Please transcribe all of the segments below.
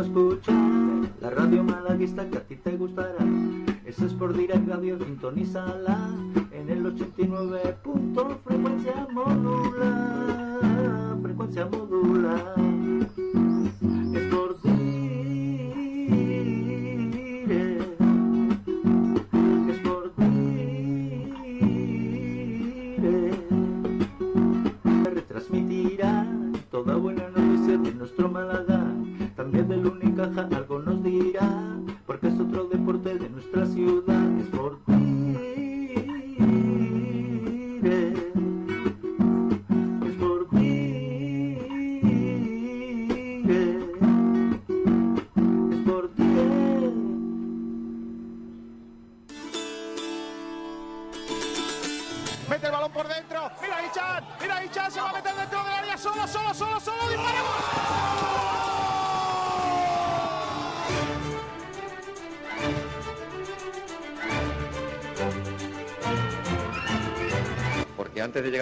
escuchar la radio malaguista que a ti te gustará. Ese es por Direct Radio, sintonízala en el 89 punto frecuencia modula, frecuencia modula. Es por Direct, es por Direct retransmitirá toda buena noticia de nuestro Málaga. Unicaja algo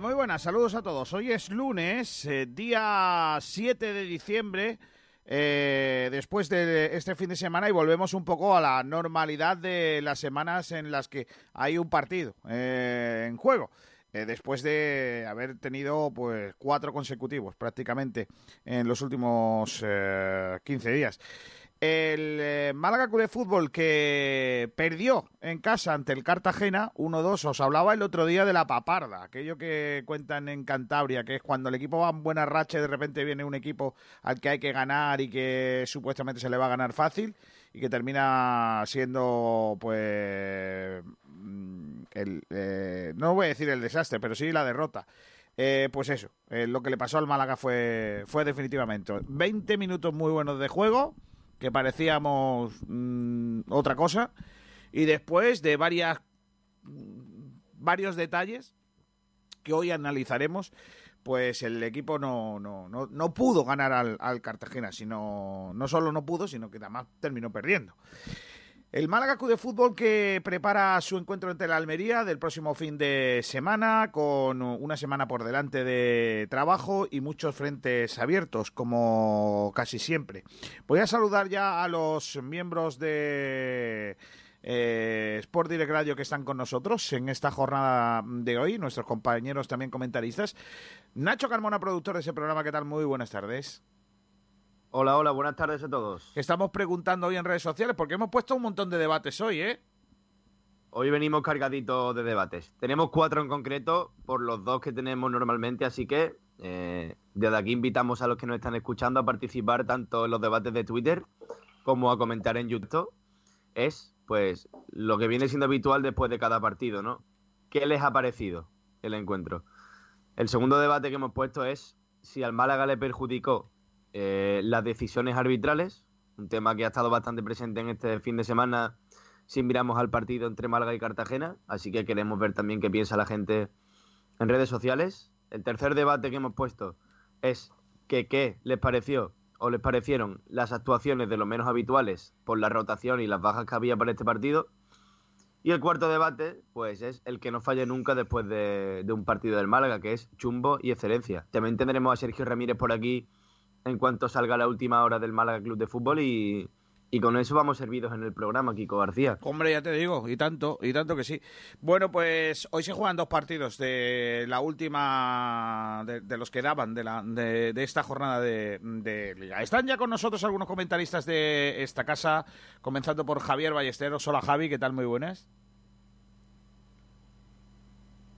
Muy buenas, saludos a todos. Hoy es lunes, eh, día 7 de diciembre, eh, después de este fin de semana y volvemos un poco a la normalidad de las semanas en las que hay un partido eh, en juego. Después de haber tenido pues cuatro consecutivos prácticamente en los últimos eh, 15 días. El eh, Málaga Club de Fútbol que perdió en casa ante el Cartagena 1-2. Os hablaba el otro día de la paparda, aquello que cuentan en Cantabria, que es cuando el equipo va en buena racha y de repente viene un equipo al que hay que ganar y que supuestamente se le va a ganar fácil y que termina siendo, pues, mm, el, eh, no voy a decir el desastre, pero sí la derrota. Eh, pues eso, eh, lo que le pasó al Málaga fue, fue definitivamente 20 minutos muy buenos de juego, que parecíamos mm, otra cosa, y después de varias varios detalles que hoy analizaremos, pues el equipo no, no, no, no pudo ganar al, al Cartagena, sino no solo no pudo, sino que además terminó perdiendo. El Málaga Club de Fútbol que prepara su encuentro entre la Almería del próximo fin de semana, con una semana por delante de trabajo y muchos frentes abiertos, como casi siempre. Voy a saludar ya a los miembros de eh, Sport Direct Radio que están con nosotros en esta jornada de hoy, nuestros compañeros también comentaristas. Nacho Carmona, productor de ese programa, ¿qué tal? Muy buenas tardes. Hola, hola, buenas tardes a todos. Que estamos preguntando hoy en redes sociales, porque hemos puesto un montón de debates hoy, ¿eh? Hoy venimos cargaditos de debates. Tenemos cuatro en concreto por los dos que tenemos normalmente, así que eh, desde aquí invitamos a los que nos están escuchando a participar tanto en los debates de Twitter como a comentar en YouTube. Es, pues, lo que viene siendo habitual después de cada partido, ¿no? ¿Qué les ha parecido el encuentro? El segundo debate que hemos puesto es si al Málaga le perjudicó eh, las decisiones arbitrales, un tema que ha estado bastante presente en este fin de semana si miramos al partido entre Málaga y Cartagena, así que queremos ver también qué piensa la gente en redes sociales. El tercer debate que hemos puesto es que qué les pareció o les parecieron las actuaciones de los menos habituales por la rotación y las bajas que había para este partido. Y el cuarto debate, pues es el que no falle nunca después de, de un partido del Málaga, que es chumbo y excelencia. También tendremos a Sergio Ramírez por aquí en cuanto salga la última hora del Málaga Club de Fútbol y, y con eso vamos servidos en el programa, Kiko García. Hombre, ya te digo, y tanto, y tanto que sí. Bueno, pues hoy se juegan dos partidos de la última, de, los que daban de, la, de, esta jornada de, Liga. Están ya con nosotros algunos comentaristas de esta casa, comenzando por Javier Ballesteros. Hola Javi, ¿qué tal? Muy buenas.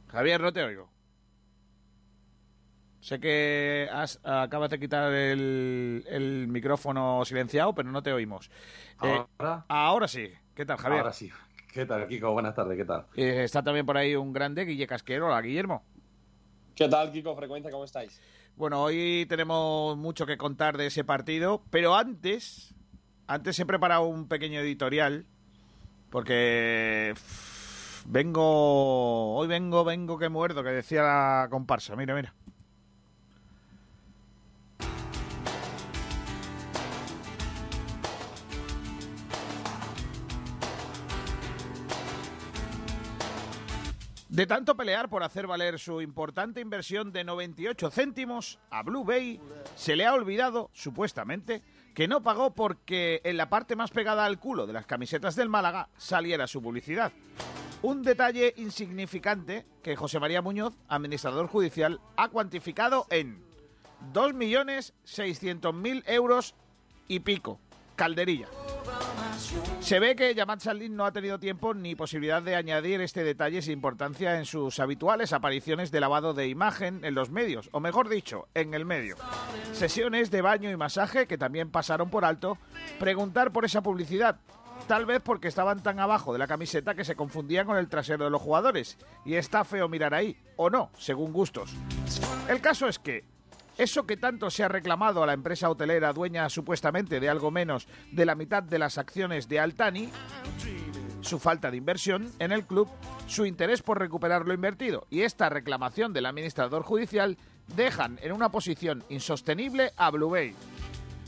Javier, no te oigo. Sé que acabas de quitar el, micrófono silenciado, pero no te oímos. Eh, ¿Ahora? ahora sí. ¿Qué tal, Javier? Ahora sí. ¿Qué tal, Kiko? Buenas tardes, ¿qué tal? Eh, está también por ahí un grande, Guille Casquero. Hola, Guillermo. ¿Qué tal, Kiko? Frecuencia, ¿cómo estáis? Bueno, hoy tenemos mucho que contar de ese partido, pero antes, antes he preparado un pequeño editorial, porque vengo, hoy vengo, vengo que muerdo, que decía la comparsa. Mira, mira. De tanto pelear por hacer valer su importante inversión de 98 céntimos, a Blue Bay se le ha olvidado, supuestamente, que no pagó porque en la parte más pegada al culo de las camisetas del Málaga saliera su publicidad. Un detalle insignificante que José María Muñoz, administrador judicial, ha cuantificado en 2.600.000 euros y pico. Calderilla. Se ve que Yamat Salin no ha tenido tiempo ni posibilidad de añadir este detalle sin importancia en sus habituales apariciones de lavado de imagen en los medios, o mejor dicho, en el medio. Sesiones de baño y masaje que también pasaron por alto, preguntar por esa publicidad, tal vez porque estaban tan abajo de la camiseta que se confundían con el trasero de los jugadores, y está feo mirar ahí, o no, según gustos. El caso es que eso que tanto se ha reclamado a la empresa hotelera dueña supuestamente de algo menos de la mitad de las acciones de Altani, su falta de inversión en el club, su interés por recuperar lo invertido y esta reclamación del administrador judicial dejan en una posición insostenible a Blue Bay.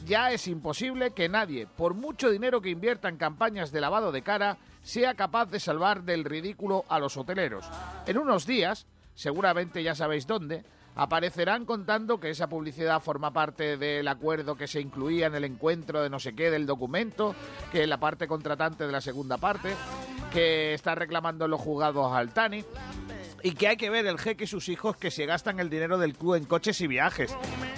Ya es imposible que nadie, por mucho dinero que invierta en campañas de lavado de cara, sea capaz de salvar del ridículo a los hoteleros. En unos días, seguramente ya sabéis dónde, aparecerán contando que esa publicidad forma parte del acuerdo que se incluía en el encuentro de no sé qué del documento, que es la parte contratante de la segunda parte, que está reclamando los juzgados al Tani y que hay que ver el jeque y sus hijos que se gastan el dinero del club en coches y viajes.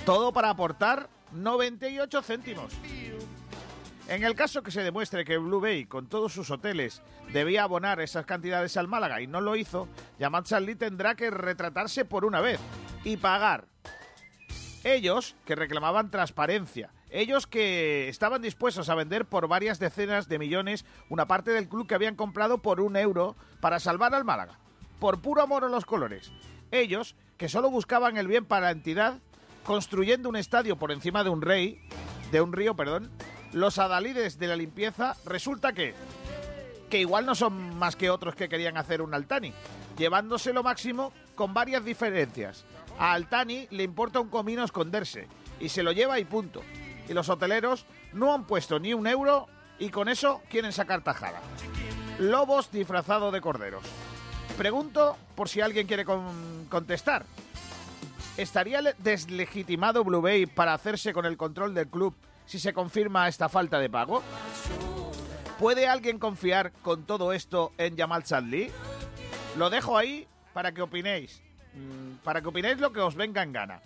Todo para aportar 98 céntimos. En el caso que se demuestre que Blue Bay, con todos sus hoteles, debía abonar esas cantidades al Málaga y no lo hizo, Yamat Salí tendrá que retratarse por una vez y pagar. Ellos, que reclamaban transparencia, ellos que estaban dispuestos a vender por varias decenas de millones una parte del club que habían comprado por un euro para salvar al Málaga, por puro amor a los colores. Ellos, que solo buscaban el bien para la entidad, construyendo un estadio por encima de un rey, de un río, perdón, los adalides de la limpieza, resulta que, que igual no son más que otros que querían hacer un Altani, llevándose lo máximo con varias diferencias. A Altani le importa un comino esconderse y se lo lleva y punto. Y los hoteleros no han puesto ni un euro y con eso quieren sacar tajada. Lobos disfrazados de corderos. Pregunto por si alguien quiere contestar. ¿Estaría deslegitimado Blue Bay para hacerse con el control del club si se confirma esta falta de pago? ¿Puede alguien confiar con todo esto en Jamal Chadli? Lo dejo ahí para que opinéis. Mm, para que opinéis lo que os venga en gana.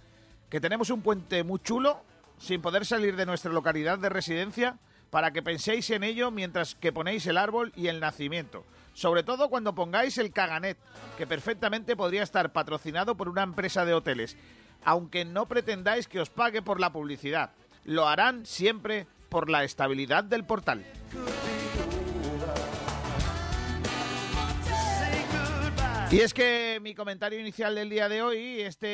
Que tenemos un puente muy chulo, sin poder salir de nuestra localidad de residencia, para que penséis en ello mientras que ponéis el árbol y el nacimiento. Sobre todo cuando pongáis el caganet, que perfectamente podría estar patrocinado por una empresa de hoteles, aunque no pretendáis que os pague por la publicidad. Lo harán siempre por la estabilidad del portal. Y es que mi comentario inicial del día de hoy, este,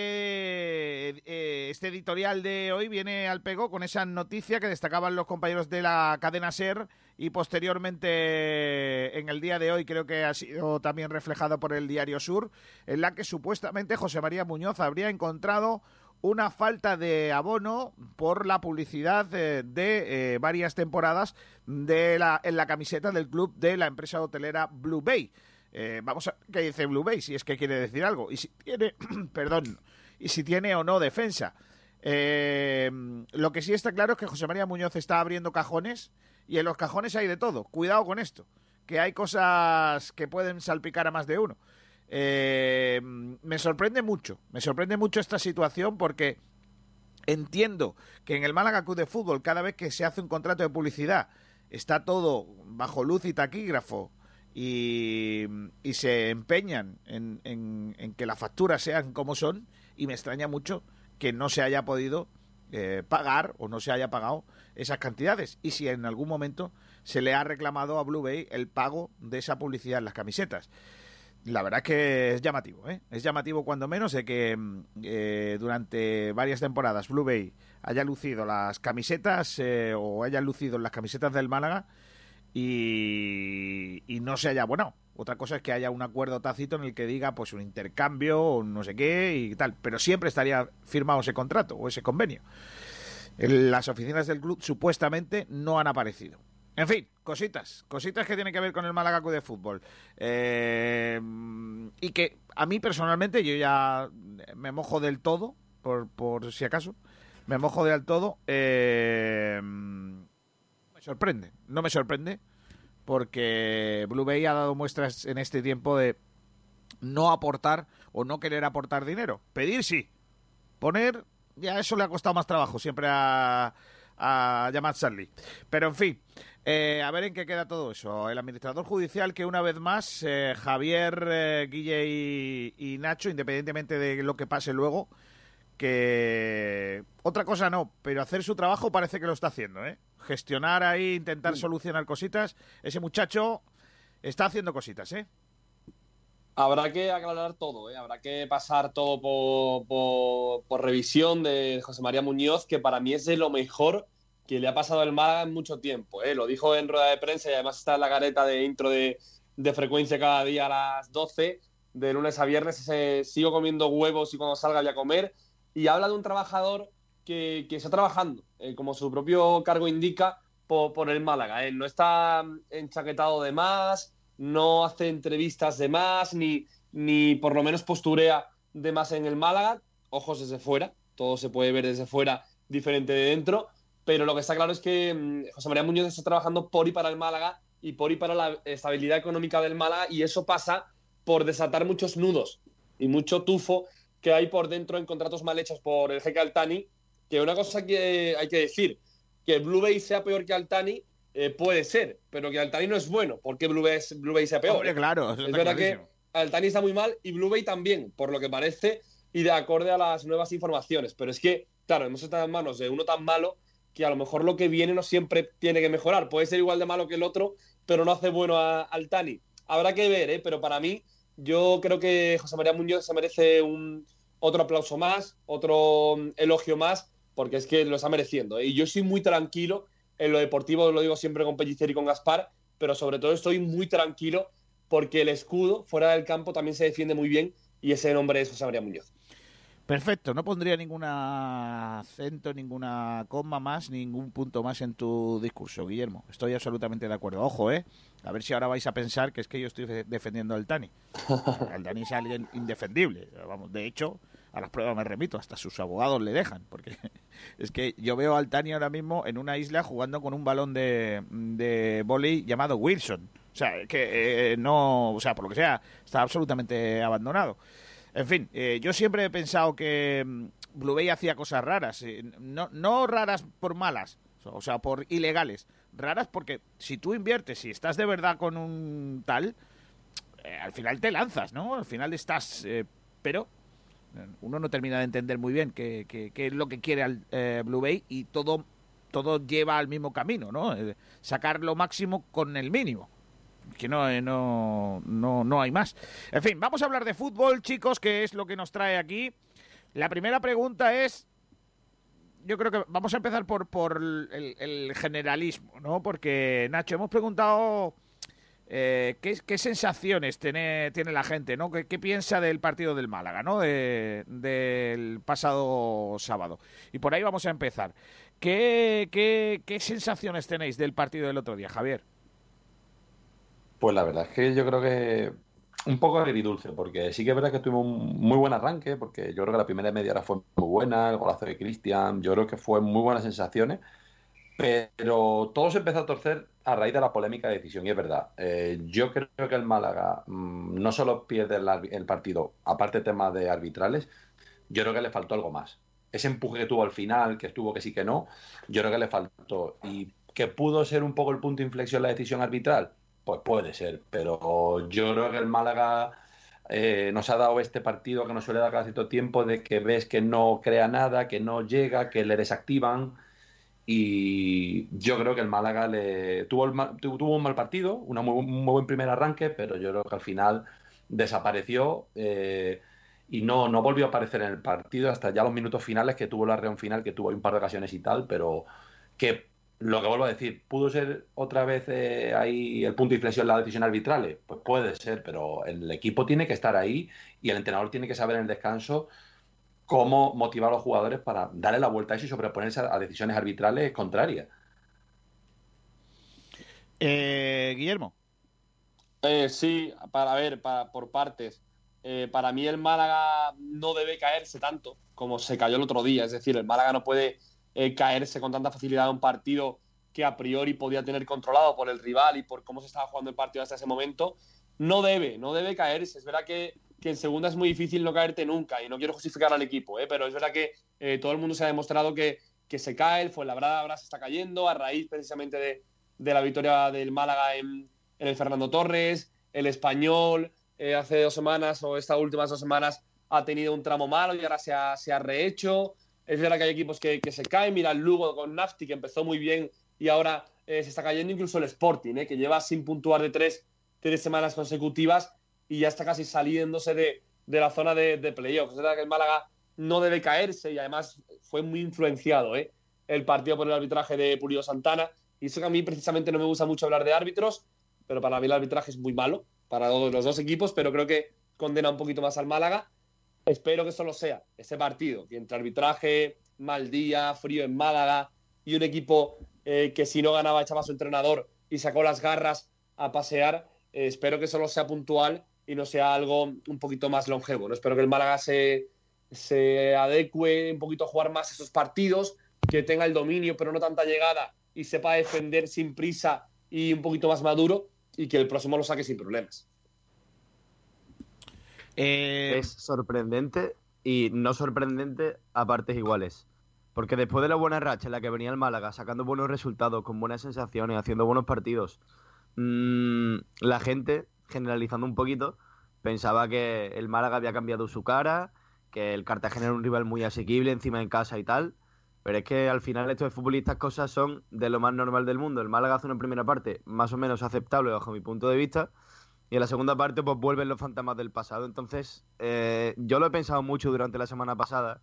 eh, este editorial de hoy, viene al pego con esa noticia que destacaban los compañeros de la cadena SER y posteriormente en el día de hoy creo que ha sido también reflejado por el Diario Sur, en la que supuestamente José María Muñoz habría encontrado una falta de abono por la publicidad de, de eh, varias temporadas de la, en la camiseta del club de la empresa hotelera Blue Bay. Eh, vamos a qué dice Blue Bay, si es que quiere decir algo. Y si tiene, perdón, y si tiene o no defensa. Eh, lo que sí está claro es que José María Muñoz está abriendo cajones y en los cajones hay de todo. Cuidado con esto, que hay cosas que pueden salpicar a más de uno. Eh, me sorprende mucho, me sorprende mucho esta situación porque entiendo que en el Málaga Club de Fútbol cada vez que se hace un contrato de publicidad está todo bajo luz y taquígrafo y, se empeñan en, en, en, que las facturas sean como son y me extraña mucho que no se haya podido eh, pagar o no se haya pagado esas cantidades y si en algún momento se le ha reclamado a Blue Bay el pago de esa publicidad en las camisetas. La verdad es que es llamativo, ¿eh? es llamativo cuando menos de que eh, durante varias temporadas Blue Bay haya lucido las camisetas eh, o haya lucido las camisetas del Málaga y, y, no se haya abonado. Otra cosa es que haya un acuerdo tácito en el que diga pues un intercambio o no sé qué y tal, pero siempre estaría firmado ese contrato o ese convenio. En las oficinas del club supuestamente no han aparecido. En fin, cositas, cositas que tienen que ver con el Málaga de fútbol. Eh, y que a mí personalmente yo ya me mojo del todo, por, por si acaso, me mojo del todo. Eh, me sorprende, no me sorprende, porque Blue Bay ha dado muestras en este tiempo de no aportar o no querer aportar dinero. Pedir sí, poner ya eso le ha costado más trabajo siempre a, a Charlie. Pero en fin, eh, a ver en qué queda todo eso. El administrador judicial que una vez más, eh, Javier, eh, Guille y, y, Nacho, independientemente de lo que pase luego, que otra cosa no, pero hacer su trabajo parece que lo está haciendo, ¿eh? Gestionar ahí, intentar solucionar cositas. Ese muchacho está haciendo cositas, ¿eh? Habrá que aclarar todo, ¿eh? habrá que pasar todo por, por, por, revisión de José María Muñoz, que para mí es de lo mejor que le ha pasado al Málaga en mucho tiempo. ¿eh? Lo dijo en rueda de prensa y además está en la careta de intro de, de frecuencia cada día a las 12, de lunes a viernes. Ese, sigo comiendo huevos y cuando salga voy a comer. Y habla de un trabajador que, que está trabajando, eh, como su propio cargo indica, por, por el Málaga. ¿eh? No está enchaquetado de más no hace entrevistas de más, ni, ni por lo menos posturea de más en el Málaga. Ojos desde fuera, todo se puede ver desde fuera, diferente de dentro. Pero lo que está claro es que mm, José María Muñoz está trabajando por y para el Málaga y por y para la estabilidad económica del Málaga, y eso pasa por desatar muchos nudos y mucho tufo que hay por dentro en contratos mal hechos por el jeque Altani. Que una cosa que hay que decir, que Blue Bay sea peor que Altani eh, puede ser, pero que Altani no es bueno. ¿Por qué Blue Bay, Blue Bay sea peor? Hombre, claro, es verdad clarísimo. que Altani está muy mal y Blue Bay también, por lo que parece, y de acorde a las nuevas informaciones. Pero es que, claro, hemos estado en manos de uno tan malo que a lo mejor lo que viene no siempre tiene que mejorar. Puede ser igual de malo que el otro, pero no hace bueno a Altani. Habrá que ver, ¿eh? pero para mí, yo creo que José María Muñoz se merece un, otro aplauso más, otro elogio más, porque es que lo está mereciendo. ¿eh? Y yo soy muy tranquilo en lo deportivo lo digo siempre con Pellicer y con Gaspar, pero sobre todo estoy muy tranquilo porque el escudo fuera del campo también se defiende muy bien y ese nombre es José María Muñoz. Perfecto, no pondría ningún acento, ninguna coma más, ningún punto más en tu discurso, Guillermo. Estoy absolutamente de acuerdo. Ojo, ¿eh? A ver si ahora vais a pensar que es que yo estoy defendiendo al Tani. El Tani es alguien indefendible. Vamos, de hecho, a las pruebas me remito, hasta sus abogados le dejan, porque es que yo veo al Tani ahora mismo en una isla jugando con un balón de, de volei llamado Wilson. O sea, que eh, no, o sea, por lo que sea, está absolutamente abandonado. En fin, eh, yo siempre he pensado que Blue Bay hacía cosas raras, eh, no, no raras por malas, o sea, por ilegales. Raras porque si tú inviertes, si estás de verdad con un tal, eh, al final te lanzas, ¿no? Al final estás... Eh, pero uno no termina de entender muy bien qué, qué, es lo que quiere al eh, Blue Bay y todo, todo lleva al mismo camino, ¿no? Eh, sacar lo máximo con el mínimo. Que no, eh, no, no, no hay más. En fin, vamos a hablar de fútbol, chicos, que es lo que nos trae aquí. La primera pregunta es, yo creo que vamos a empezar por, por el, generalismo, ¿no? Porque, Nacho, hemos preguntado eh, ¿qué, ¿qué, sensaciones tiene, tiene la gente? ¿no? ¿Qué, ¿Qué, piensa del partido del Málaga, ¿no? De, del pasado sábado? Y por ahí vamos a empezar. ¿Qué, qué, ¿Qué sensaciones tenéis del partido del otro día, Javier? Pues la verdad es que yo creo que un poco agridulce, porque sí que es verdad que tuvimos un muy buen arranque, porque yo creo que la primera media hora fue muy buena, el golazo de Cristian, yo creo que fue muy buenas sensaciones, pero todo se empezó a torcer a raíz de la polémica de decisión, y es verdad. Eh, yo creo que el Málaga mmm, no solo pierde el, partido, aparte temas de arbitrales, yo creo que le faltó algo más. Ese empuje que tuvo al final, que estuvo que sí que no, yo creo que le faltó. Y que pudo ser un poco el punto de inflexión la decisión arbitral, pues puede ser, pero yo creo que el Málaga eh, nos ha dado este partido que nos suele dar cada cierto tiempo de que ves que no crea nada, que no llega, que le desactivan. Y yo creo que el Málaga le tuvo, el, tuvo un mal partido, un muy buen primer arranque, pero yo creo que al final desapareció eh, y no, no volvió a aparecer en el partido hasta ya los minutos finales que tuvo la reunión final, que tuvo un par de ocasiones y tal, pero que lo que vuelvo a decir, ¿pudo ser otra vez eh, ahí el punto de inflexión la decisión arbitral? Pues puede ser, pero el equipo tiene que estar ahí y el entrenador tiene que saber en el descanso cómo motivar a los jugadores para darle la vuelta a eso y sobreponerse a, a decisiones arbitrales contrarias. Eh, Guillermo. Eh, sí, para ver, para, por partes. Eh, para mí el Málaga no debe caerse tanto como se cayó el otro día. Es decir, el Málaga no puede eh, caerse con tanta facilidad en un partido que a priori podía tener controlado por el rival y por cómo se estaba jugando el partido hasta ese momento. No debe, no debe caerse. Es verdad que en segunda es muy difícil no caerte nunca y no quiero justificar al equipo, ¿eh? pero es verdad que eh, todo el mundo se ha demostrado que, que se cae, el Fuenlabrada ahora se está cayendo a raíz precisamente de, de la victoria del Málaga en, en, el Fernando Torres, el Español hace dos semanas o estas últimas dos semanas ha tenido un tramo malo y ahora se ha, se ha rehecho, es verdad que hay equipos que, se caen, mira el Lugo con Nafti que empezó muy bien y ahora eh, se está cayendo incluso el Sporting, ¿eh? que lleva sin puntuar de tres, semanas consecutivas y ya está casi saliéndose de, la zona de, de playoffs. Es verdad que el Málaga no debe caerse y además fue muy influenciado ¿eh? el partido por el arbitraje de Pulido Santana. Y eso que a mí precisamente no me gusta mucho hablar de árbitros, pero para mí el arbitraje es muy malo para los dos equipos, pero creo que condena un poquito más al Málaga. Espero que solo sea ese partido, que entre arbitraje, mal día, frío en Málaga y un equipo eh, que si no ganaba echaba a su entrenador y sacó las garras a pasear, eh, espero que solo sea puntual y no sea algo un poquito más longevo. ¿no? Espero que el Málaga se, se adecue un poquito a jugar más esos partidos, que tenga el dominio pero no tanta llegada y sepa defender sin prisa y un poquito más maduro y que el próximo lo saque sin problemas. Eh... Es sorprendente y no sorprendente a partes iguales. Porque después de la buena racha en la que venía el Málaga, sacando buenos resultados, con buenas sensaciones, haciendo buenos partidos, mmm, la gente generalizando un poquito, pensaba que el Málaga había cambiado su cara, que el Cartagena era un rival muy asequible encima en casa y tal. Pero es que al final estos futbolistas cosas son de lo más normal del mundo. El Málaga hace una primera parte más o menos aceptable bajo mi punto de vista. Y en la segunda parte pues vuelven los fantasmas del pasado. Entonces eh, yo lo he pensado mucho durante la semana pasada.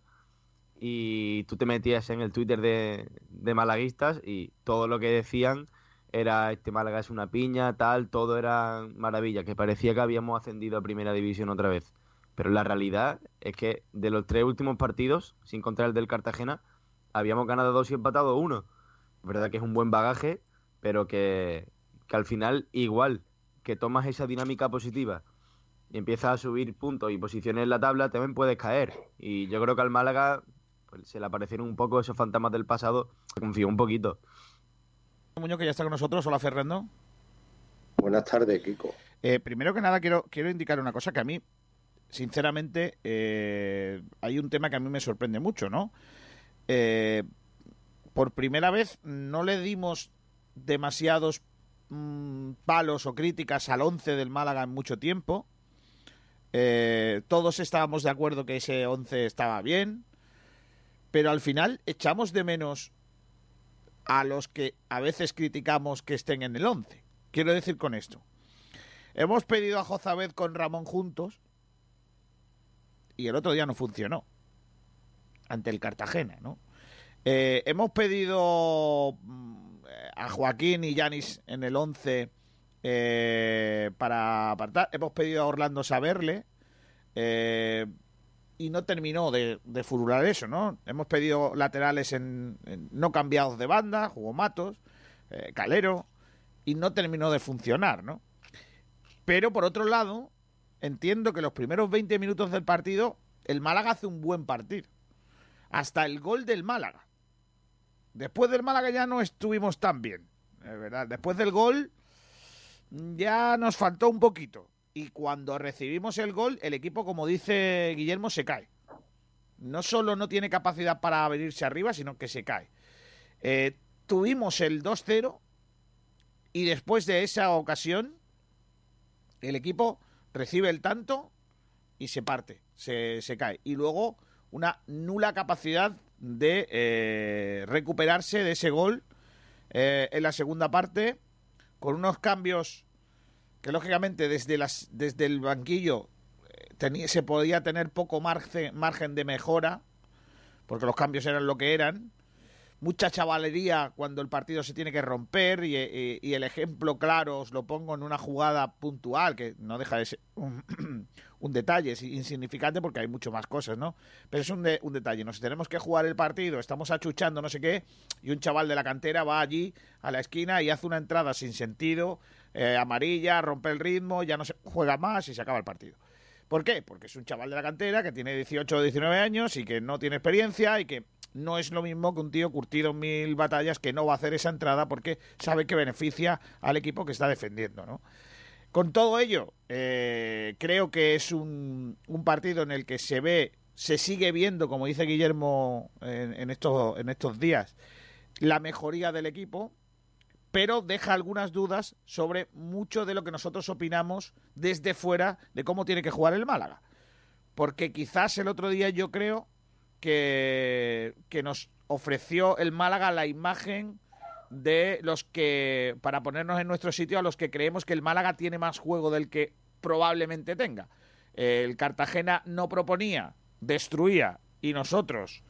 Y tú te metías en el Twitter de, de malaguistas y todo lo que decían era este Málaga es una piña, tal, todo era maravilla, que parecía que habíamos ascendido a primera división otra vez. Pero la realidad es que de los tres últimos partidos, sin contar el del Cartagena, habíamos ganado dos y empatado uno. Verdad que es un buen bagaje, pero que, que al final igual que tomas esa dinámica positiva y empiezas a subir puntos y posiciones en la tabla, también puedes caer. Y yo creo que al Málaga pues, se le aparecieron un poco esos fantasmas del pasado, se confió un poquito. Muñoz, que ya está con nosotros. Hola, Fernando. Buenas tardes, Kiko. Eh, primero que nada, quiero, quiero indicar una cosa que a mí, sinceramente, eh, hay un tema que a mí me sorprende mucho, ¿no? Eh, por primera vez no le dimos demasiados mm, palos o críticas al 11 del Málaga en mucho tiempo. Eh, todos estábamos de acuerdo que ese 11 estaba bien, pero al final echamos de menos a los que a veces criticamos que estén en el 11. Quiero decir con esto. Hemos pedido a Jozabed con Ramón juntos y el otro día no funcionó ante el Cartagena, ¿no? Eh, hemos pedido mm, a Joaquín y Yanis en el 11 eh, para apartar. Hemos pedido a Orlando saberle eh, y no terminó de, de, furular eso, ¿no? Hemos pedido laterales en, no cambiados de banda, jugó Matos, eh, Calero, y no terminó de funcionar, ¿no? Pero por otro lado, entiendo que los primeros 20 minutos del partido, el Málaga hace un buen partido. Hasta el gol del Málaga. Después del Málaga ya no estuvimos tan bien, es verdad. Después del gol ya nos faltó un poquito. Y cuando recibimos el gol, el equipo, como dice Guillermo, se cae. No solo no tiene capacidad para venirse arriba, sino que se cae. Eh, tuvimos el 2-0 y después de esa ocasión, el equipo recibe el tanto y se parte, se, se cae. Y luego una nula capacidad de eh, recuperarse de ese gol eh, en la segunda parte, con unos cambios que lógicamente desde, las, desde el banquillo eh, tenía, se podía tener poco margen, margen de mejora, porque los cambios eran lo que eran. Mucha chavalería cuando el partido se tiene que romper y, y el ejemplo claro os lo pongo en una jugada puntual que no deja de ser un detalle, es insignificante porque hay mucho más cosas, ¿no? Pero es un, de, un detalle. Nos tenemos que jugar el partido, estamos achuchando no sé qué, y un chaval de la cantera va allí a la esquina y hace una entrada sin sentido, eh, amarilla, rompe el ritmo, ya no se juega más y se acaba el partido. ¿Por qué? Porque es un chaval de la cantera que tiene 18 o 19 años y que no tiene experiencia y que no es lo mismo que un tío curtido en mil batallas que no va a hacer esa entrada porque sabe que beneficia al equipo que está defendiendo, ¿no? Con todo ello, eh, creo que es un, partido en el que se ve, se sigue viendo, como dice Guillermo en, en, estos, en estos días, la mejoría del equipo, pero deja algunas dudas sobre mucho de lo que nosotros opinamos desde fuera de cómo tiene que jugar el Málaga. Porque quizás el otro día yo creo que, que nos ofreció el Málaga la imagen de los que, para ponernos en nuestro sitio, a los que creemos que el Málaga tiene más juego del que probablemente tenga. El Cartagena no proponía, destruía y nosotros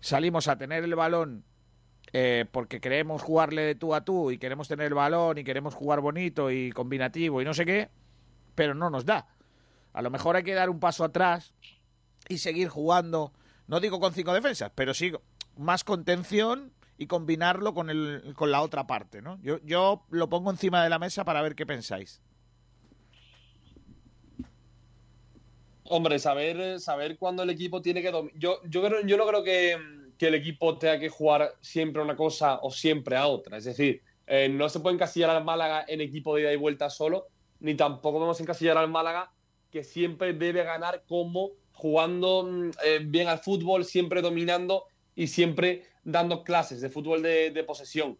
salimos a tener el balón eh, porque queremos jugarle de tú a tú y queremos tener el balón y queremos jugar bonito y combinativo y no sé qué, pero no nos da. A lo mejor hay que dar un paso atrás y seguir jugando, no digo con cinco defensas, pero sí más contención y combinarlo con, el, con la otra parte. ¿no? Yo, yo lo pongo encima de la mesa para ver qué pensáis. Hombre, saber, saber cuándo el equipo tiene que dominar. Yo, yo, creo, yo no creo que, que, el equipo tenga que jugar siempre una cosa o siempre a otra. Es decir, eh, no se puede encasillar al Málaga en equipo de ida y vuelta solo, ni tampoco vamos a encasillar al Málaga que siempre debe ganar como jugando eh, bien al fútbol, siempre dominando y siempre dando clases de fútbol de, posesión.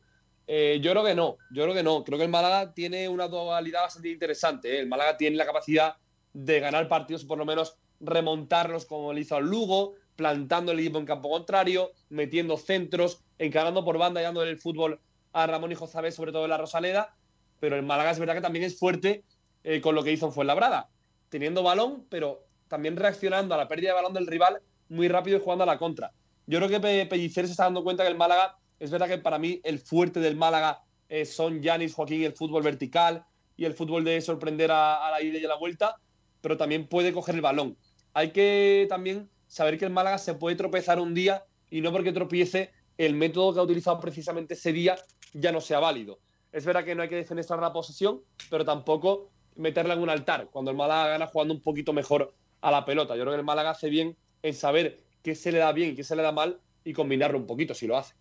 Eh, yo creo que no, yo creo que no. Creo que el Málaga tiene una dualidad bastante interesante. ¿eh? El Málaga tiene la capacidad de ganar partidos, por lo menos remontarlos como le hizo Lugo, plantando el equipo en campo contrario, metiendo centros, encarando por banda y dándole el fútbol a Ramón y José, sobre todo en la Rosaleda. Pero el Málaga es verdad que también es fuerte eh, con lo que hizo en Fuenlabrada, teniendo balón, pero también reaccionando a la pérdida de balón del rival muy rápido y jugando a la contra. Yo creo que Pellicer se está dando cuenta que el Málaga, es verdad que para mí el fuerte del Málaga eh, son Yanis, Joaquín, el fútbol vertical y el fútbol de sorprender a, a, la ida y a la vuelta, pero también puede coger el balón. Hay que también saber que el Málaga se puede tropezar un día y no porque tropiece el método que ha utilizado precisamente ese día ya no sea válido. Es verdad que no hay que defenestrar la posesión, pero tampoco meterla en un altar cuando el Málaga gana jugando un poquito mejor a la pelota. Yo creo que el Málaga hace bien en saber qué se le da bien y qué se le da mal y combinarlo un poquito si lo hace.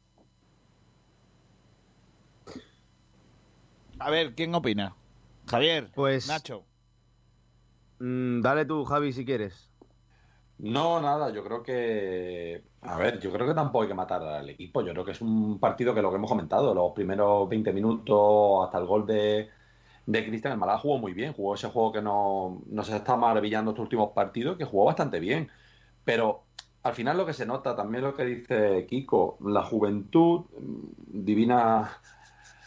A ver, ¿quién opina? Javier, pues Nacho. Mmm, dale tú, Javi, si quieres. No, nada, yo creo que. A ver, yo creo que tampoco hay que matar al equipo. Yo creo que es un partido que lo que hemos comentado, los primeros 20 minutos hasta el gol de, de Cristian, el Málaga jugó muy bien. Jugó ese juego que no, nos está maravillando estos últimos partidos, que jugó bastante bien. Pero al final lo que se nota, también lo que dice Kiko, la juventud, divina,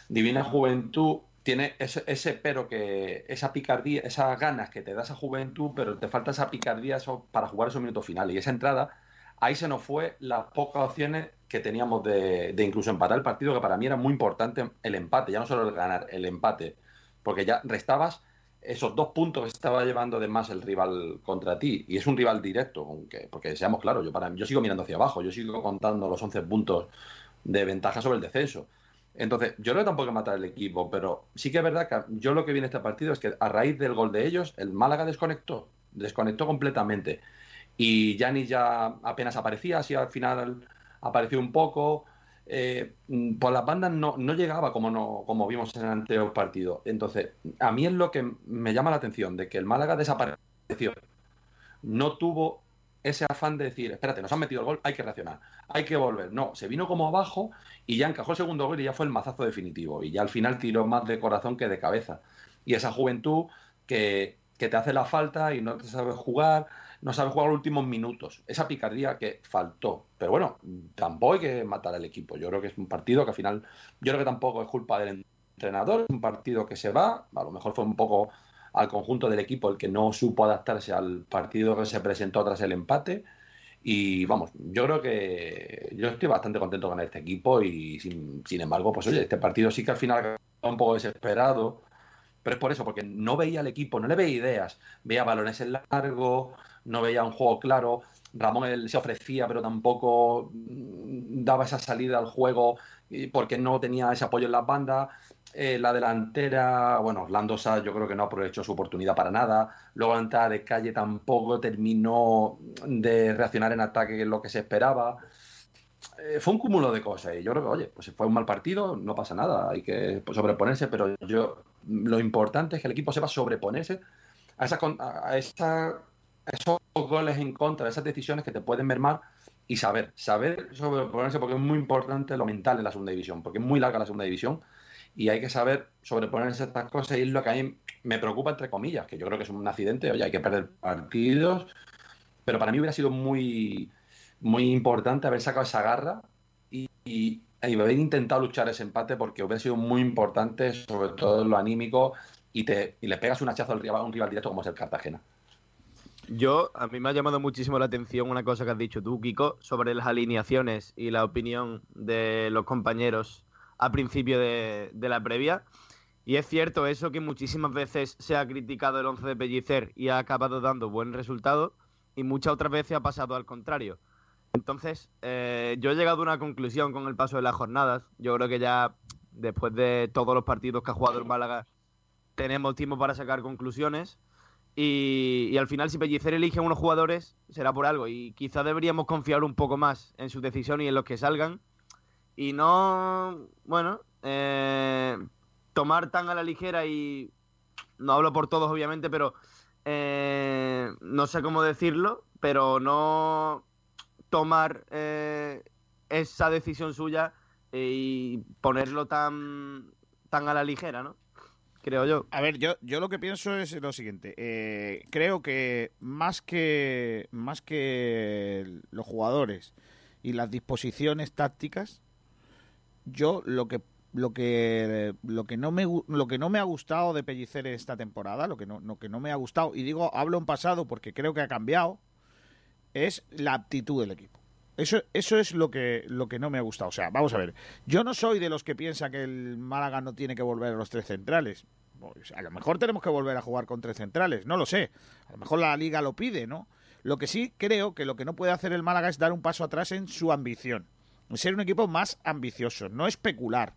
divina juventud, tiene ese, ese, pero que esa picardía, esas ganas que te da esa juventud, pero te falta esa picardía para jugar esos minutos finales. Y esa entrada, ahí se nos fue las pocas opciones que teníamos de, de, incluso empatar el partido, que para mí era muy importante el empate, ya no solo el ganar, el empate, porque ya restabas esos dos puntos estaba llevando de más el rival contra ti, y es un rival directo, aunque, porque seamos claros, yo, para, yo sigo mirando hacia abajo, yo sigo contando los 11 puntos de ventaja sobre el descenso. Entonces, yo no tampoco matar el equipo, pero sí que es verdad que yo lo que vi en este partido es que a raíz del gol de ellos, el Málaga desconectó, desconectó completamente. Y Yanni ya apenas aparecía, así al final apareció un poco. Eh, por las bandas no, no llegaba como, no, como vimos en el anterior partido. Entonces, a mí es lo que me llama la atención, de que el Málaga desapareció. No tuvo ese afán de decir, espérate, nos han metido el gol, hay que reaccionar, hay que volver. No, se vino como abajo y ya encajó el segundo gol y ya fue el mazazo definitivo. Y ya al final tiró más de corazón que de cabeza. Y esa juventud que, que te hace la falta y no te sabes jugar, no sabes jugar los últimos minutos. Esa picardía que faltó. Pero bueno, tampoco hay que matar al equipo. Yo creo que es un partido que al final, yo creo que tampoco es culpa del entrenador, es un partido que se va, a lo mejor fue un poco al conjunto del equipo el que no supo adaptarse al partido que se presentó tras el empate. Y vamos, yo creo que yo estoy bastante contento con este equipo y sin, sin embargo, pues oye, este partido sí que al final un poco desesperado, pero es por eso, porque no veía al equipo, no le veía ideas, veía balones en largo, no veía un juego claro, Ramón se ofrecía, pero tampoco daba esa salida al juego porque no tenía ese apoyo en las bandas. Eh, la delantera, bueno, Landosa yo creo que no aprovechó su oportunidad para nada. Luego la entrada de calle tampoco terminó de reaccionar en ataque lo que se esperaba. Eh, fue un cúmulo de cosas y yo creo que, oye, pues fue un mal partido, no pasa nada, hay que sobreponerse, pero yo lo importante es que el equipo sepa sobreponerse a, esa, a, esa, esos goles en contra, esas decisiones que te pueden mermar y saber, saber sobreponerse porque es muy importante lo mental en la segunda división, porque es muy larga la segunda división y hay que saber sobreponerse estas cosas y es lo que a mí me preocupa, entre comillas, que yo creo que es un accidente, oye, hay que perder partidos, pero para mí hubiera sido muy, muy importante haber sacado esa garra y, y, haber intentado luchar ese empate porque hubiera sido muy importante, sobre todo lo anímico, y, te, y le pegas un hachazo al a un rival directo como es el Cartagena. Yo, a mí me ha llamado muchísimo la atención una cosa que has dicho tú, Kiko, sobre las alineaciones y la opinión de los compañeros a principio de, de, la previa. Y es cierto eso que muchísimas veces se ha criticado el 11 de Pellicer y ha acabado dando buen resultado y muchas otras veces ha pasado al contrario. Entonces, eh, yo he llegado a una conclusión con el paso de las jornadas. Yo creo que ya después de todos los partidos que ha jugado el Málaga tenemos tiempo para sacar conclusiones. Y, al final, si Pellicer elige a unos jugadores, será por algo. Y quizá deberíamos confiar un poco más en su decisión y en los que salgan y no, bueno, eh, tomar tan a la ligera y no hablo por todos obviamente, pero eh, no sé cómo decirlo, pero no tomar eh, esa decisión suya y ponerlo tan, tan a la ligera, ¿no? Creo yo. A ver, yo, yo lo que pienso es lo siguiente. creo que más que más que los jugadores y las disposiciones tácticas, yo lo que lo que lo que no me lo que no me ha gustado de Pellicer esta temporada, lo que no, lo que no me ha gustado y digo hablo en pasado porque creo que ha cambiado es la aptitud del equipo. Eso, eso es lo que, lo que no me ha gustado. O sea, vamos a ver. Yo no soy de los que piensa que el Málaga no tiene que volver a los tres centrales. Pues, a lo mejor tenemos que volver a jugar con tres centrales. No lo sé. A lo mejor la liga lo pide, ¿no? Lo que sí creo que lo que no puede hacer el Málaga es dar un paso atrás en su ambición ser un equipo más ambicioso, no especular.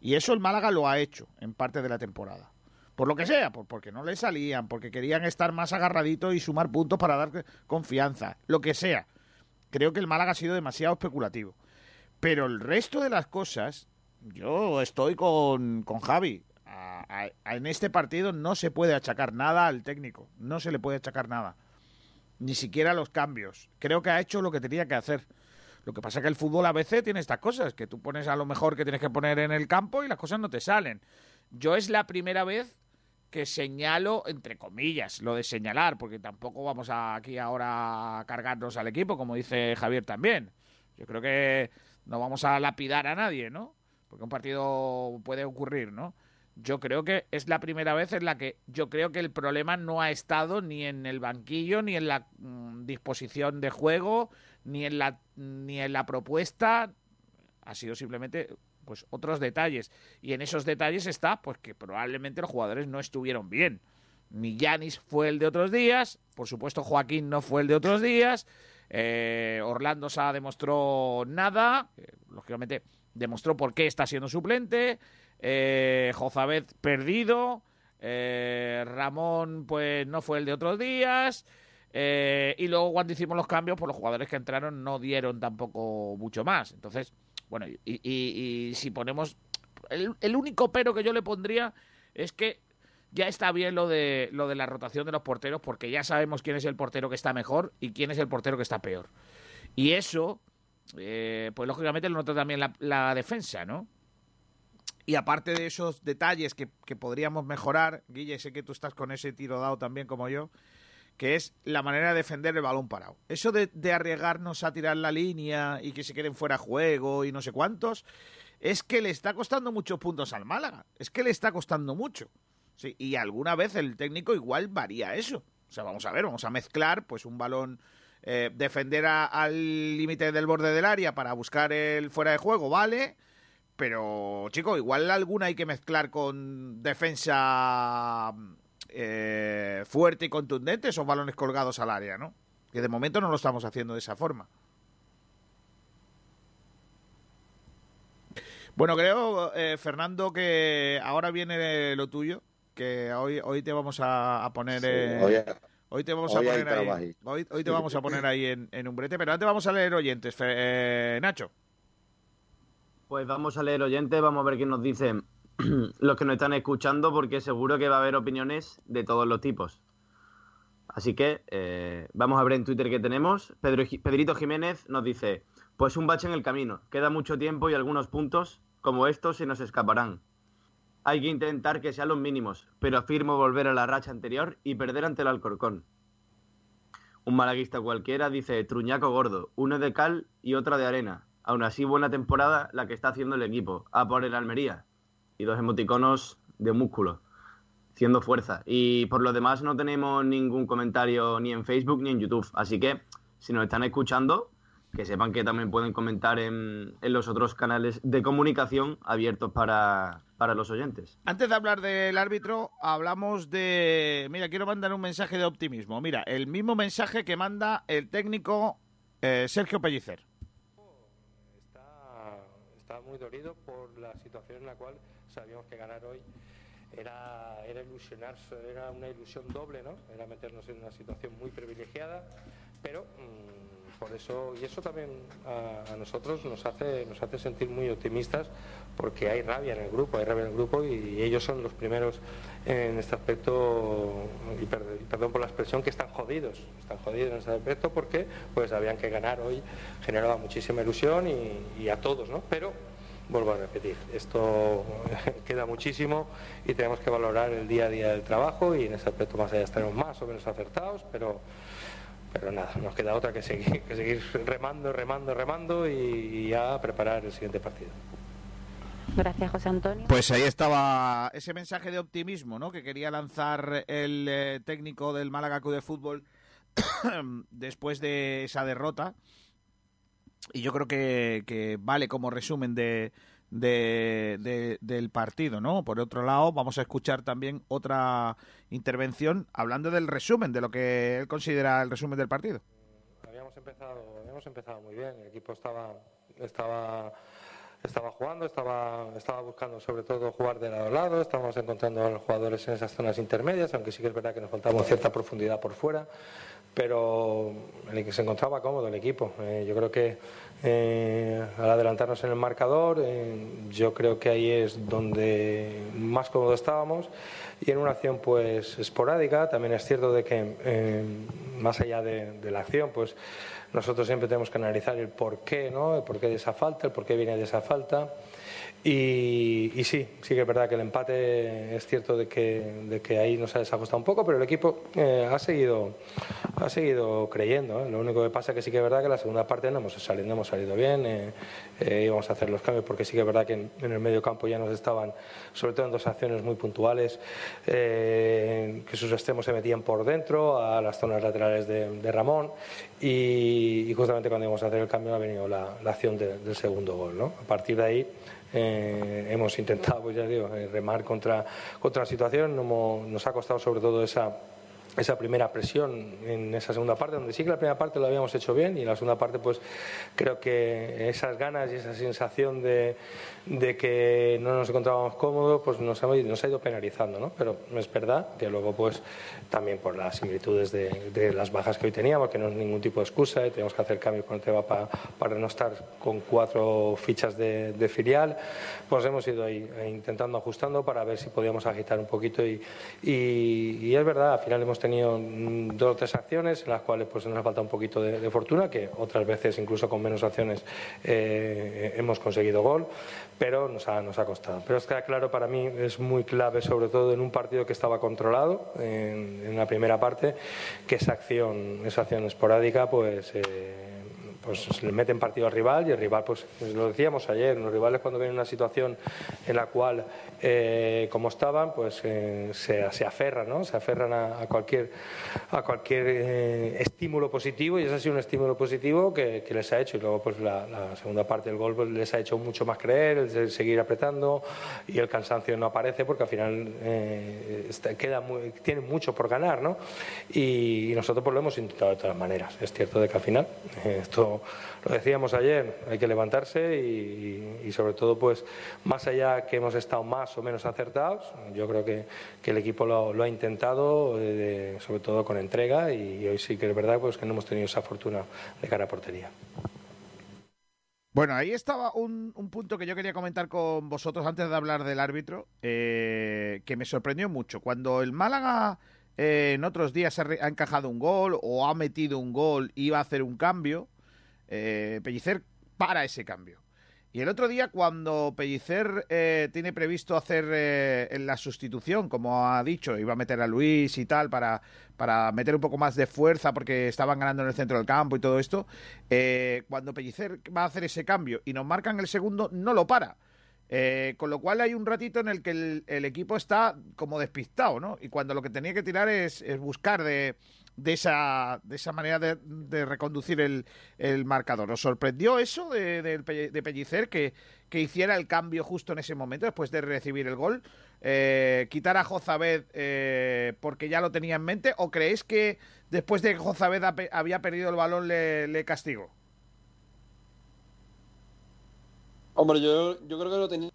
Y eso el Málaga lo ha hecho en parte de la temporada. Por lo que sea, porque no le salían, porque querían estar más agarraditos y sumar puntos para dar confianza, lo que sea. Creo que el Málaga ha sido demasiado especulativo. Pero el resto de las cosas, yo estoy con, con Javi. en este partido no se puede achacar nada al técnico, no se le puede achacar nada. ni siquiera los cambios. Creo que ha hecho lo que tenía que hacer. Lo que pasa es que el fútbol a veces tiene estas cosas, que tú pones a lo mejor que tienes que poner en el campo y las cosas no te salen. Yo es la primera vez que señalo, entre comillas, lo de señalar, porque tampoco vamos a, aquí ahora a cargarnos al equipo, como dice Javier también. Yo creo que no vamos a lapidar a nadie, ¿no? Porque un partido puede ocurrir, ¿no? Yo creo que es la primera vez en la que yo creo que el problema no ha estado ni en el banquillo, ni en la mm, disposición de juego, ni en la ni en la propuesta. Ha sido simplemente pues otros detalles. Y en esos detalles está pues que probablemente los jugadores no estuvieron bien. Ni Yanis fue el de otros días, por supuesto Joaquín no fue el de otros días, eh, Orlando Sá demostró nada, eh, lógicamente demostró por qué está siendo suplente, eh, Jozabed perdido, eh, Ramón pues no fue el de otros días, y luego cuando hicimos los cambios, pues los jugadores que entraron no dieron tampoco mucho más. Entonces, bueno, y, si ponemos... El, único pero que yo le pondría es que ya está bien lo de, lo de la rotación de los porteros porque ya sabemos quién es el portero que está mejor y quién es el portero que está peor. Y eso, eh, pues lógicamente lo nota también la, defensa, ¿no? Y aparte de esos detalles que, que, podríamos mejorar, Guille, sé que tú estás con ese tiro dado también como yo, que es la manera de defender el balón parado. Eso de, arriesgarnos a tirar la línea y que se queden fuera juego y no sé cuántos, es que le está costando muchos puntos al Málaga. Es que le está costando mucho. Sí, y alguna vez el técnico igual varía eso. O sea, vamos a ver, vamos a mezclar pues un balón, eh, defender al límite del borde del área para buscar el fuera de juego, vale. Pero, chico, igual alguna hay que mezclar con defensa eh, fuerte y contundente esos balones colgados al área, ¿no? Que de momento no lo estamos haciendo de esa forma. Bueno, creo, eh, Fernando, que ahora viene lo tuyo, que hoy, hoy te vamos a, poner... hoy, te vamos a poner ahí, hoy, te vamos a poner ahí en, un brete, pero antes vamos a leer oyentes. Eh, Nacho. Pues vamos a leer oyentes, vamos a ver qué nos dicen los que nos están escuchando porque seguro que va a haber opiniones de todos los tipos. Así que eh, vamos a ver en Twitter qué tenemos. Pedro, Pedrito Jiménez nos dice, pues un bache en el camino. Queda mucho tiempo y algunos puntos como estos se nos escaparán. Hay que intentar que sean los mínimos, pero afirmo volver a la racha anterior y perder ante el Alcorcón. Un malaguista cualquiera dice truñaco gordo, uno de cal y otra de arena. Aún así, buena temporada la que está haciendo el equipo. A por el Almería y dos emoticonos de músculo, haciendo fuerza. Y por lo demás no tenemos ningún comentario ni en Facebook ni en YouTube. Así que si nos están escuchando, que sepan que también pueden comentar en, los otros canales de comunicación abiertos para, los oyentes. Antes de hablar del árbitro, hablamos de... Mira, quiero mandar un mensaje de optimismo. Mira, el mismo mensaje que manda el técnico eh, Sergio Pellicer. Está, está muy dolido por la situación en la cual sabíamos que ganar hoy era, era ilusionarse, era una ilusión doble, ¿no? Era meternos en una situación muy privilegiada, pero mm, por eso, y eso también a, nosotros nos hace, nos hace sentir muy optimistas porque hay rabia en el grupo, hay rabia en el grupo y, ellos son los primeros en este aspecto, y, perdón por la expresión, que están jodidos, están jodidos en este aspecto porque pues sabían que ganar hoy generaba muchísima ilusión y, y a todos, ¿no? Pero vuelvo a repetir, esto queda muchísimo y tenemos que valorar el día a día del trabajo y en ese aspecto más allá estaremos más o menos acertados, pero, pero nada, nos queda otra que seguir, que seguir remando, remando, remando y, ya preparar el siguiente partido. Gracias, José Antonio. Pues ahí estaba ese mensaje de optimismo ¿no? que quería lanzar el eh, técnico del Málaga Club de Fútbol después de esa derrota y yo creo que, vale como resumen de, del partido, ¿no? Por otro lado, vamos a escuchar también otra intervención hablando del resumen, de lo que él considera el resumen del partido. Habíamos empezado, habíamos empezado muy bien, el equipo estaba, estaba, estaba jugando, estaba, estaba buscando sobre todo jugar de lado a lado, estábamos encontrando a los jugadores en esas zonas intermedias, aunque sí que es verdad que nos faltaba cierta profundidad por fuera pero se encontraba cómodo el equipo. Eh, yo creo que eh, al adelantarnos en el marcador. Eh, yo creo que ahí es donde más cómodo estábamos y en una acción pues esporádica. También es cierto de que más allá de, la acción, pues nosotros siempre tenemos que analizar el por qué, ¿no? El por qué de esa falta, el por qué viene de esa falta. Y, sí, sí que es verdad que el empate es cierto de que, de que ahí nos ha desajustado un poco, pero el equipo eh, ha seguido ha seguido creyendo. ¿eh? Lo único que pasa es que sí que es verdad que la segunda parte no hemos salido, hemos salido bien, eh, íbamos a hacer los cambios porque sí que es verdad que en, el medio campo ya nos estaban, sobre todo en dos acciones muy puntuales, que sus extremos se metían por dentro a las zonas laterales de, Ramón y, justamente cuando íbamos a hacer el cambio ha venido la, acción del segundo gol. ¿no? A partir de ahí eh, hemos intentado, pues ya digo, eh, remar contra, contra la situación. Nos ha costado sobre todo esa esa primera presión en esa segunda parte, donde sí que la primera parte lo habíamos hecho bien y en la segunda parte pues creo que esas ganas y esa sensación de, de que no nos encontrábamos cómodos pues nos, nos ha ido penalizando, ¿no? Pero es verdad que luego pues también por las similitudes de, de las bajas que hoy teníamos, que no es ningún tipo de excusa y tenemos que hacer cambios con el tema para, para no estar con cuatro fichas de, de, filial, pues hemos ido ahí intentando ajustando para ver si podíamos agitar un poquito y, y, y es verdad, al final hemos tenido tenido dos o tres acciones en las cuales pues nos ha faltado un poquito de, fortuna, que otras veces incluso con menos acciones eh, hemos conseguido gol, pero nos ha, nos ha costado. Pero está claro, para mí es muy clave, sobre todo en un partido que estaba controlado en, en la primera parte, que esa acción, esa acción esporádica, pues... Eh, pues le meten partido al rival y el rival, pues lo decíamos ayer, los rivales cuando ven una situación en la cual, eh, como estaban, pues eh, se, se, aferran, ¿no? Se aferran a, cualquier, a cualquier eh, estímulo positivo y ese ha sido un estímulo positivo que, les ha hecho y luego pues la, segunda parte del gol pues, les ha hecho mucho más creer, el seguir apretando y el cansancio no aparece porque al final queda muy, tiene mucho por ganar, ¿no? Y, y, nosotros pues lo hemos intentado de todas maneras. Es cierto de que al final esto lo decíamos ayer, hay que levantarse y, sobre todo, pues más allá que hemos estado más o menos acertados, yo creo que, el equipo lo, ha intentado, eh, sobre todo con entrega y, hoy sí que es verdad pues que no hemos tenido esa fortuna de cara a portería. Bueno, ahí estaba un, punto que yo quería comentar con vosotros antes de hablar del árbitro, eh, que me sorprendió mucho. Cuando el Málaga eh, en otros días ha, ha, encajado un gol o ha metido un gol y iba a hacer un cambio, eh, Pellicer para ese cambio. Y el otro día, cuando Pellicer eh, tiene previsto hacer eh, la sustitución, como ha dicho, iba a meter a Luis y tal para, para meter un poco más de fuerza porque estaban ganando en el centro del campo y todo esto, cuando Pellicer va a hacer ese cambio y nos marcan el segundo, no lo para. con lo cual hay un ratito en el que el, equipo está como despistado, ¿no? Y cuando lo que tenía que tirar es buscar de, de esa, de esa manera de, reconducir el, el, marcador. ¿Os sorprendió eso de, de, Pellicer que, que, hiciera el cambio justo en ese momento, después de recibir el gol? Eh, ¿Quitar a Jozabed eh, porque ya lo tenía en mente? ¿O creéis que después de que Jozabed había perdido el balón le, le castigó? Hombre, yo, yo creo que lo tenía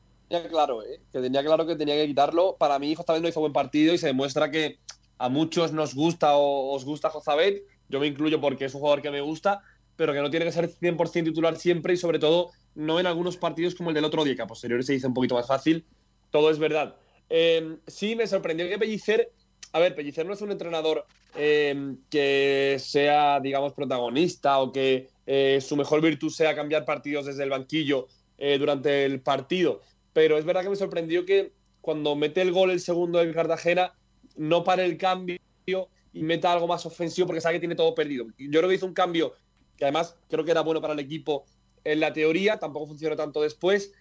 claro, ¿eh? que tenía claro que tenía que quitarlo. Para mí, Jozabed no hizo buen partido y se demuestra que a muchos nos gusta o os gusta Jozabed, yo me incluyo porque es un jugador que me gusta, pero que no tiene que ser 100% titular siempre y sobre todo no en algunos partidos como el del otro día, que a posteriori se dice un poquito más fácil, todo es verdad. Em, sí, me sorprendió que Pellicer, a ver, Pellicer no es un entrenador em, que sea, digamos, protagonista o que eh, su mejor virtud sea cambiar partidos desde el banquillo eh, durante el partido, pero es verdad que me sorprendió que cuando mete el gol el segundo en Cartagena, no para el cambio y meta algo más ofensivo porque sabe que tiene todo perdido. Yo creo que hizo un cambio que además creo que era bueno para el equipo en la teoría, tampoco funcionó tanto después,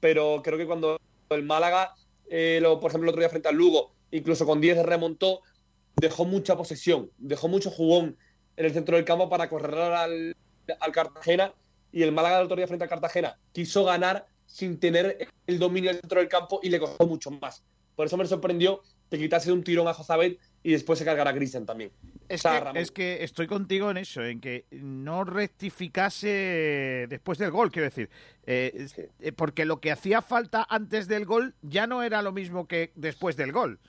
pero creo que cuando el Málaga, eh, lo, por ejemplo, el otro día frente al Lugo, incluso con 10 remontó, dejó mucha posesión, dejó mucho jugón en el centro del campo para correr al, al Cartagena y el Málaga el otro día frente al Cartagena quiso ganar sin tener el dominio del centro del campo y le costó mucho más. Por eso me sorprendió te quitase un tirón a Jozabet y después se cargará a Christian también. Es, que, es, que, estoy contigo en eso, en que no rectificase después del gol, quiero decir. Eh, eh, porque lo que hacía falta antes del gol ya no era lo mismo que después del gol.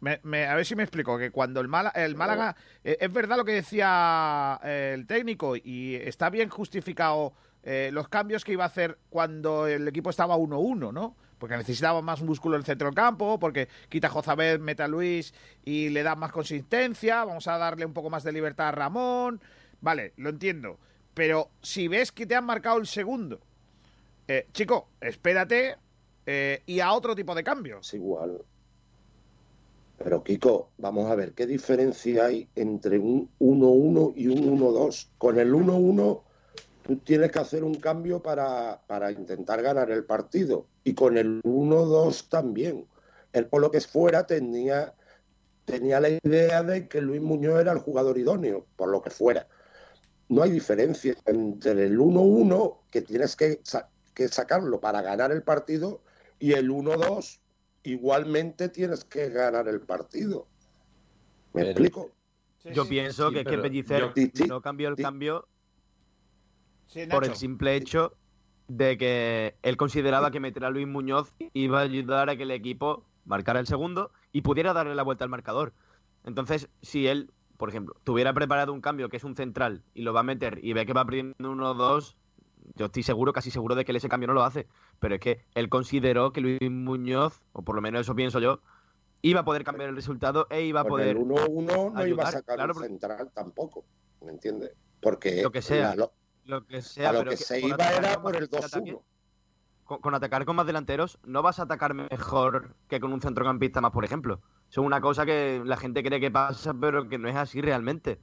a ver si me explico, que cuando el, el Málaga... Eh, es verdad lo que decía el técnico y está bien justificado eh, los cambios que iba a hacer cuando el equipo estaba 1-1, ¿no? Porque necesitaba más músculo en el centro del campo, porque quita a meta a Luis y le da más consistencia, vamos a darle un poco más de libertad a Ramón. Vale, lo entiendo. Pero si ves que te han marcado el segundo, eh, chico, espérate eh, y a otro tipo de cambios. Es igual. Pero Kiko, vamos a ver, ¿qué diferencia hay entre un 1-1 y un 1-2? Con el 1-1 tú tienes que hacer un cambio para, para intentar ganar el partido. Y con el 1-2 también. Él por lo que fuera tenía, tenía la idea de que Luis Muñoz era el jugador idóneo, por lo que fuera. No hay diferencia entre el 1-1, que tienes que, sa- que sacarlo para ganar el partido, y el 1-2, igualmente tienes que ganar el partido. ¿Me Pero- explico? Yo pienso sí, que es que Pellicer yo- Sí, sí, no cambió el sí. cambio Sí, por el simple hecho de que él consideraba que meter a Luis Muñoz iba a ayudar a que el equipo marcara el segundo y pudiera darle la vuelta al marcador. Entonces, si él, por ejemplo, tuviera preparado un cambio que es un central y lo va a meter y ve que va perdiendo 1-2, yo estoy seguro, casi seguro de que él ese cambio no lo hace. Pero es que él consideró que Luis Muñoz, o por lo menos eso pienso yo, iba a poder cambiar el resultado e iba a poder el 1-1 no iba a sacar claro, un central tampoco, ¿me entiendes? Porque Lo que sea. la- lo- que sea. a lo pero que que se iba era por el ataque- 2-1. con, con atacar con más delanteros, no vas a atacar mejor que con un centrocampista más, por ejemplo. Eso es una cosa que la gente cree que pasa, pero que no es así realmente.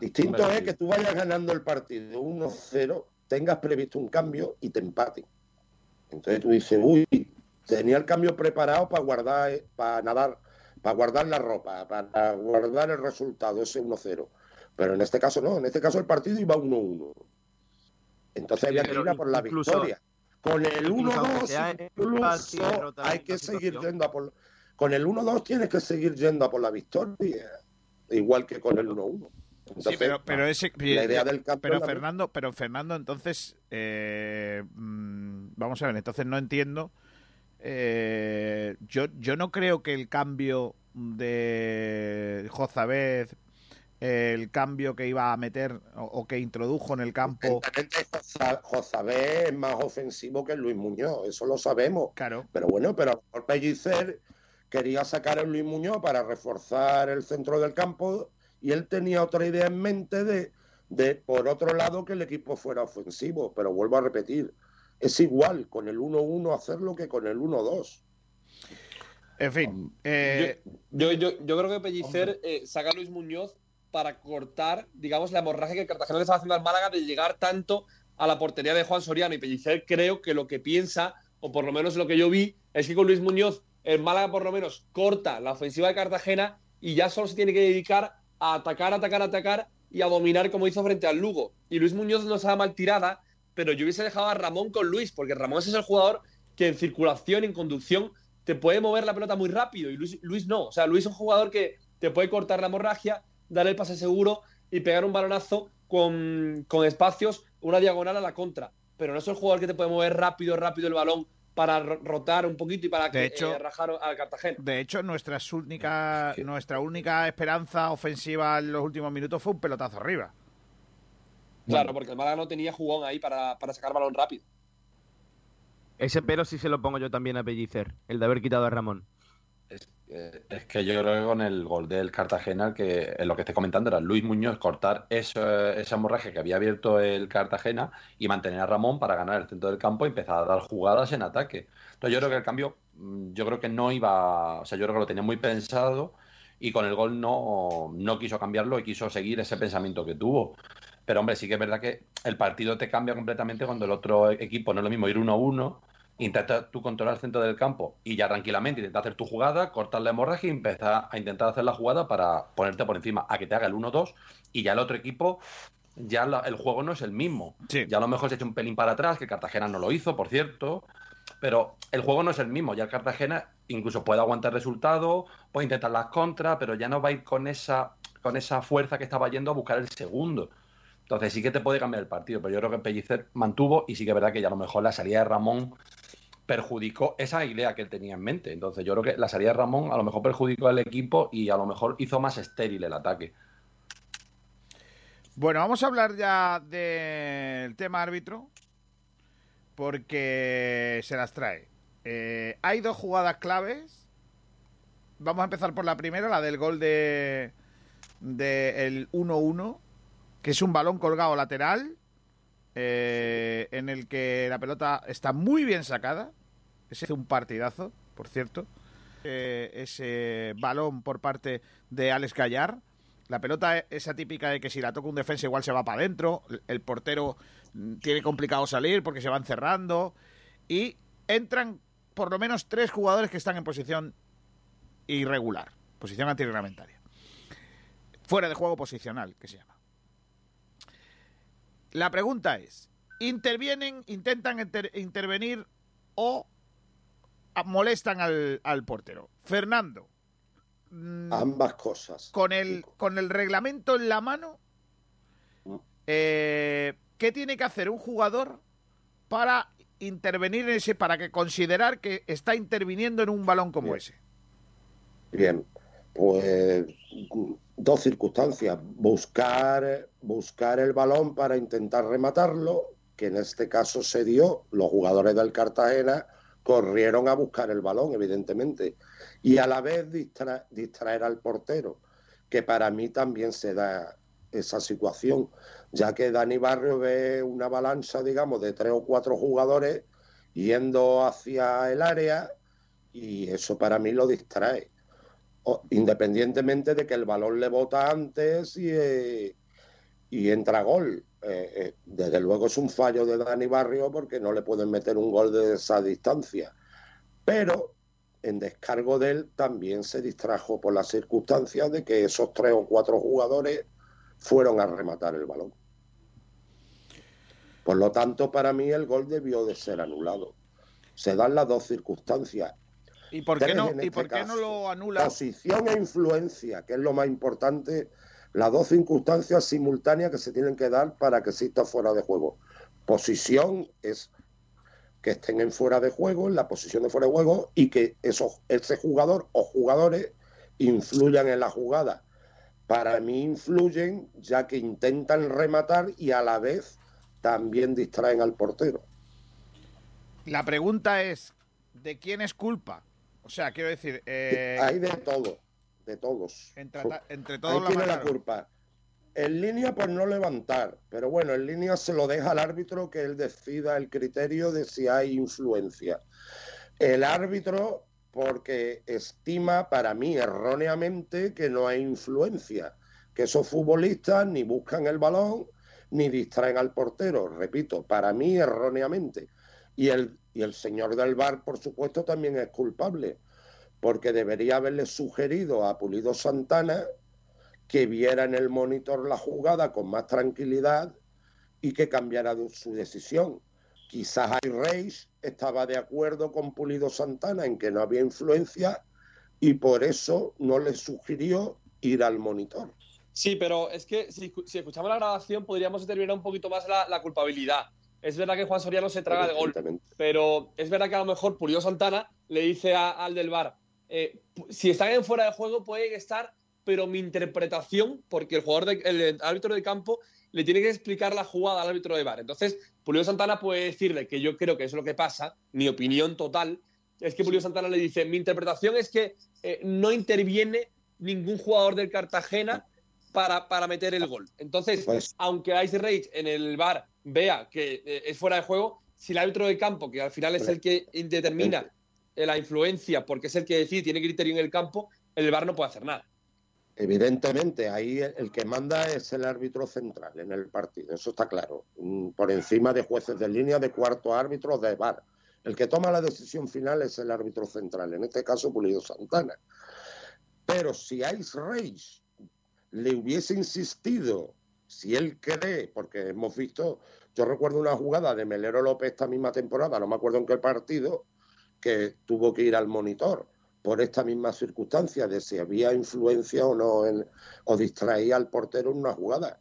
Distinto es que tú vayas ganando el partido 1-0, tengas previsto un cambio y te empaten. Entonces tú dices, uy, tenía el cambio preparado para guardar, eh, para nadar, para guardar la ropa, para guardar el resultado, ese 1-0. Pero en este caso no, en este caso el partido iba 1-1. Entonces Sí, había que ir a por la incluso- victoria. Con el incluso aunque 1-2 sea incluso empate y derrota hay que seguir yendo a por... Con el 1-2 tienes que seguir yendo a por la victoria, igual que con el 1-1. Sí, Entonces, pero, pero ese, la idea del cambio pero Fernando, pero Fernando, entonces, eh, mm, vamos a ver, entonces no entiendo. eh, yo, yo no creo que el cambio de Jozabed, el cambio que iba a meter o, o que introdujo en el campo, Jozabé es más ofensivo que Luis Muñoz, eso lo sabemos. claro, Pero bueno, pero a lo mejor Pellicer quería sacar a Luis Muñoz para reforzar el centro del campo y él tenía otra idea en mente de, de, por otro lado, que el equipo fuera ofensivo. Pero vuelvo a repetir, es igual con el 1-1 hacerlo que con el 1-2. en fin, eh, Yo, yo, yo creo que Pellicer eh, saca a Luis Muñoz para cortar, digamos, la hemorragia que Cartagena le estaba haciendo al Málaga de llegar tanto a la portería de Juan Soriano. Y Pellicer creo que lo que piensa, o por lo menos lo que yo vi, es que con Luis Muñoz el Málaga por lo menos corta la ofensiva de Cartagena y ya solo se tiene que dedicar a atacar, atacar, atacar y a dominar como hizo frente al Lugo. Y Luis Muñoz no se mal tirada, pero yo hubiese dejado a Ramón con Luis, porque Ramón es el jugador que en circulación, en conducción, te puede mover la pelota muy rápido y Luis, Luis no. O sea, Luis es un jugador que te puede cortar la hemorragia, darle el pase seguro y pegar un balonazo con, con espacios, una diagonal a la contra. Pero no es el jugador que te puede mover rápido, rápido el balón para ro- rotar un poquito y para que, De hecho- eh, rajar al Cartagena. de hecho, nuestra única, nuestra única esperanza ofensiva en los últimos minutos fue un pelotazo arriba. Claro, porque el Málaga no tenía jugón ahí para, para sacar balón rápido. Ese pero sí se lo pongo yo también a Pellicer, el de haber quitado a Ramón. Es, que yo creo que con el gol del Cartagena, que en lo que estoy comentando era Luis Muñoz cortar eso- esa hemorragia que había abierto el Cartagena y mantener a Ramón para ganar el centro del campo y empezar a dar jugadas en ataque. Entonces yo creo que el cambio, mm, yo creo que no iba, o sea, yo creo que lo tenía muy pensado y con el gol no, no quiso cambiarlo y quiso seguir ese pensamiento que tuvo. Pero hombre, sí que es verdad que el partido te cambia completamente cuando el otro equipo no es lo mismo ir 1-1 intenta tú controlar el centro del campo y ya tranquilamente intentar hacer tu jugada, cortar la hemorragia y empezar a intentar hacer la jugada para ponerte por encima, a que te haga el 1-2 y ya el otro equipo, ya la- el juego no es el mismo. Sí. Ya a lo mejor se echa un pelín para atrás, que Cartagena no lo hizo, por cierto, pero el juego no es el mismo. Ya el Cartagena incluso puede aguantar el resultado, puede intentar las contras, pero ya no va a ir con esa, con esa fuerza que estaba yendo a buscar el segundo. Entonces sí que te puede cambiar el partido, pero yo creo que Pellicer mantuvo y sí que es verdad que ya a lo mejor la salida de Ramón perjudicó esa idea que él tenía en mente. Entonces yo creo que la salida de Ramón a lo mejor perjudicó al equipo y a lo mejor hizo más estéril el ataque. Bueno, vamos a hablar ya del tema árbitro, porque se las trae. Eh, hay dos jugadas claves. Vamos a empezar por la primera, la del gol de, de el 1-1, que es un balón colgado lateral, eh, en el que la pelota está muy bien sacada. Ese es un partidazo, por cierto. Eh, ese balón por parte de Alex Gallar. La pelota es atípica de que si la toca un defensa igual se va para adentro. El portero mm, tiene complicado salir porque se van cerrando. Y entran por lo menos tres jugadores que están en posición irregular, posición antirreglamentaria. Fuera de juego posicional, que se llama. La pregunta es, ¿intervienen, intentan intervenir o molestan al, al portero? Fernando, Mm, Ambas cosas. Con el, con el reglamento en la mano, mm. eh, ¿qué tiene que hacer un jugador para intervenir en ese, para que considerar que está interviniendo en un balón como ese? Bien, pues dos circunstancias. Buscar, buscar el balón para intentar rematarlo, que en este caso se dio. Los jugadores del Cartagena corrieron a buscar el balón, evidentemente y a la vez distraer al portero, que para mí también se da esa situación, ya que Dani Barrio ve una balanza, digamos, de tres o cuatro jugadores yendo hacia el área y eso para mí lo distrae, independientemente de que el balón le bota antes y, eh, y entra gol. Eh, eh, desde luego es un fallo de Dani Barrio porque no le pueden meter un gol de esa distancia. Pero en descargo de él también se distrajo por las circunstancias de que esos tres o cuatro jugadores fueron a rematar el balón. Por lo tanto, para mí el gol debió de ser anulado. Se dan las dos circunstancias. ¿Y por qué, no, ¿y por qué no lo anula? Posición e influencia, que es lo más importante, las dos circunstancias simultáneas que se tienen que dar para que exista fuera de juego. Posición es que estén en fuera de juego, en la posición de fuera de juego, y que esos, ese jugador o jugadores influyan en la jugada. Para mí influyen ya que intentan rematar y a la vez también distraen al portero. La pregunta es, ¿de quién es culpa? O sea, quiero decir... Eh, Hay de todo, de todos. Entre, entre todos Ahí tiene la culpa. En línea por no levantar, pero bueno, en línea se lo deja al árbitro que él decida el criterio de si hay influencia. El árbitro porque estima para mí erróneamente que no hay influencia, que esos futbolistas ni buscan el balón ni distraen al portero, repito, para mí erróneamente. Y el, y el señor del bar, por supuesto, también es culpable, porque debería haberle sugerido a Pulido Santana que viera en el monitor la jugada con más tranquilidad y que cambiara su decisión. Quizás Reis estaba de acuerdo con Pulido Santana en que no había influencia y por eso no le sugirió ir al monitor. Sí, pero es que si, escuchamos la grabación podríamos determinar un poquito más la, culpabilidad. Es verdad que Juan Soriano se traga de gol, pero es verdad que a lo mejor Pulido Santana le dice al del bar, eh, si están en fuera de juego pueden estar pero mi interpretación, porque el jugador, de, el árbitro de campo le tiene que explicar la jugada al árbitro de bar. Entonces, Julio Santana puede decirle que yo creo que eso es lo que pasa, mi opinión total, es que Julio Santana le dice, mi interpretación es que eh, no interviene ningún jugador del Cartagena para, para meter el gol. Entonces, pues aunque Ice Rage en el bar vea que eh, es fuera de juego, si el árbitro de campo, que al final es el que determina la influencia, porque es el que decide, tiene criterio en el campo, el bar no puede hacer nada. Evidentemente, ahí el que manda es el árbitro central en el partido, eso está claro, mm, por encima de jueces de línea, de cuarto árbitro, de VAR. El que toma la decisión final es el árbitro central, en este caso Pulido Santana. Pero si Ice Reis le hubiese insistido, si él cree, porque hemos visto, yo recuerdo una jugada de Melero López esta misma temporada, no me acuerdo en qué partido, que tuvo que ir al monitor por esta misma circunstancia de si había influencia o no en, o distraía al portero en una jugada.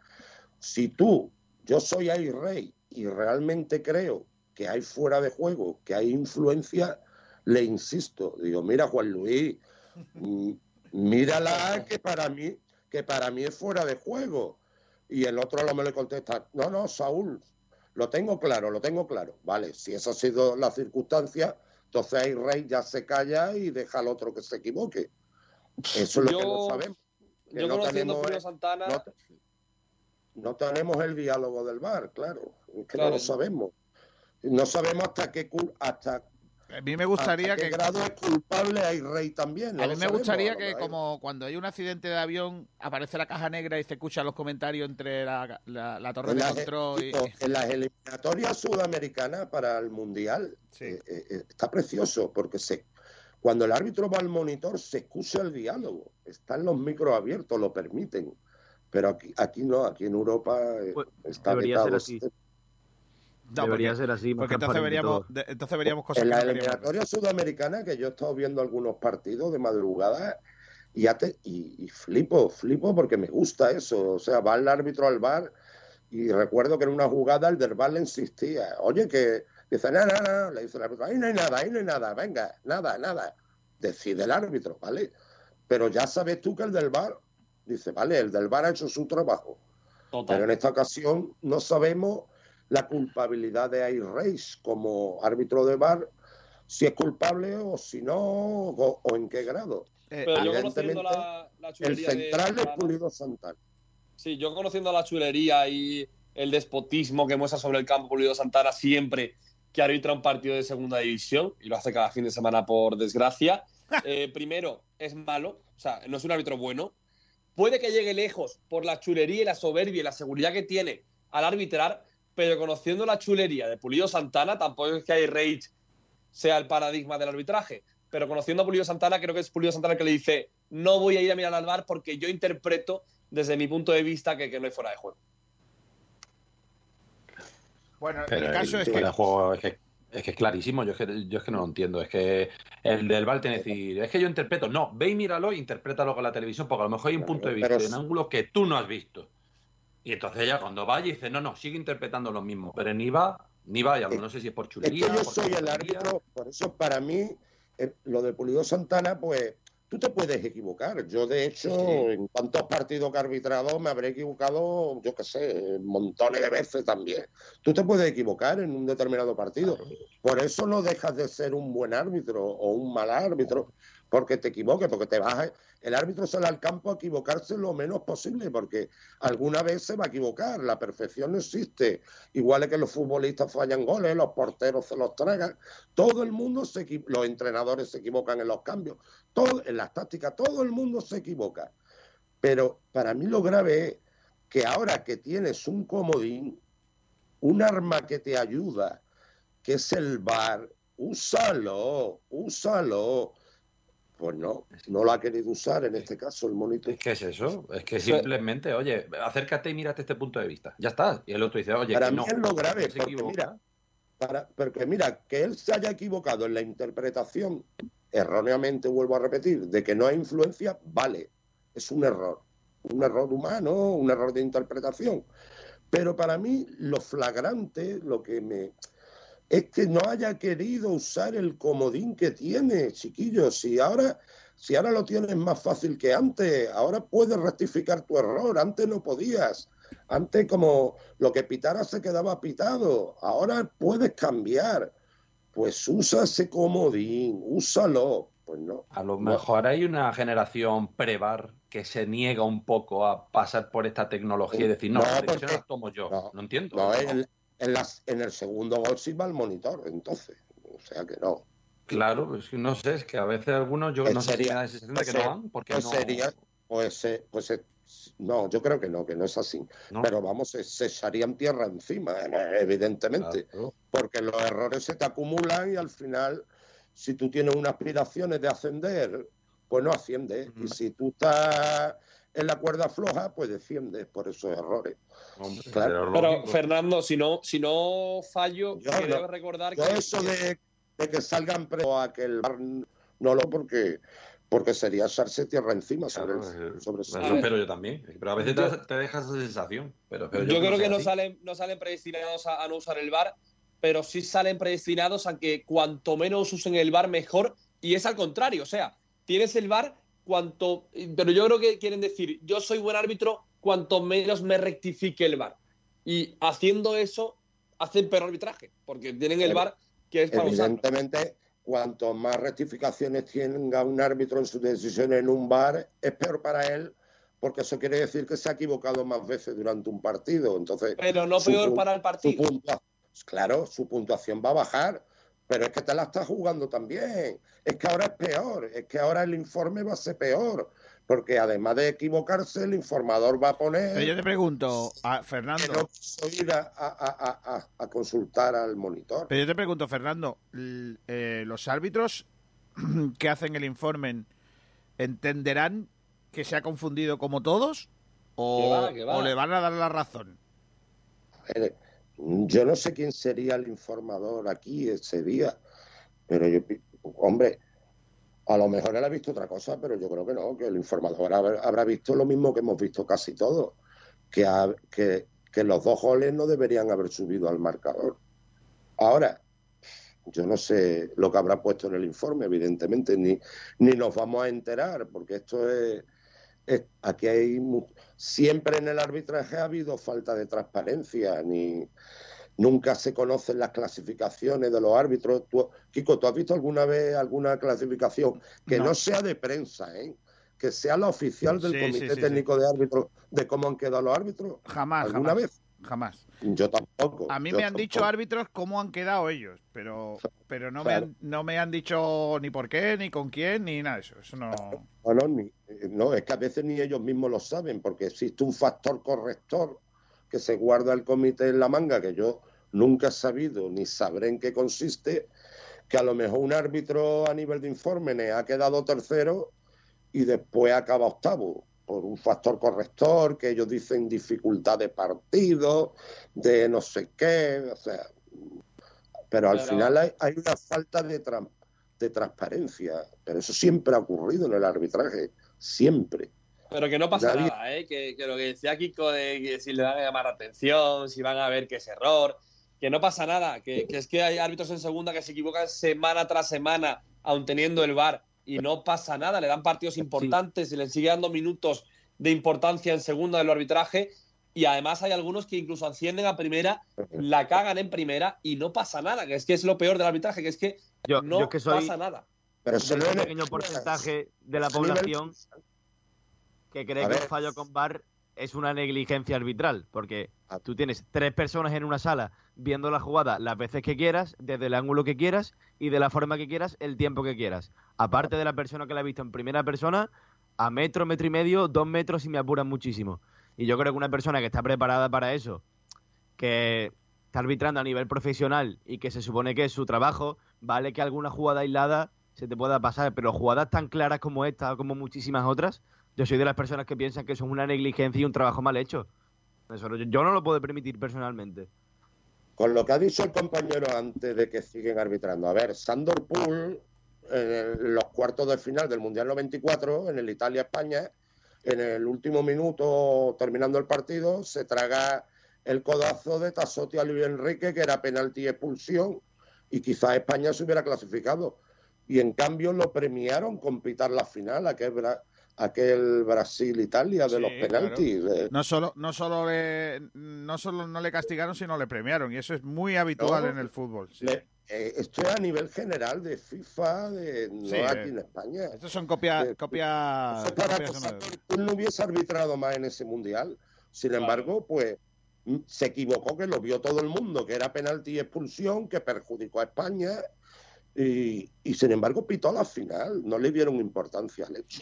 Si tú, yo soy ahí rey y realmente creo que hay fuera de juego, que hay influencia, le insisto, digo, mira Juan Luis, mm, mírala que para mí, que para mí es fuera de juego. Y el otro lo me le contesta, no, no, Saúl, lo tengo claro, lo tengo claro. Vale, si esa ha sido la circunstancia, entonces ahí Rey ya se calla y deja al otro que se equivoque. Eso es lo que no sabemos. Que yo no conociendo a tenemos, Santana, no, no tenemos el diálogo del bar, claro, es que Claro. no lo sabemos. No sabemos hasta qué hasta, A mí me gustaría hasta qué que grado es culpable hay Rey también. no A mí me sabemos, gustaría que, Hay- como cuando hay un accidente de avión, aparece la caja negra y se escuchan los comentarios entre la, la- la torre en de las, control y... en las eliminatorias sudamericanas para el mundial eh, eh, está precioso porque se cuando el árbitro va al monitor se escucha el diálogo. Están los micros abiertos lo permiten. Pero aquí aquí no aquí en Europa eh, está Pues, debería ser así. No, Debería porque- ser así, más Porque entonces veríamos, de- entonces veríamos cosas en que la no eliminatoria sudamericana que yo he estado viendo algunos partidos de madrugada y, ya te- y, y flipo, flipo porque me gusta eso. O sea, va el árbitro al bar y recuerdo que en una jugada el del bar le insistía, oye, que dice, no, no, no, le dice el árbitro, ahí no hay nada, ahí no hay nada, venga, nada, nada. Decide el árbitro, ¿vale? Pero ya sabes tú que el del bar, dice, vale, el del bar ha hecho su trabajo. Pero en esta ocasión no sabemos la culpabilidad de Air Race como árbitro de bar, si es culpable o si no, o, o en qué grado. Pero yo conociendo Evidentemente, la, la el chulería de central es Santana- Pulido Santana. Sí, yo conociendo la chulería y el despotismo que muestra sobre el campo Pulido Santana siempre que arbitra un partido de segunda división, y lo hace cada fin de semana por desgracia, eh, primero, es malo, o sea, no es un árbitro bueno. Puede que llegue lejos por la chulería y la soberbia y la seguridad que tiene al arbitrar, pero conociendo la chulería de Pulido Santana, tampoco es que hay Rage sea el paradigma del arbitraje. Pero conociendo a Pulido Santana, creo que es Pulido Santana el que le dice: No voy a ir a mirar al bar porque yo interpreto desde mi punto de vista que, que no hay fuera de juego. Bueno, Pero el caso es que... de juego es que, es que es clarísimo, yo es que, yo es que no lo entiendo. Es que el del VAR tiene que decir, es que yo interpreto. No, ve y míralo e interprétalo con la televisión, porque a lo mejor hay un punto de vista pero en es- ángulos que tú no has visto. Y entonces ya cuando vaya dice, no, no, sigue interpretando lo mismo. Pero ni va, ni va, y no sé si es por Es que chulería. yo por soy el árbitro, por eso para mí eh, lo de Pulido Santana, pues tú te puedes equivocar. Yo, de hecho, en cuantos partidos que he arbitrado, me habré equivocado, yo qué sé, montones de veces también. Tú te puedes equivocar en un determinado partido. Por eso no dejas de ser un buen árbitro o un mal árbitro, porque te equivoques, porque te vas a- El árbitro sale al campo a equivocarse lo menos posible, porque alguna vez se va a equivocar. La perfección no existe. Igual es que los futbolistas fallan goles, los porteros se los tragan. Todo el mundo se equi- los entrenadores se equivocan en los cambios, todo, en las tácticas, todo el mundo se equivoca. Pero para mí lo grave es que ahora que tienes un comodín, un arma que te ayuda, que es el VAR, úsalo, úsalo. Pues no, no lo ha querido usar en este caso el monitor. ¿Qué es eso? Es que simplemente, oye, acércate y mírate este punto de vista. Ya está. Y el otro dice, oye, Para que mí no. es lo grave, Se porque equivoca. mira, para, porque mira, que él se haya equivocado en la interpretación, erróneamente vuelvo a repetir, de que no hay influencia, vale, es un error, un error humano, un error de interpretación. Pero para mí lo flagrante, lo que me es que no haya querido usar el comodín que tiene, chiquillos. Si ahora, si ahora lo tienes más fácil que antes, ahora puedes rectificar tu error, antes no podías. Antes como lo que pitara se quedaba pitado, ahora puedes cambiar. Pues usa ese comodín, úsalo. Pues no. A lo mejor hay una generación prevar que se niega un poco a pasar por esta tecnología y decir, no, No, las porque- tomo yo. No, entiendo. No, ¿no? En, las- en el segundo gol sí va el monitor, entonces. O sea que no. Claro, pues no sé, es que a veces algunos yo Pues no sé si sería- la sensación de que pues no van porque pues no... sería- pues, pues no, yo creo que no, que no es así. Pero vamos, se, se echarían tierra encima, eh, evidentemente. Porque los errores se te acumulan y al final, si tú tienes unas aspiraciones de ascender, pues no asciendes. Y si tú estás en la cuerda floja, pues defiendes por esos errores. Claro. Pero, Fernando, si no, si no fallo, Yo creo no- recordar Yo que. eso de, de que salgan presos a que el bar no lo porque porque sería echarse tierra encima sobre, el- sobre Eso espero yo también. Pero a veces te, te deja esa sensación. Pero, pero Yo, creo que no así. salen, no salen predestinados a, a no usar el bar, pero sí salen predestinados a que cuanto menos usen el bar, mejor. Y es al contrario, o sea, tienes el bar cuanto. Pero yo creo que quieren decir, yo soy buen árbitro cuanto menos me rectifique el VAR. Y haciendo eso, hacen peor arbitraje, porque tienen el VAR que es para. Evidentemente, cuanto más rectificaciones tenga un árbitro en su decisión en un bar, es peor para él, porque eso quiere decir que se ha equivocado más veces durante un partido. Entonces, Pero no peor para el su partido. claro, su puntuación va a bajar, pero es que te la está jugando también. Es que ahora es peor, es que ahora el informe va a ser peor, porque además de equivocarse, el informador va a poner Pero yo te pregunto, a que Fernando, no quiso ir a, a- a- a- a consultar al monitor. pero yo te pregunto, Fernando, eh, los árbitros que hacen el informe entenderán que se ha confundido como todos o, Que va, que va. o le van a dar la razón. Eh, Yo no sé quién sería el informador aquí ese día, pero yo, hombre, a lo mejor él ha visto otra cosa, pero yo creo que no, que el informador habrá, visto lo mismo que hemos visto casi todos, que, que, que los dos goles no deberían haber subido al marcador. Ahora, yo no sé lo que habrá puesto en el informe, evidentemente, ni, ni nos vamos a enterar, porque esto es, aquí hay siempre en el arbitraje ha habido falta de transparencia, ni nunca se conocen las clasificaciones de los árbitros. Tú- Kiko, ¿tú has visto alguna vez alguna clasificación que no, No. sea de prensa, ¿eh? que sea la oficial del Sí, Comité sí, sí, Técnico de Árbitros de cómo han quedado los árbitros? Jamás, ¿Alguna jamás. vez? Jamás. Yo tampoco. A mí me han dicho árbitros cómo han quedado ellos, pero pero no, Claro. me han, no me han dicho ni por qué, ni con quién, ni nada de eso. Eso no... No, no, ni- eh, no, es que a veces ni ellos mismos lo saben, porque existe un factor corrector que se guarda el comité en la manga, que yo nunca he sabido ni sabré en qué consiste, que a lo mejor un árbitro a nivel de informe ha quedado tercero y después acaba octavo, por un factor corrector, que ellos dicen dificultad de partido, de no sé qué, o sea, pero al Pero- final hay, hay una falta de, tran- de transparencia, pero eso siempre ha ocurrido en el arbitraje, siempre. Pero que no pasa Nadie- nada, ¿eh? Que, que lo que decía Kiko de que si le van a llamar la atención, si van a ver que es error, que no pasa nada, que, que es que hay árbitros en segunda que se equivocan semana tras semana, aun teniendo el VAR, y no pasa nada, le dan partidos importantes y le sigue dando minutos de importancia en segunda del arbitraje, y además hay algunos que incluso ascienden a primera, la cagan en primera y no pasa nada, que es que es lo peor del arbitraje, que es que Yo, no yo es que soy pasa nada. Pero lo he- pequeño porcentaje de la población que cree que un fallo con VAR es una negligencia arbitral, porque tú tienes tres personas en una sala viendo la jugada las veces que quieras, desde el ángulo que quieras y de la forma que quieras, el tiempo que quieras. Aparte de la persona que la ha visto en primera persona, a metro, metro y medio, dos metros y me apuran muchísimo. Y yo creo que una persona que está preparada para eso, que está arbitrando a nivel profesional y que se supone que es su trabajo, vale que alguna jugada aislada se te pueda pasar, pero jugadas tan claras como esta o como muchísimas otras, yo soy de las personas que piensan que son una negligencia y un trabajo mal hecho. Eso yo no lo puedo permitir personalmente. Con lo que ha dicho el compañero antes de que siguen arbitrando. A ver, Sandor Pool, en los cuartos de final del Mundial 94, en el Italia-España, en el último minuto, terminando el partido, se traga el codazo de Tassotti a Luis Enrique, que era penalti y expulsión, y quizás España se hubiera clasificado. Y en cambio lo premiaron con pitar la final, aquel, Bra- aquel Brasil-Italia de Sí, los penaltis. Eh, No solo, no solo le, no solo no le castigaron, sino le premiaron. Y eso es muy habitual No, en el fútbol. sí. Le- eh, esto es a nivel general de FIFA, de, no Sí, aquí eh. en España. Estos son copias, copias, Eso para copias no hubiese arbitrado más en ese mundial. Sin embargo, pues mm, se equivocó, que lo vio todo el mundo, que era penalti y expulsión, que perjudicó a España. Y, y, sin embargo pitó la final, no le dieron importancia al hecho.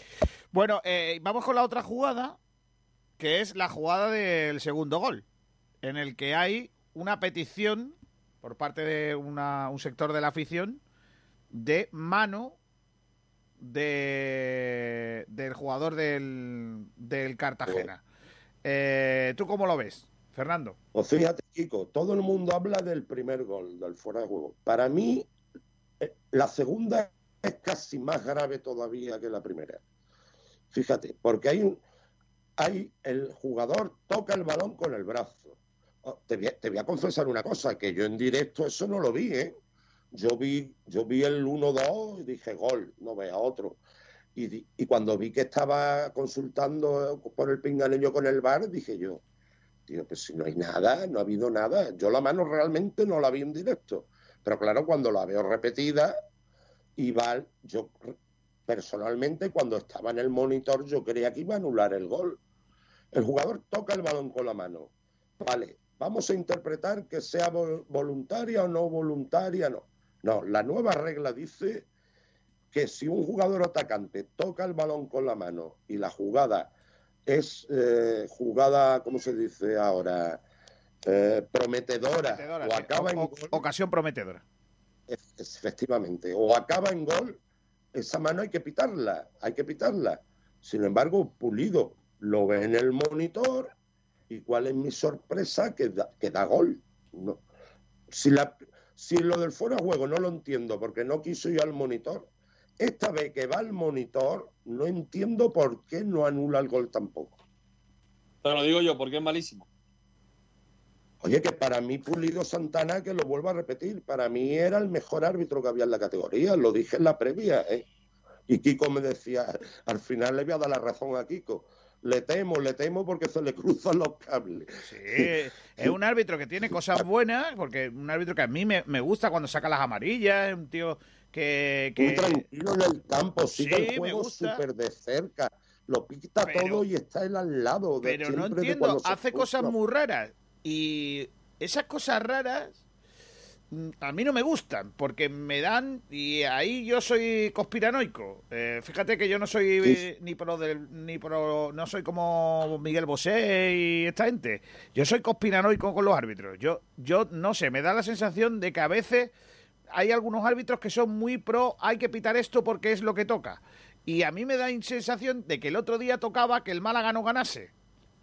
Bueno, eh, vamos con la otra jugada, que es la jugada del segundo gol, en el que hay una petición por parte de una- un sector de la afición de mano de, del jugador del, del Cartagena. Eh, ¿Tú cómo lo ves, Fernando? Pues fíjate, Kiko, todo el mundo habla del primer gol, del fuera de juego. Para mí, la segunda es casi más grave todavía que la primera. Fíjate, porque hay hay el jugador toca el balón con el brazo. Oh, te, voy a, te voy a confesar una cosa, que yo en directo eso no lo vi, ¿eh? Yo vi, yo vi el 1-2 y dije gol, no vea otro. Y, y cuando vi que estaba consultando por el pinganeño con el bar, dije yo, tío, pues si no hay nada, no ha habido nada. Yo la mano realmente no la vi en directo. Pero claro, cuando la veo repetida, va, yo personalmente cuando estaba en el monitor yo creía que iba a anular el gol. El jugador toca el balón con la mano. Vale, vamos a interpretar que sea voluntaria o no voluntaria, no. No, la nueva regla dice que si un jugador atacante toca el balón con la mano y la jugada es eh, jugada, ¿cómo se dice ahora? Eh, prometedora, o acaba en ocasión prometedora. Efectivamente, o acaba en gol, esa mano hay que pitarla, hay que pitarla. Sin embargo, Pulido lo ve en el monitor y cuál es mi sorpresa que da, que da gol. No. Si, la, si lo del fuera de juego no lo entiendo porque no quiso ir al monitor, esta vez que va al monitor no entiendo por qué no anula el gol tampoco. Te lo digo yo, porque es malísimo. Oye, que para mí Pulido Santana, que lo vuelvo a repetir, para mí era el mejor árbitro que había en la categoría, lo dije en la previa. ¿eh? Y Kiko me decía, al final le voy a dar la razón a Kiko. Le temo, le temo porque se le cruzan los cables. Sí, es un árbitro que tiene cosas buenas, porque un árbitro que a mí me, gusta cuando saca las amarillas, es un tío que... Muy tranquilo en el campo, sigue el juego súper de cerca, lo pita todo y está él al lado. De pero no entiendo, hace cosas muy raras y esas cosas raras mm, a mí no me gustan porque me dan y ahí yo soy conspiranoico. Eh, fíjate que yo no soy ni pro del, ni pro no soy como Miguel Bosé y esta gente. Yo soy conspiranoico con los árbitros. Yo yo no sé, me da la sensación de que a veces hay algunos árbitros que son muy pro, hay que pitar esto porque es lo que toca. Y a mí me da la sensación de que el otro día tocaba que el Málaga no ganase.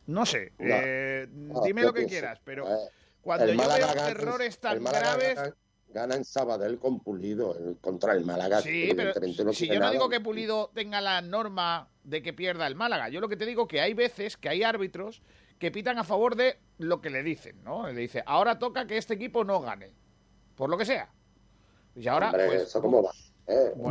No sé, eh, dime lo que quieras, pero eh, cuando yo veo errores tan graves... Gana, en Sabadell con Pulido contra el Málaga. Sí, pero si yo no digo que Pulido tenga la norma de que pierda el Málaga, yo lo que te digo que hay veces que hay árbitros que pitan a favor de lo que le dicen, ¿no? Le dice, ahora toca que este equipo no gane, por lo que sea. Y ahora, pues, ¿eso cómo va?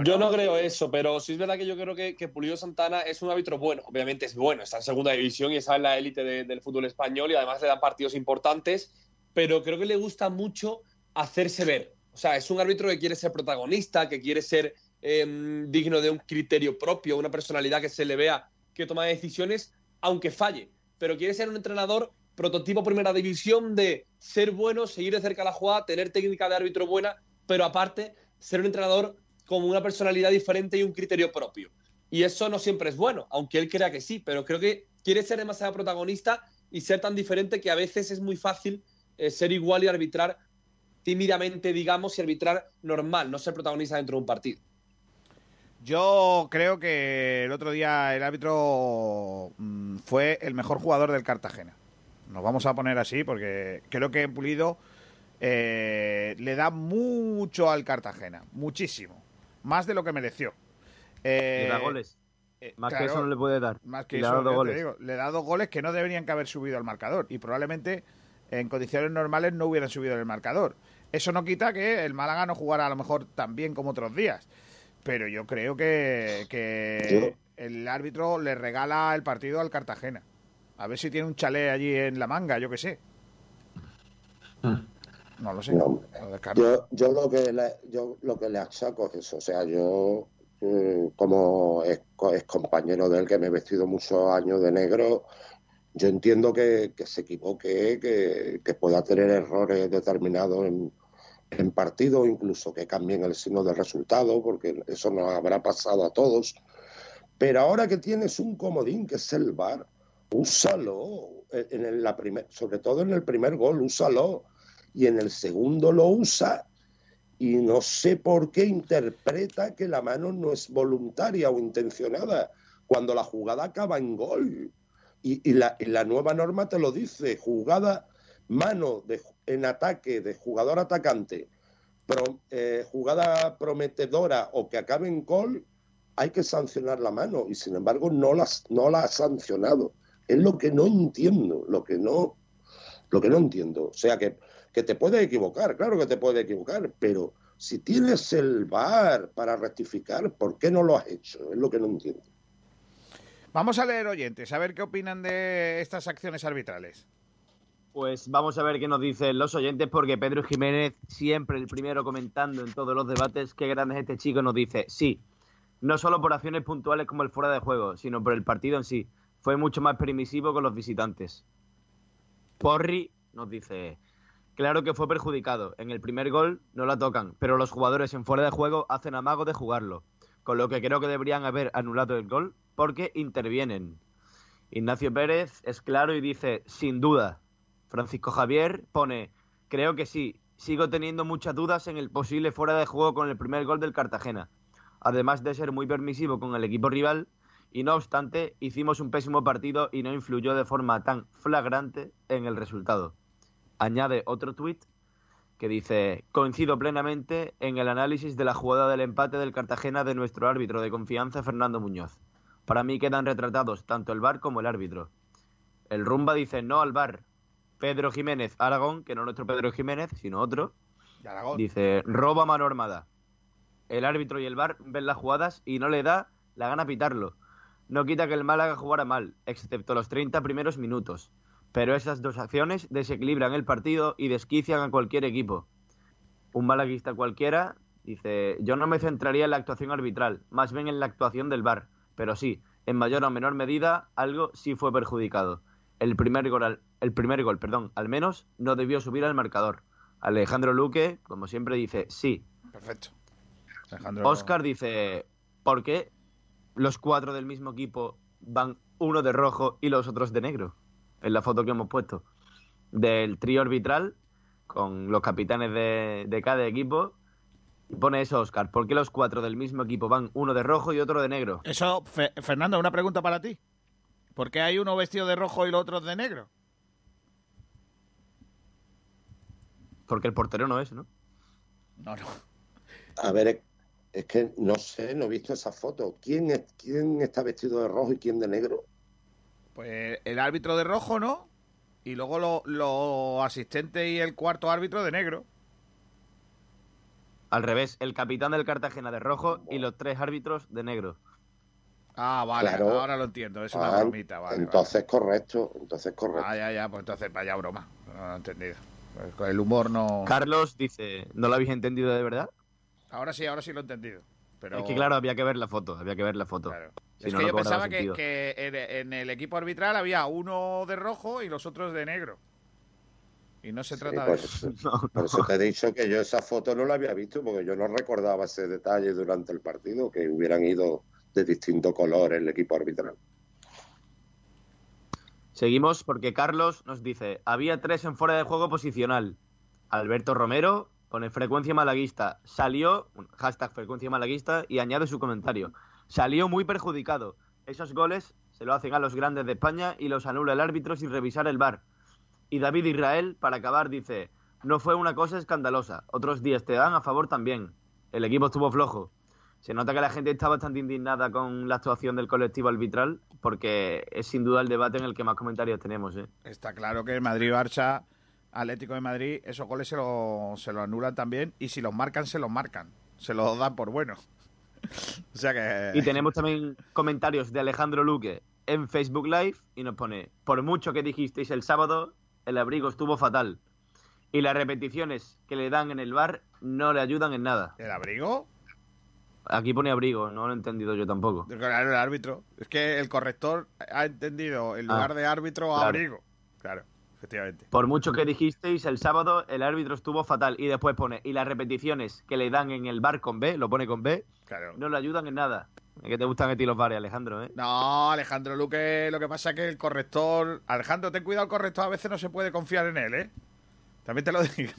Yo no creo eso, pero sí es verdad que yo creo que, Pulido Santana es un árbitro bueno. Obviamente es bueno, está en segunda división y está en la élite del fútbol español y además le da partidos importantes, pero creo que le gusta mucho hacerse ver. O sea, es un árbitro que quiere ser protagonista, que quiere ser em, digno de un criterio propio, una personalidad que se le vea que toma decisiones, aunque falle. Pero quiere ser un entrenador prototipo primera división de ser bueno, seguir de cerca la jugada, tener técnica de árbitro buena, pero aparte ser un entrenador como una personalidad diferente y un criterio propio. Y eso no siempre es bueno, aunque él crea que sí, pero creo que quiere ser demasiado protagonista y ser tan diferente que a veces es muy fácil eh, ser igual y arbitrar tímidamente, digamos, y arbitrar normal, no ser protagonista dentro de un partido. Yo creo que el otro día el árbitro mm, fue el mejor jugador del Cartagena. Nos vamos a poner así porque creo que Pulido eh, le da mucho al Cartagena, muchísimo más de lo que mereció. le da goles. Eh, más que eso no le puede dar. Más que le eso, da goles. le da dos goles que no deberían que haber subido al marcador y probablemente en condiciones normales no hubieran subido el marcador. Eso no quita que el Málaga no jugara a lo mejor tan bien como otros días. Pero yo creo que, que el árbitro le regala el partido al Cartagena. A ver si tiene un chalet allí en la manga, yo qué sé. Ah. No lo sé. yo, yo, lo que le, yo lo que le achaco es eso. O sea, yo mm, como es, compañero de él que me he vestido muchos años de negro, yo entiendo que, se equivoque, que, pueda tener errores determinados en, en partido, incluso que cambien el signo del resultado, porque eso nos habrá pasado a todos. Pero ahora que tienes un comodín que es el VAR, úsalo. En la primer, sobre todo en el primer gol, úsalo y en el segundo lo usa y no sé por qué interpreta que la mano no es voluntaria o intencionada cuando la jugada acaba en gol. Y, la, nueva norma te lo dice, jugada, mano en ataque de jugador atacante, eh, jugada prometedora o que acabe en gol, hay que sancionar la mano y sin embargo no, las, no la ha sancionado. Es lo que no entiendo, lo que no, lo que no entiendo. O sea que que te puedes equivocar, claro que te puedes equivocar, pero Si tienes el VAR para rectificar, ¿por qué no lo has hecho? Es lo que no entiendo. Vamos a leer oyentes, a ver qué opinan de estas acciones arbitrales. Pues vamos a ver qué nos dicen los oyentes, porque Pedro Jiménez, siempre el primero comentando en todos los debates, qué grande es este chico, nos dice, sí, no solo por acciones puntuales como el fuera de juego, sino por el partido en sí. Fue mucho más permisivo con los visitantes. Porri nos dice, claro que fue perjudicado. En el primer gol no la tocan, pero los jugadores en fuera de juego hacen amago de jugarlo. Con lo que creo que deberían haber anulado el gol porque intervienen. Ignacio Pérez es claro y dice, sin duda. Francisco Javier pone, creo que sí. Sigo teniendo muchas dudas en el posible fuera de juego con el primer gol del Cartagena. Además de ser muy permisivo con el equipo rival, y no obstante, hicimos un pésimo partido y no influyó de forma tan flagrante en el resultado. Añade otro tuit que dice, coincido plenamente en el análisis de la jugada del empate del Cartagena de nuestro árbitro de confianza, Fernando Muñoz. Para mí quedan retratados tanto el VAR como el árbitro. El Rumba dice no al VAR. Pedro Jiménez Aragón, que no nuestro Pedro Jiménez, sino otro, dice roba mano armada. El árbitro y el VAR ven las jugadas y no le da la gana pitarlo. No quita que el Málaga jugara mal, excepto los 30 primeros minutos. Pero esas dos acciones desequilibran el partido y desquician a cualquier equipo. Un malaguista cualquiera dice, yo no me centraría en la actuación arbitral, más bien en la actuación del VAR. Pero sí, en mayor o menor medida, algo sí fue perjudicado. El primer gol, al- el primer gol perdón, al menos, no debió subir al marcador. Alejandro Luque, como siempre, dice sí. Perfecto. Alejandro- Oscar dice, ¿por qué los cuatro del mismo equipo van uno de rojo y los otros de negro? En la foto que hemos puesto. Del trío arbitral, con los capitanes de, de cada equipo. Y pone eso, Oscar, ¿por qué los cuatro del mismo equipo van uno de rojo y otro de negro? Eso, Fe- Fernando, una pregunta para ti. ¿Por qué hay uno vestido de rojo y los otros de negro? Porque el portero no es, ¿no? No, no. A ver, es, es que no sé, no he visto esa foto. ¿Quién, es, ¿Quién está vestido de rojo y quién de negro? Pues el árbitro de rojo, ¿no? Y luego los lo asistentes y el cuarto árbitro de negro. Al revés, el capitán del Cartagena de rojo y los tres árbitros de negro. Ah, vale, Claro. ahora lo entiendo. Es una Ah, bromita, vale. entonces correcto, entonces correcto. vale. Ah, ya, ya, pues entonces vaya broma. No lo he entendido. Pues con el humor no. Carlos dice, ¿no lo habéis entendido de verdad? Ahora sí, ahora sí lo he entendido. Pero... Es que claro, había que ver la foto, había que ver la foto. Si es no, que no yo pensaba que, en, el equipo arbitral había uno de rojo y los otros de negro. Y no se Sí, trata por, de eso. eso, por eso te he dicho que yo esa foto no la había visto, porque yo no recordaba ese detalle durante el partido, que hubieran ido de distinto color el equipo arbitral. Seguimos porque Carlos nos dice, había tres en fuera de juego posicional. Alberto Romero pone frecuencia malaguista. Salió, hashtag frecuencia malaguista, y añade su comentario. Salió muy perjudicado. Esos goles se lo hacen a los grandes de España y los anula el árbitro sin revisar el VAR. Y David Israel, para acabar, dice, no fue una cosa escandalosa. Otros días te dan a favor también. El equipo estuvo flojo. Se nota que la gente está bastante indignada con la actuación del colectivo arbitral, porque es sin duda el debate en el que más comentarios tenemos. ¿eh? Está claro que el Madrid-Barça, Atlético de Madrid, esos goles se lo, se lo anulan también. Y si los marcan, se los marcan. Se los dan por buenos. o sea que. Y tenemos también comentarios de Alejandro Luque en Facebook Live y nos pone, por mucho que dijisteis el sábado, el abrigo estuvo fatal. Y las repeticiones que le dan en el bar no le ayudan en nada. ¿El abrigo? Aquí pone abrigo, no lo he entendido yo tampoco. Claro, el árbitro. Es que el corrector ha entendido el Ah, lugar de árbitro a claro. abrigo. Claro, efectivamente. Por mucho que dijisteis el sábado, el árbitro estuvo fatal. Y después pone, y las repeticiones que le dan en el bar con B, lo pone con B, Claro. no le ayudan en nada. Es que te gustan a ti los bares, Alejandro, ¿eh? No, Alejandro Luque, lo que pasa es que el corrector. Alejandro, ten cuidado, el corrector a veces no se puede confiar en él, ¿eh? También te lo digo.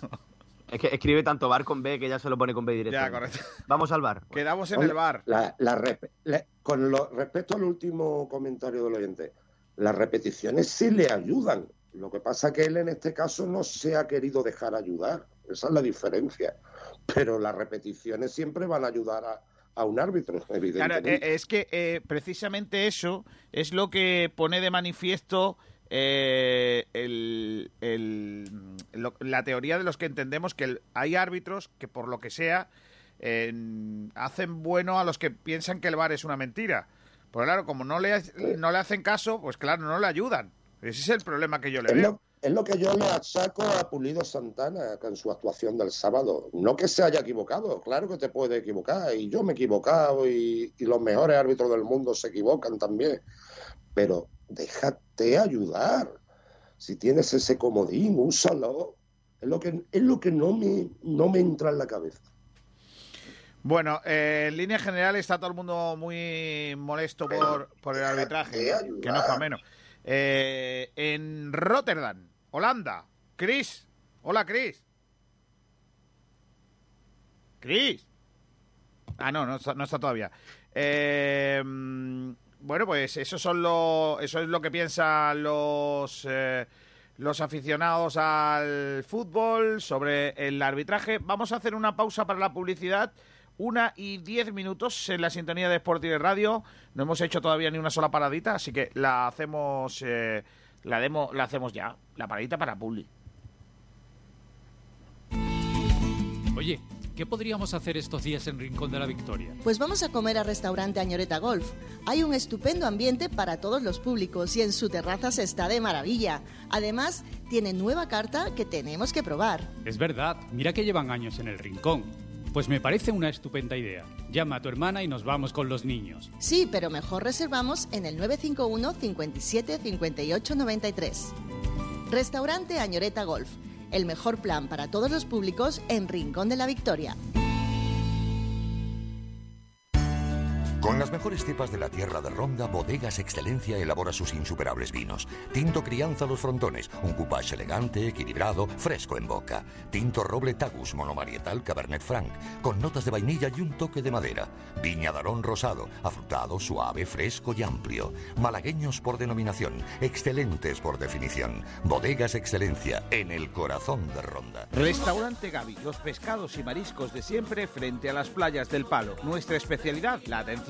Es que escribe tanto bar con B que ya se lo pone con B directo. Ya, correcto. Vamos al bar. Quedamos en Oye, el bar. la- la rep- la- con lo, respecto al último comentario del oyente, las repeticiones sí le ayudan. Lo que pasa es que él en este caso no se ha querido dejar ayudar. Esa es la diferencia. Pero las repeticiones siempre van a ayudar a, a un árbitro, evidentemente. eh, es que eh, precisamente eso es lo que pone de manifiesto eh, el- el- lo- la teoría de los que entendemos que el- hay árbitros que por lo que sea eh, hacen bueno a los que piensan que el VAR es una mentira. Pues claro, como no le, no le hacen caso, pues claro, no le ayudan. Ese es el problema que yo le Es veo. lo, es lo que yo le achaco a Pulido Santana con su actuación del sábado. No que se haya equivocado, claro que te puede equivocar, y yo me he equivocado, y, y los mejores árbitros del mundo se equivocan también. Pero déjate ayudar. Si tienes ese comodín, úsalo. Es lo que, es lo que no, me, no me entra en la cabeza. Bueno, eh, en línea general está todo el mundo muy molesto por, por el arbitraje, que no es para menos. Eh, en Rotterdam, Holanda, Chris. Hola, Chris. Chris. Ah, no, no está, no está todavía. Eh, bueno, pues eso son lo, eso es lo que piensan los eh, los aficionados al fútbol sobre el arbitraje. Vamos a hacer una pausa para la publicidad. Una y diez minutos en la sintonía de Sport y Radio. No hemos hecho todavía ni una sola paradita, así que la hacemos, eh, la demo, la hacemos ya. La paradita para Publi. Oye, ¿qué podríamos hacer estos días en Rincón de la Victoria? Pues vamos a comer al restaurante Añoreta Golf. Hay un estupendo ambiente para todos los públicos y en su terraza se está de maravilla. Además, tiene nueva carta que tenemos que probar. Es verdad, mira que llevan años en el Rincón. Pues me parece una estupenda idea. Llama a tu hermana y nos vamos con los niños. Sí, pero mejor reservamos en el 951 57 58 93. Restaurante Añoreta Golf. El mejor plan para todos los públicos en Rincón de la Victoria. Con las mejores cepas de la tierra de Ronda, Bodegas Excelencia elabora sus insuperables vinos. Tinto Crianza Los Frontones, un coupage elegante, equilibrado, fresco en boca. Tinto Roble Tagus Monomarietal Cabernet Franc, con notas de vainilla y un toque de madera. Viña Darón Rosado, afrutado, suave, fresco y amplio. Malagueños por denominación, excelentes por definición. Bodegas Excelencia, en el corazón de Ronda. Restaurante Gaby, los pescados y mariscos de siempre frente a las playas del Palo. Nuestra especialidad, la atención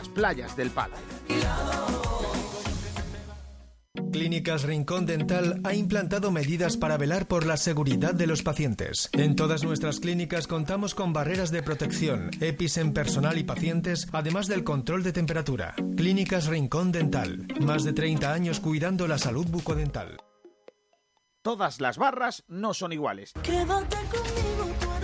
las playas del Palo. Clínicas Rincón Dental ha implantado medidas para velar por la seguridad de los pacientes. En todas nuestras clínicas contamos con barreras de protección, EPIs en personal y pacientes, además del control de temperatura. Clínicas Rincón Dental. Más de 30 años cuidando la salud bucodental. Todas las barras no son iguales.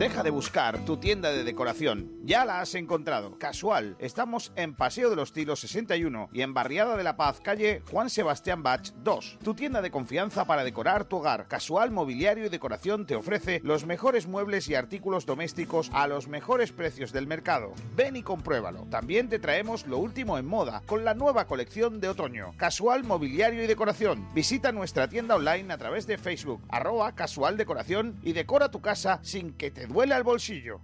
Deja de buscar tu tienda de decoración. Ya la has encontrado. Casual. Estamos en Paseo de los Tilos 61 y en Barriada de la Paz, calle Juan Sebastián Bach 2. Tu tienda de confianza para decorar tu hogar. Casual Mobiliario y Decoración te ofrece los mejores muebles y artículos domésticos a los mejores precios del mercado. Ven y compruébalo. También te traemos lo último en moda con la nueva colección de otoño. Casual Mobiliario y Decoración. Visita nuestra tienda online a través de Facebook, arroba casual decoración y decora tu casa sin que te duela el bolsillo.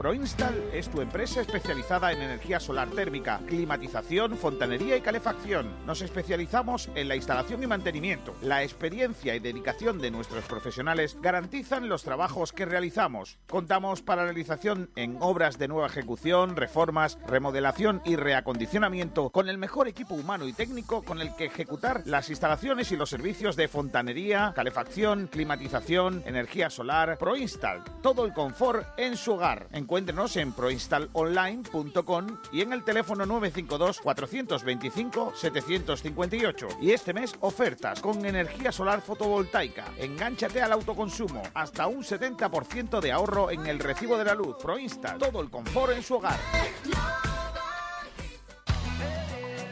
Proinstal es tu empresa especializada en energía solar térmica, climatización, fontanería y calefacción. Nos especializamos en la instalación y mantenimiento. La experiencia y dedicación de nuestros profesionales garantizan los trabajos que realizamos. Contamos para realización en obras de nueva ejecución, reformas, remodelación y reacondicionamiento con el mejor equipo humano y técnico con el que ejecutar las instalaciones y los servicios de fontanería, calefacción, climatización, energía solar. Proinstal, todo el confort en su hogar. Encuéntrenos en proinstallonline.com y en el teléfono 952 425 758. Y este mes ofertas con energía solar fotovoltaica. Engánchate al autoconsumo. Hasta un 70% de ahorro en el recibo de la luz. Proinstall, todo el confort en su hogar.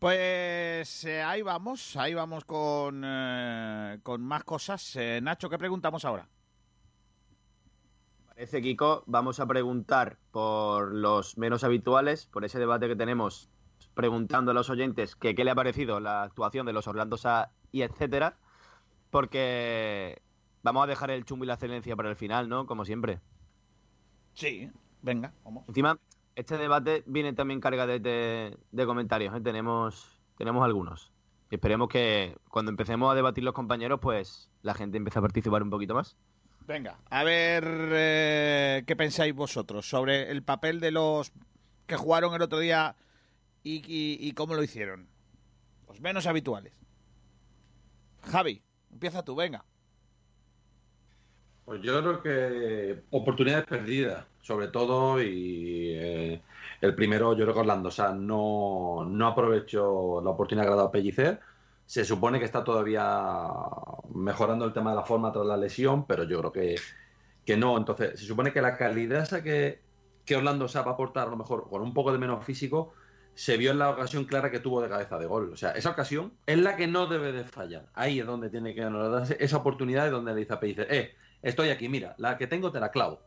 Pues eh, ahí vamos, ahí vamos con, eh, con más cosas. Eh, Nacho, ¿qué preguntamos ahora? Parece, Kiko, vamos a preguntar por los menos habituales, por ese debate que tenemos preguntando a los oyentes que qué le ha parecido la actuación de los Orlando Sa y etcétera, porque vamos a dejar el chumbo y la excelencia para el final, ¿no? Como siempre. Sí, venga, vamos. Encima, este debate viene también cargado de, de, comentarios, ¿eh? tenemos, tenemos algunos. Y esperemos que cuando empecemos a debatir los compañeros, pues la gente empiece a participar un poquito más. Venga, a ver eh, qué pensáis vosotros sobre el papel de los que jugaron el otro día y, y, y cómo lo hicieron. Los menos habituales. Javi, empieza tú, venga. Pues yo creo que oportunidades perdidas, sobre todo, y eh, el primero, yo creo que Orlando, o sea, no, no aprovechó la oportunidad que ha dado Pellicer. Se supone que está todavía mejorando el tema de la forma tras la lesión, pero yo creo que, que no. Entonces, se supone que la calidad esa que, que Orlando se va a aportar, a lo mejor con un poco de menos físico, se vio en la ocasión clara que tuvo de cabeza de gol. O sea, esa ocasión es la que no debe de fallar. Ahí es donde tiene que darse esa oportunidad y donde le dice a Pellicer, eh, estoy aquí, mira, la que tengo te la clavo.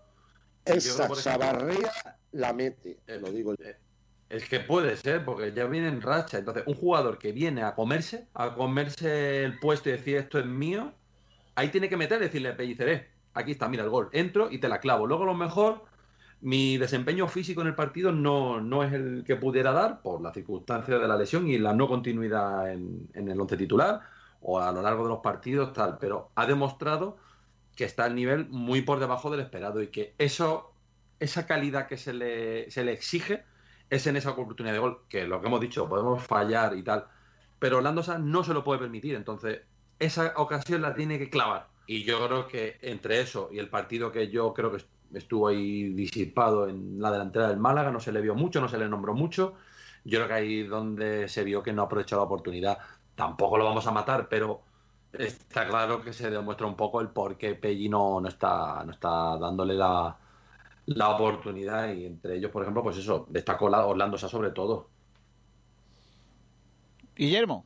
Esa chavarría la mete, eh, lo digo yo. Es que puede ser, porque ya viene en racha. Entonces, un jugador que viene a comerse, a comerse el puesto y decir esto es mío, ahí tiene que meter y decirle a Pellicer, eh, aquí está, mira el gol, entro y te la clavo. Luego, a lo mejor, mi desempeño físico en el partido no, no es el que pudiera dar por la circunstancia de la lesión y la no continuidad en, en el once titular o a lo largo de los partidos, tal, pero ha demostrado que está al nivel muy por debajo del esperado y que eso, esa calidad que se le, se le exige es en esa oportunidad de gol, que lo que hemos dicho, podemos fallar y tal, pero Orlando Sanz no se lo puede permitir, entonces esa ocasión la tiene que clavar. Y yo creo que entre eso y el partido que yo creo que estuvo ahí disipado en la delantera del Málaga, no se le vio mucho, no se le nombró mucho, yo creo que ahí donde se vio que no aprovechó la oportunidad. Tampoco lo vamos a matar, pero está claro que se demuestra un poco el por qué Pelli no, no, está, no está dándole la, la oportunidad y entre ellos, por ejemplo, pues eso, destacó la Orlando Sa sobre todo. Guillermo.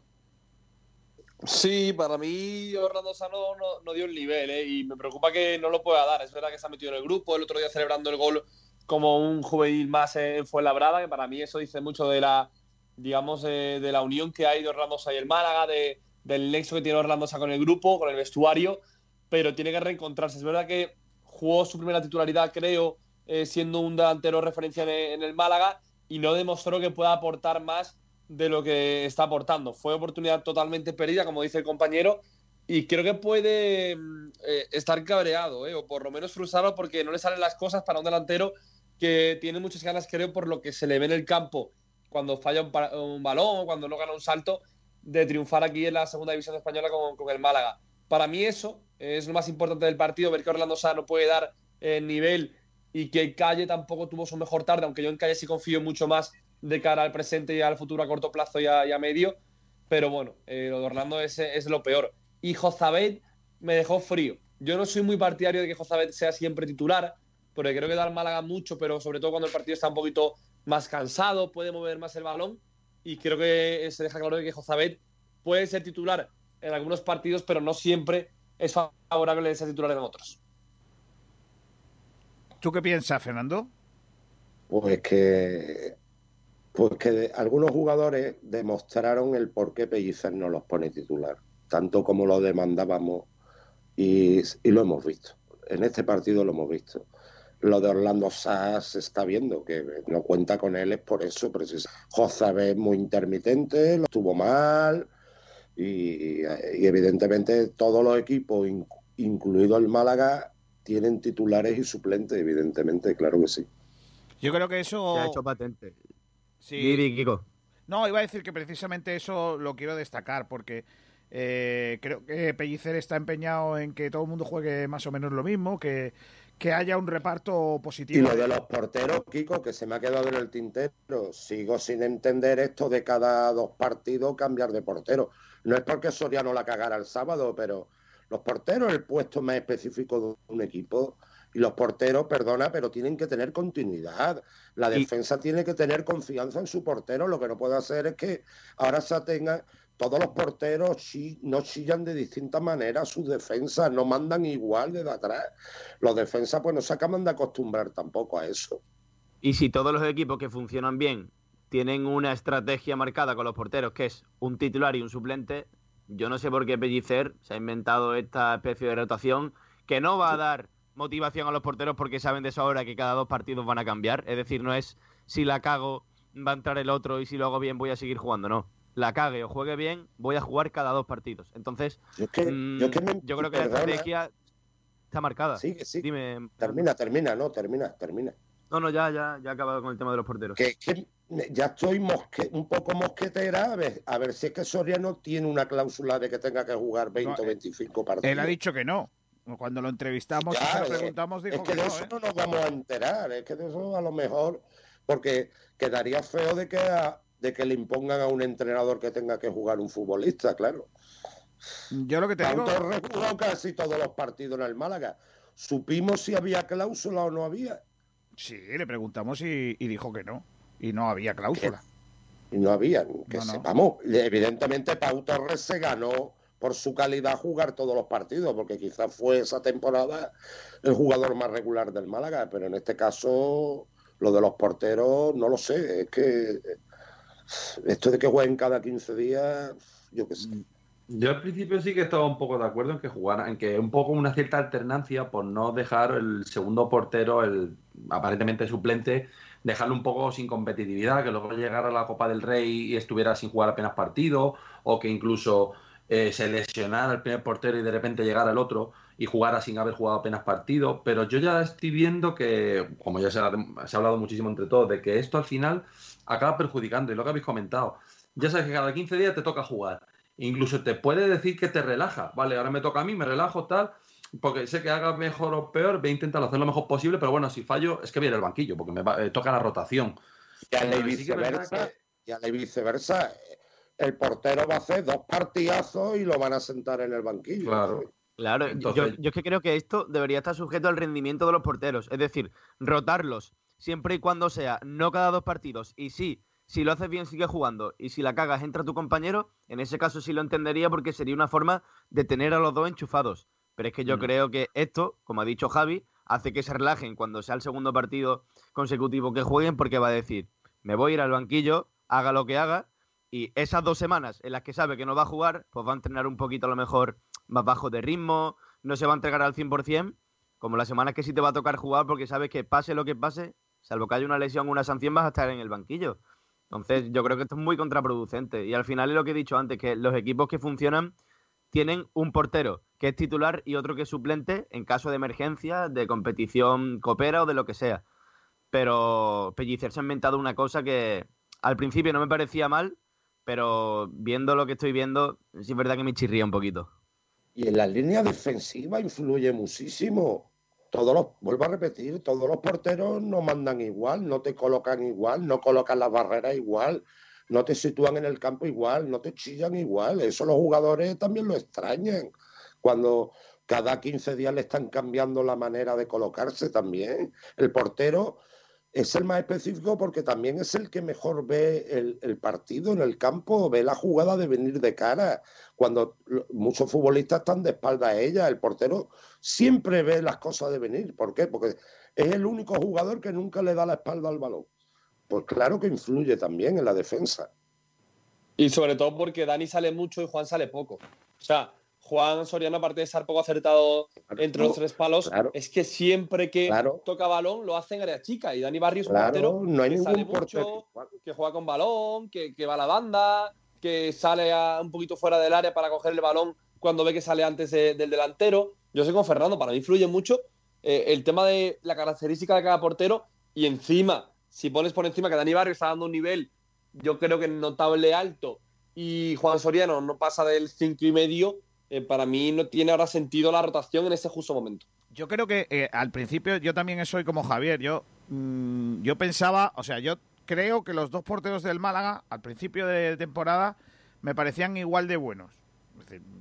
Sí, para mí Orlando Sano no, no dio el nivel ¿eh? y me preocupa que no lo pueda dar. Es verdad que se ha metido en el grupo, el otro día celebrando el gol como un juvenil más en Fuenlabrada, que para mí eso dice mucho de la, digamos, de, de la unión que hay de Orlando Sá y el Málaga, de, del nexo que tiene Orlando Sá con el grupo, con el vestuario, pero tiene que reencontrarse. Es verdad que jugó su primera titularidad, creo, eh, siendo un delantero referencia en en el Málaga y no demostró que pueda aportar más de lo que está aportando. Fue oportunidad totalmente perdida, como dice el compañero, y creo que puede mm, eh, estar cabreado, eh, o por lo menos frustrado porque no le salen las cosas para un delantero que tiene muchas ganas, creo, por lo que se le ve en el campo cuando falla un, un balón o cuando no gana un salto, de triunfar aquí en la segunda división española con, el Málaga. Para mí eso es lo más importante del partido, ver que Orlando Sá no puede dar eh, nivel y que Calle tampoco tuvo su mejor tarde, aunque yo en Calle sí confío mucho más de cara al presente y al futuro a corto plazo y a, y a medio. Pero bueno, eh, lo de Orlando es, es lo peor. Y Jozabed me dejó frío. Yo no soy muy partidario de que Jozabed sea siempre titular, porque creo que da al Málaga mucho, pero sobre todo cuando el partido está un poquito más cansado, puede mover más el balón. Y creo que se deja claro de que Jozabed puede ser titular en algunos partidos, pero no siempre es favorable de ser titular en otros. ¿Tú qué piensas, Fernando? Pues que, pues que de- algunos jugadores demostraron el por qué Pellicer no los pone titular, tanto como lo demandábamos y, y lo hemos visto. En este partido lo hemos visto. Lo de Orlando Sass se está viendo, que no cuenta con él es por eso, precisamente. José es muy intermitente, lo estuvo mal y, y evidentemente todos los equipos, in- incluido el Málaga, tienen titulares y suplentes, evidentemente, claro que sí. Yo creo que eso... Se ha hecho patente. Sí. Kiko. No, iba a decir que precisamente eso lo quiero destacar, porque eh, creo que Pellicer está empeñado en que todo el mundo juegue más o menos lo mismo, que, que haya un reparto Y positivo. lo de los porteros, Kiko, que se me ha quedado en el tintero. Sigo sin entender esto de cada dos partidos cambiar de portero. No es porque Soriano la cagara el sábado, pero los porteros, el puesto más específico de un equipo. Y los porteros, perdona, pero tienen que tener continuidad. La Y- defensa tiene que tener confianza en su portero. Lo que no puede hacer es que ahora se tenga. Todos los porteros chi- no chillan de distintas maneras sus defensas, no mandan igual desde atrás. Los defensas pues no se acaban de acostumbrar tampoco a eso. Y si todos los equipos que funcionan bien tienen una estrategia marcada con los porteros, que es un titular y un suplente, yo no sé por qué Pellicer se ha inventado esta especie de rotación que no va a dar motivación a los porteros porque saben de sobra que cada dos partidos van a cambiar. Es decir, no es si la cago va a entrar el otro y si lo hago bien voy a seguir jugando, no. La cague o juegue bien, voy a jugar cada dos partidos. Entonces, Yo es que, mm, yo es que me- yo creo que la estrategia está marcada. Sí, que sí. Dime. Termina, termina, no, termina, termina. No, no, ya, ya, ya he acabado con el tema de los porteros. Que, que ya estoy mosque- un poco mosquetera a ver, a ver si es que Soriano tiene una cláusula de que tenga que jugar 20 o 25 partidos. Él ha dicho que no. Cuando lo entrevistamos y lo preguntamos, dijo es que que, de no. eso ¿eh? no nos vamos a enterar, es que de eso a lo mejor, porque quedaría feo de que, a- de que le impongan a un entrenador que tenga que jugar un futbolista, claro. Yo lo que te digo... Pau Torres jugó casi todos los partidos en el Málaga. ¿Supimos si había cláusula o no había? Sí, le preguntamos y, y dijo que no. Y no había cláusula. Y no había, que No, no. sepamos. Evidentemente Pau Torres se ganó por su calidad jugar todos los partidos, porque quizás fue esa temporada el jugador más regular del Málaga, pero en este caso lo de los porteros no lo sé, es que esto de que jueguen cada 15 días, yo qué sé. Yo al principio sí que estaba un poco de acuerdo en que jugara, en que un poco una cierta alternancia por no dejar el segundo portero, el aparentemente suplente, dejarlo un poco sin competitividad, que luego llegara a la Copa del Rey y estuviera sin jugar apenas partido, o que incluso eh, se lesionara el primer portero y de repente llegara el otro y jugara sin haber jugado apenas partido. Pero yo ya estoy viendo que, como ya se ha, se ha hablado muchísimo entre todos, de que esto al final acaba perjudicando, y lo que habéis comentado. Ya sabes que cada 15 días te toca jugar. Incluso te puede decir que te relaja. Vale, ahora me toca a mí, me relajo, tal. Porque sé que haga mejor o peor, voy a intentar hacer lo mejor posible, pero bueno, si fallo, es que viene el banquillo, porque me va- eh, toca la rotación. Y a la viceversa, que- y a la viceversa, el portero va a hacer dos partidazos y lo van a sentar en el banquillo. Claro. Claro, Entonces- yo, yo es que creo que esto debería estar sujeto al rendimiento de los porteros. Es decir, rotarlos siempre y cuando sea no cada dos partidos y sí si lo haces bien sigue jugando y si la cagas entra tu compañero, en ese caso sí lo entendería porque sería una forma de tener a los dos enchufados. Pero es que yo Mm. creo que esto, como ha dicho Javi, hace que se relajen cuando sea el segundo partido consecutivo que jueguen porque va a decir, me voy a ir al banquillo, haga lo que haga, y esas dos semanas en las que sabe que no va a jugar, pues va a entrenar un poquito a lo mejor más bajo de ritmo, no se va a entregar al 100%, como las semanas que sí te va a tocar jugar porque sabes que pase lo que pase, salvo que haya una lesión o una sanción, vas a estar en el banquillo. Entonces, yo creo que esto es muy contraproducente. Y al final es lo que he dicho antes, que los equipos que funcionan tienen un portero que es titular y otro que es suplente en caso de emergencia, de competición copera o de lo que sea. Pero Pellicer se ha inventado una cosa que al principio no me parecía mal, pero viendo lo que estoy viendo, sí es verdad que me chirría un poquito. Y en la línea defensiva influye muchísimo. Todos los, vuelvo a repetir, todos los porteros no mandan igual, no te colocan igual, no colocan las barreras igual, no te sitúan en el campo igual, no te chillan igual. Eso los jugadores también lo extrañan. Cuando cada 15 días le están cambiando la manera de colocarse también. El portero es el más específico porque también es el que mejor ve el, partido en el campo, ve la jugada de venir de cara. Cuando muchos futbolistas están de espalda a ella, el portero siempre ve las cosas de venir. ¿Por qué? Porque es el único jugador que nunca le da la espalda al balón. Pues claro que influye también en la defensa. Y sobre todo porque Dani sale mucho y Juan sale poco. O sea, Juan Soriano, aparte de estar poco acertado entre los tres palos, claro. es que siempre que Claro. toca balón lo hace en área chica. Y Dani Barrio es un portero no hay que sale mucho, que juega con balón, que, que va a la banda, que sale a- un poquito fuera del área para coger el balón cuando ve que sale antes de- del delantero. Yo sé con Fernando, para mí influye mucho eh, el tema de la característica de cada portero y encima, si pones por encima que Dani Barrio está dando un nivel, yo creo que notable alto y Juan Soriano no pasa del cinco y medio, eh, para mí no tiene ahora sentido la rotación en este justo momento. Yo creo que eh, al principio yo también soy como Javier. Yo, mm, yo pensaba, o sea, yo creo que los dos porteros del Málaga al principio de temporada me parecían igual de buenos.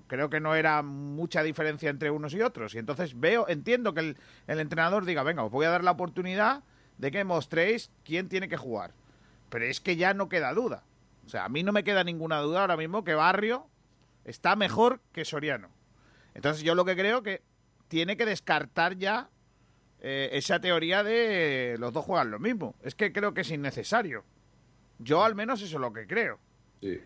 Creo que no era mucha diferencia entre unos y otros. Y entonces veo, entiendo que el, el entrenador diga, venga, os voy a dar la oportunidad de que mostréis quién tiene que jugar. Pero es que ya no queda duda. O sea, a mí no me queda ninguna duda ahora mismo que Barrio está mejor que Soriano. Entonces yo lo que creo que tiene que descartar ya eh, esa teoría de los dos juegan lo mismo. Es que creo que es innecesario. Yo al menos eso es lo que creo. Sí.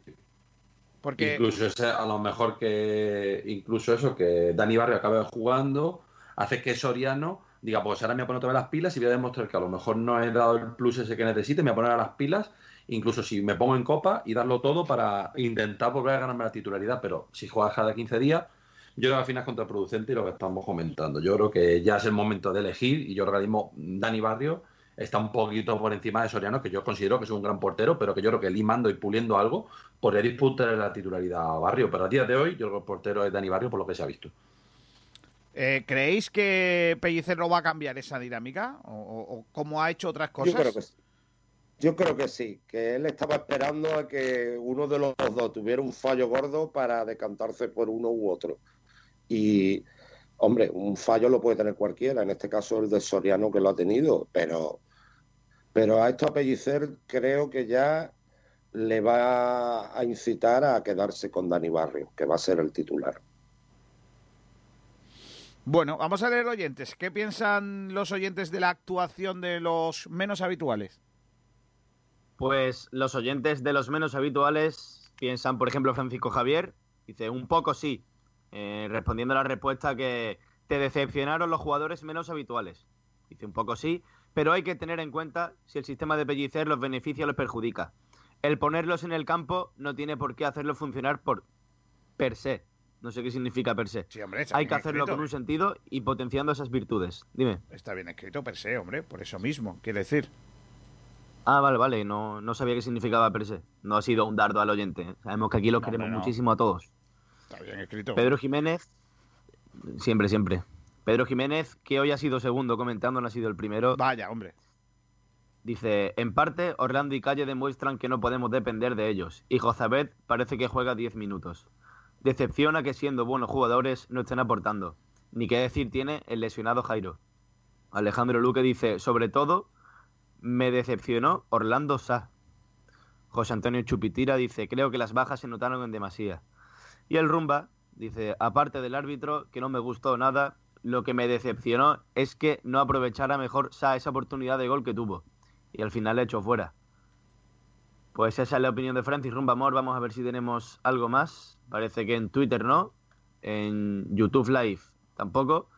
Porque Incluso ese, a lo mejor que incluso eso, que Dani Barrio acabe jugando, hace que Soriano diga, pues ahora me voy a poner otra vez las pilas y voy a demostrar que a lo mejor no he dado el plus ese que necesite, me voy a poner a las pilas, incluso si me pongo en copa y darlo todo para intentar volver a ganarme la titularidad, pero si juegas cada 15 días, yo creo que al final es contraproducente y lo que estamos comentando. Yo creo que ya es el momento de elegir y yo ahora mismo Dani Barrio está un poquito por encima de Soriano, que yo considero que es un gran portero, pero que yo creo que limando y puliendo algo podría disputar la titularidad a Barrio. Pero a día de hoy, yo creo que el portero es Dani Barrio por lo que se ha visto. eh, ¿creéis que Pellicer no va a cambiar esa dinámica? ¿O, o- o como ha hecho otras cosas? Yo creo que sí. Yo creo que sí, que él estaba esperando a que uno de los dos tuviera un fallo gordo para decantarse por uno u otro. Y, hombre, un fallo lo puede tener cualquiera, en este caso el de Soriano que lo ha tenido, pero, pero a esto a Pellicer creo que ya le va a incitar a quedarse con Dani Barrio, que va a ser el titular. Bueno, vamos a leer oyentes. ¿Qué piensan los oyentes de la actuación de los menos habituales? Pues los oyentes de los menos habituales piensan, por ejemplo, Francisco Javier, dice, un poco sí, eh, respondiendo a la respuesta que te decepcionaron los jugadores menos habituales. Dice, un poco sí, pero hay que tener en cuenta si el sistema de Pellicer los beneficia o los perjudica. El ponerlos en el campo no tiene por qué hacerlo funcionar por per se. No sé qué significa per se. hombre, está hay que hacerlo escrito. con un sentido y potenciando esas virtudes. Dime. Está bien escrito per se, hombre, por eso mismo, quiere decir. Ah, vale, vale, no, no sabía qué significaba per se. No ha sido un dardo al oyente. Sabemos que aquí los No, queremos no. muchísimo a todos. Está bien escrito. Pedro Jiménez, siempre, siempre. Pedro Jiménez, que hoy ha sido segundo comentando, no ha sido el primero. Vaya, hombre. Dice, en parte, Orlando y Calle demuestran que no podemos depender de ellos. Y Jozabet parece que juega 10 minutos. Decepciona que siendo buenos jugadores no estén aportando. Ni qué decir tiene el lesionado Jairo. Alejandro Luque dice, sobre todo, me decepcionó Orlando Sá. José Antonio Chupitira dice, creo que las bajas se notaron en demasía. Y el Rumba dice, aparte del árbitro, que no me gustó nada, lo que me decepcionó es que no aprovechara mejor Sa esa oportunidad de gol que tuvo. Y al final le echó fuera. Pues esa es la opinión de Francis Rumba Amor. Vamos a ver si tenemos algo más. Parece que en Twitter no. En YouTube Live tampoco.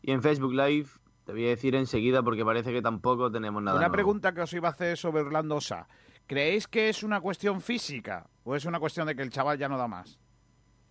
Y en Facebook Live te voy a decir enseguida porque parece que tampoco tenemos nada. Una nuevo. pregunta que os iba a hacer sobre Orlando Sa. ¿Creéis que es una cuestión física o es una cuestión de que el chaval ya no da más?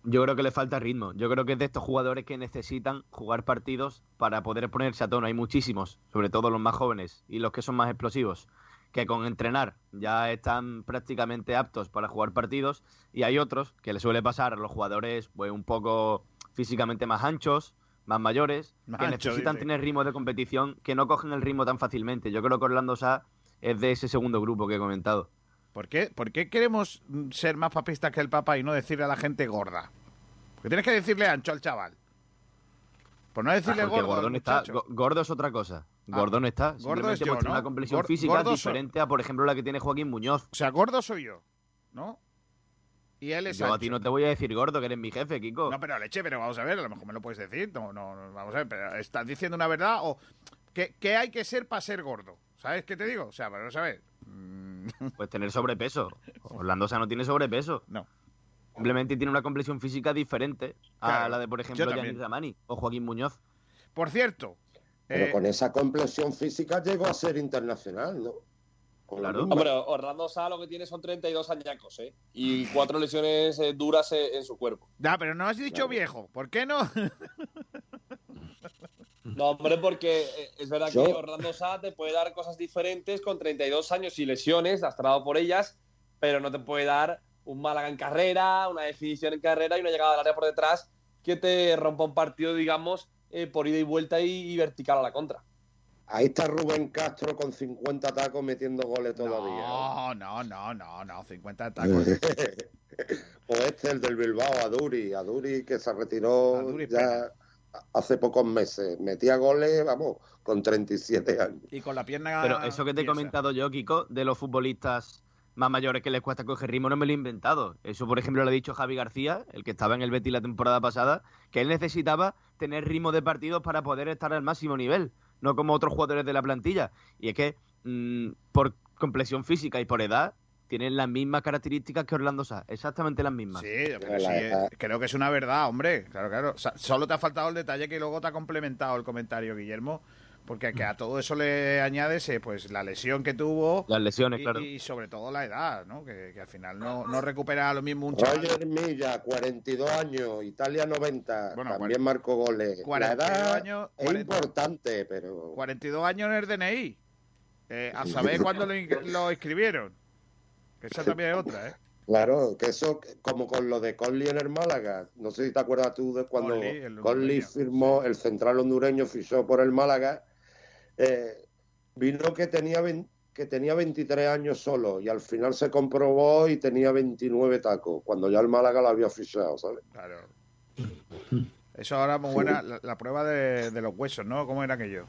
Yo creo que le falta ritmo. Yo creo que es de estos jugadores que necesitan jugar partidos para poder ponerse a tono. Hay muchísimos, sobre todo los más jóvenes y los que son más explosivos, que con entrenar ya están prácticamente aptos para jugar partidos. Y hay otros que le suele pasar a los jugadores pues, un poco físicamente más anchos, más mayores, que necesitan dice. tener ritmo de competición, que no cogen el ritmo tan fácilmente. Yo creo que Orlando Sá es de ese segundo grupo que he comentado. ¿Por qué, ¿Por qué queremos ser más papistas que el Papa y no decirle a la gente gorda? Porque tienes que decirle ancho al chaval. Por no decirle Ah, Porque gordo Gordón está, gordo es otra cosa. Ah, Gordón está. gordo Simplemente es yo, una complexión física gordo soy- diferente a, por ejemplo, la que tiene Joaquín Muñoz. O sea, gordo soy yo, ¿no? Y él es Yo a ti no te voy a decir gordo, que eres mi jefe, Kiko. No, pero leche, pero vamos a ver, a lo mmejor me lo puedes decir. No, no, no, vamos a ver, pero ¿estás diciendo una verdad o qué, qué hay que ser para ser gordo? ¿Sabes qué te digo? O sea, vamos a ver. Mm, Pues tener sobrepeso. Orlando Sá no tiene sobrepeso. No. Simplemente tiene una complexión física diferente a Claro, la de, por ejemplo. Gianni Ramani o Joaquín Muñoz. Por cierto, Pero eh, con esa complexión física llegó a ser internacional, ¿no? Misma. Hombre, Orlando Sá lo que tiene son 32 añacos, ¿eh? Y cuatro lesiones eh, duras eh, en su cuerpo. ya, pero no has dicho viejo. ¿Por qué no? No, hombre, porque eh, es verdad Yo- que Orlando Sá te puede dar cosas diferentes con 32 años y lesiones, lastrado por ellas, pero no te puede dar un Málaga en carrera, una definición en carrera y una llegada al área por detrás que te rompa un partido, digamos, eh, por ida y vuelta y, y vertical a la contra. Ahí está Rubén Castro con 50 tacos metiendo goles todavía. No, no, no, no, no, 50 tacos. o este, el del Bilbao, Aduri. Aduri que se retiró Aduri ya hace pocos meses. Metía goles, vamos, con 37 años. Y con la pierna. Pero eso que te he comentado yo, Kiko, de los futbolistas más mayores que les cuesta coger ritmo, no me lo he inventado. Eso, por ejemplo, lo ha dicho Javi García, el que estaba en el Betis la temporada pasada, que él necesitaba tener ritmo de partidos para poder estar al máximo nivel, no como otros jugadores de la plantilla. Y es que, mm, por complexión física y por edad, tienen las mismas características que Orlando Sá, exactamente las mismas. Sí, pero sí, eh, creo que es una verdad, hombre. Claro, claro. O sea, solo te ha faltado el detalle que luego te ha complementado el comentario, Guillermo. Porque que a todo eso le añades eh, pues la lesión que tuvo. Las lesiones, y, claro. y sobre todo la edad, ¿no? Que, que al final no, no recupera lo mismo un chaval. Roger Milla, 42 años, Italia 90, Bueno, también marcó goles. La 42 edad años, es 40. importante, pero 42 años en el DNI. Eh, a saber cuándo lo, in- lo escribieron. Que esa también es otra, ¿eh? claro, que eso, como con lo de Conley en el Málaga, no sé si te acuerdas tú de cuando Conley, el Conley firmó, el central hondureño fichó por el Málaga, eh, vino que tenía, que tenía 23 años solo y al final se comprobó y tenía 29 tacos, cuando ya el Málaga lo había fichado, ¿sabes? Claro. Eso ahora muy buena, la, la prueba de, de los huesos, ¿no? ¿Cómo era aquello?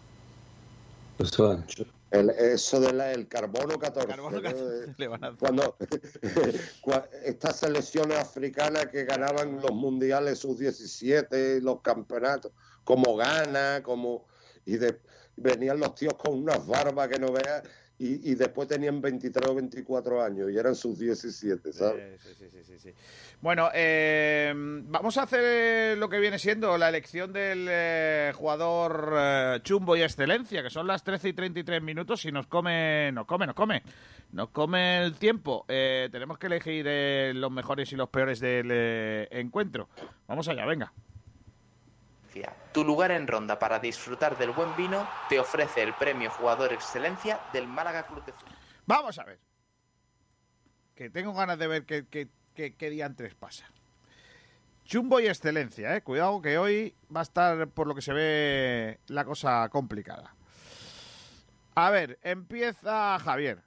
El- eso del carbono 14. Carbono ¿no? 14, le van a hacer. Cuando cua- estas selecciones africanas que ganaban los mundiales sub-17, los campeonatos, como Ghana, como y de- venían los tíos con unas barbas que no veas y, y después tenían 23 o 24 años y eran sub-17, ¿sabes? Sí, sí, sí, sí, sí. Bueno, eh, vamos a hacer lo que viene siendo la elección del eh, jugador eh, chumbo y excelencia, que son las 13 y 33 minutos y nos come, nos come, nos come. Nos come el tiempo. Eh, tenemos que elegir eh, los mejores y los peores del encuentro. Vamos allá, venga. Tu lugar en ronda para disfrutar del buen vino te ofrece el premio Jugador Excelencia del Málaga Club de Fútbol. Vamos a ver. Que tengo ganas de ver qué, qué, qué, qué diantres pasa. Chumbo y excelencia, ¿eh? Cuidado que hoy va a estar, por lo que se ve, la cosa complicada. A ver, empieza Javier.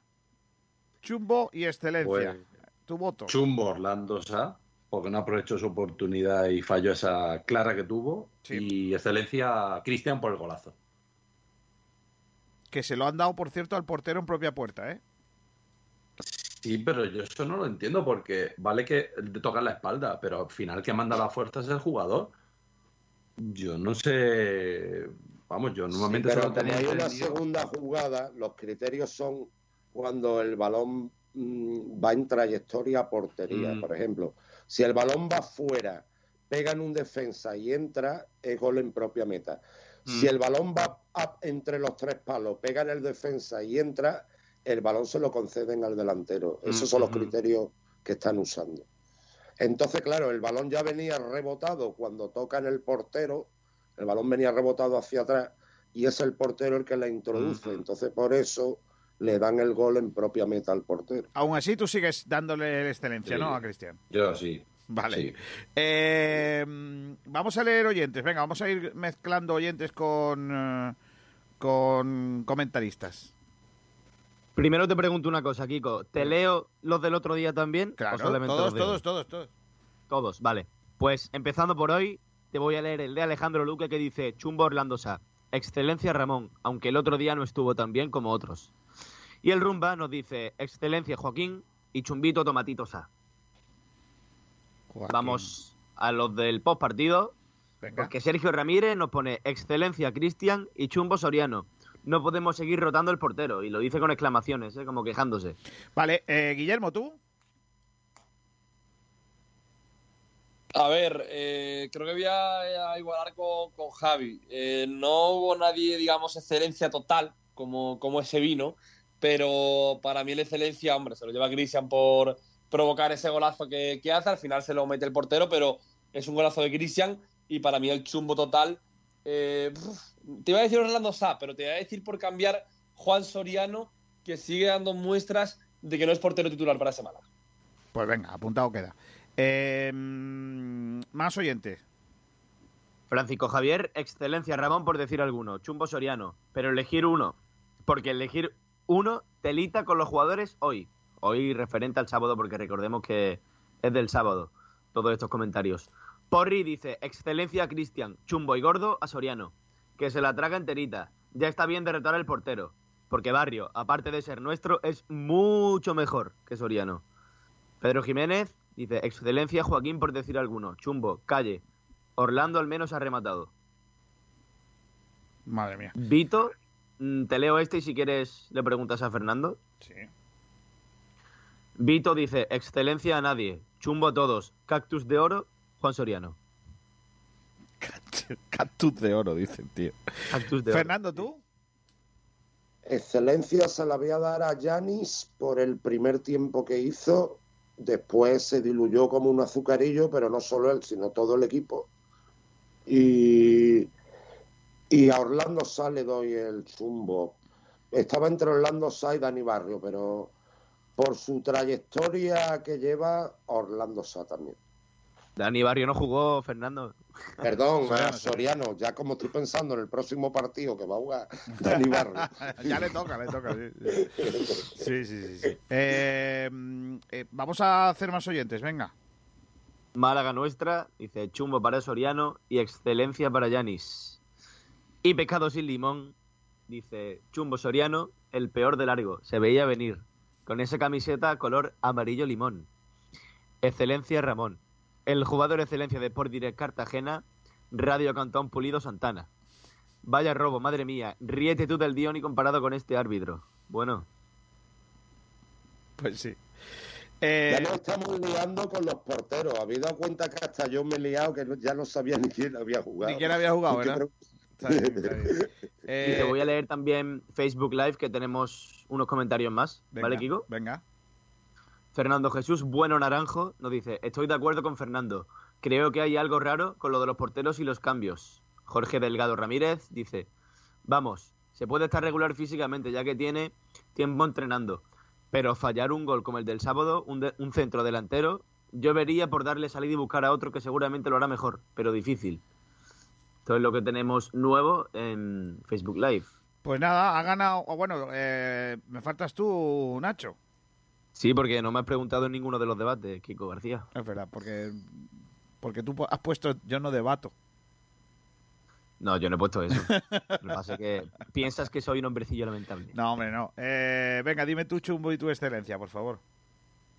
Chumbo y excelencia. Pues, tu voto. Chumbo Orlando Sá, porque no aprovechó su oportunidad y falló esa clara que tuvo. Y excelencia Cristian por el golazo. Que se lo han dado, por cierto, al portero en propia puerta, ¿eh? Sí, pero yo eso no lo entiendo porque vale que te toca la espalda, pero al final que manda la fuerza es el jugador. Yo no sé. Vamos, yo normalmente Sí, pero tenía como hay una segunda jugada, los criterios son cuando el balón mm, va en trayectoria a portería. Mm. Por ejemplo, si el balón va fuera, pega en un defensa y entra, es gol en propia meta. Si Mm. el balón va entre los tres palos, pega en el defensa y entra, el balón se lo conceden al delantero. Mm, Esos son los ujú. criterios que están usando. Entonces, claro, el balón ya venía rebotado cuando toca en el portero, el balón venía rebotado hacia atrás y es el portero el que la introduce. Entonces, por eso le dan el gol en propia meta al portero. Aún así, tú sigues dándole excelencia, Sí. ¿no? A Cristian. Yo sí. Vale. Sí. Eh, mm, vamos a leer oyentes. Venga, vamos a ir mezclando oyentes con, eh, con comentaristas. Primero te pregunto una cosa, Kiko. ¿Te leo los del otro día también? Claro, ¿O solamente todos, todos, todos, todos. Todos, vale. Pues empezando por hoy, te voy a leer el de Alejandro Luque que dice Chumbo Orlando Sá. Excelencia Ramón, aunque el otro día no estuvo tan bien como otros. Y el Rumba nos dice Excelencia Joaquín y Chumbito Tomatito Sá. Vamos a los del post partido. Porque Sergio Ramírez nos pone Excelencia Cristian y Chumbo Soriano. No podemos seguir rotando el portero. Y lo dice con exclamaciones, ¿eh? como quejándose. Vale, eh, Guillermo, ¿tú? A ver, eh, creo que voy a, a igualar con, con Javi. Eh, no hubo nadie, digamos, excelencia total como, como ese vino, pero para mí la excelencia, hombre, se lo lleva Cristian por provocar ese golazo que, que hace. Al final se lo mete el portero, pero es un golazo de Cristian y para mí el chumbo total. eh, te iba a decir Orlando Sá, pero te iba a decir por cambiar Juan Soriano, que sigue dando muestras de que no es portero titular para ese Málaga. Pues venga, apuntado queda. Eh, más oyentes. Francisco Javier, excelencia Ramón por decir alguno, Chumbo Soriano, pero elegir uno, porque elegir uno telita con los jugadores hoy, hoy referente al sábado, porque recordemos que es del sábado, todos estos comentarios. Porri dice, excelencia Cristian, Chumbo y Gordo a Soriano, que se la traga enterita, ya está bien derrotar al portero, porque Barrio, aparte de ser nuestro, es mucho mejor que Soriano. Pedro Jiménez dice, excelencia Joaquín por decir alguno, Chumbo, calle, Orlando al menos ha rematado. Madre mía. Vito, te leo este y si quieres le preguntas a Fernando. Sí. Vito dice, excelencia a nadie, chumbo a todos, cactus de oro, Juan Soriano. Cactus de oro, dicen, tío. Cactus de Fernando, ¿tú? Excelencia se la voy a dar a Yanis por el primer tiempo que hizo. Después se diluyó como un azucarillo, pero no solo él, sino todo el equipo. Y, y a Orlando Sá le doy el chumbo. Estaba entre Orlando Sá y Dani Barrio, pero por su trayectoria que lleva, Orlando Sá también. Dani Barrio no jugó, Fernando. Perdón, Soriano, a Soriano, ya como estoy pensando en el próximo partido que va a jugar Dani Barrio. ya le toca, le toca. Sí, sí, sí. sí, sí. Eh, eh, vamos a hacer más oyentes, venga. Málaga nuestra, dice chumbo para Soriano y excelencia para Yanis. Y pecado sin limón, dice chumbo Soriano, el peor de largo, se veía venir, con esa camiseta color amarillo limón. Excelencia Ramón, el jugador excelencia de Sport Direct Cartagena, Radio Cantón Pulido Santana. Vaya robo, madre mía, ríete tú del Dioni comparado con este árbitro. Bueno, Pues sí. Ya nos estamos liando con los porteros. Habéis dado cuenta que hasta yo me he liado que no- ya no sabía ni quién había jugado. Ni quién había jugado, ¿verdad? Está bien, está bien. y te voy a leer también Facebook Live que tenemos unos comentarios más, Venga, ¿vale, Kiko? Venga. Fernando Jesús Bueno Naranjo nos dice, estoy de acuerdo con Fernando, creo que hay algo raro con lo de los porteros y los cambios. Jorge Delgado Ramírez dice, vamos, se puede estar regular físicamente ya que tiene tiempo entrenando, pero fallar un gol como el del sábado, un, de- un centro delantero, yo vería por darle salida y buscar a otro que seguramente lo hará mejor, pero difícil. Esto es lo que tenemos nuevo en Facebook Live. Pues nada, ha ganado. bueno, eh, me faltas tú, Nacho. Sí, porque no me has preguntado en ninguno de los debates, Kiko García. Es verdad, porque, porque tú has puesto yo no debato. No, yo no he puesto eso. Lo que pasa es que piensas que soy un hombrecillo lamentable. No, hombre, no. Eh, venga, dime tú, Chumbo, y tu excelencia, por favor.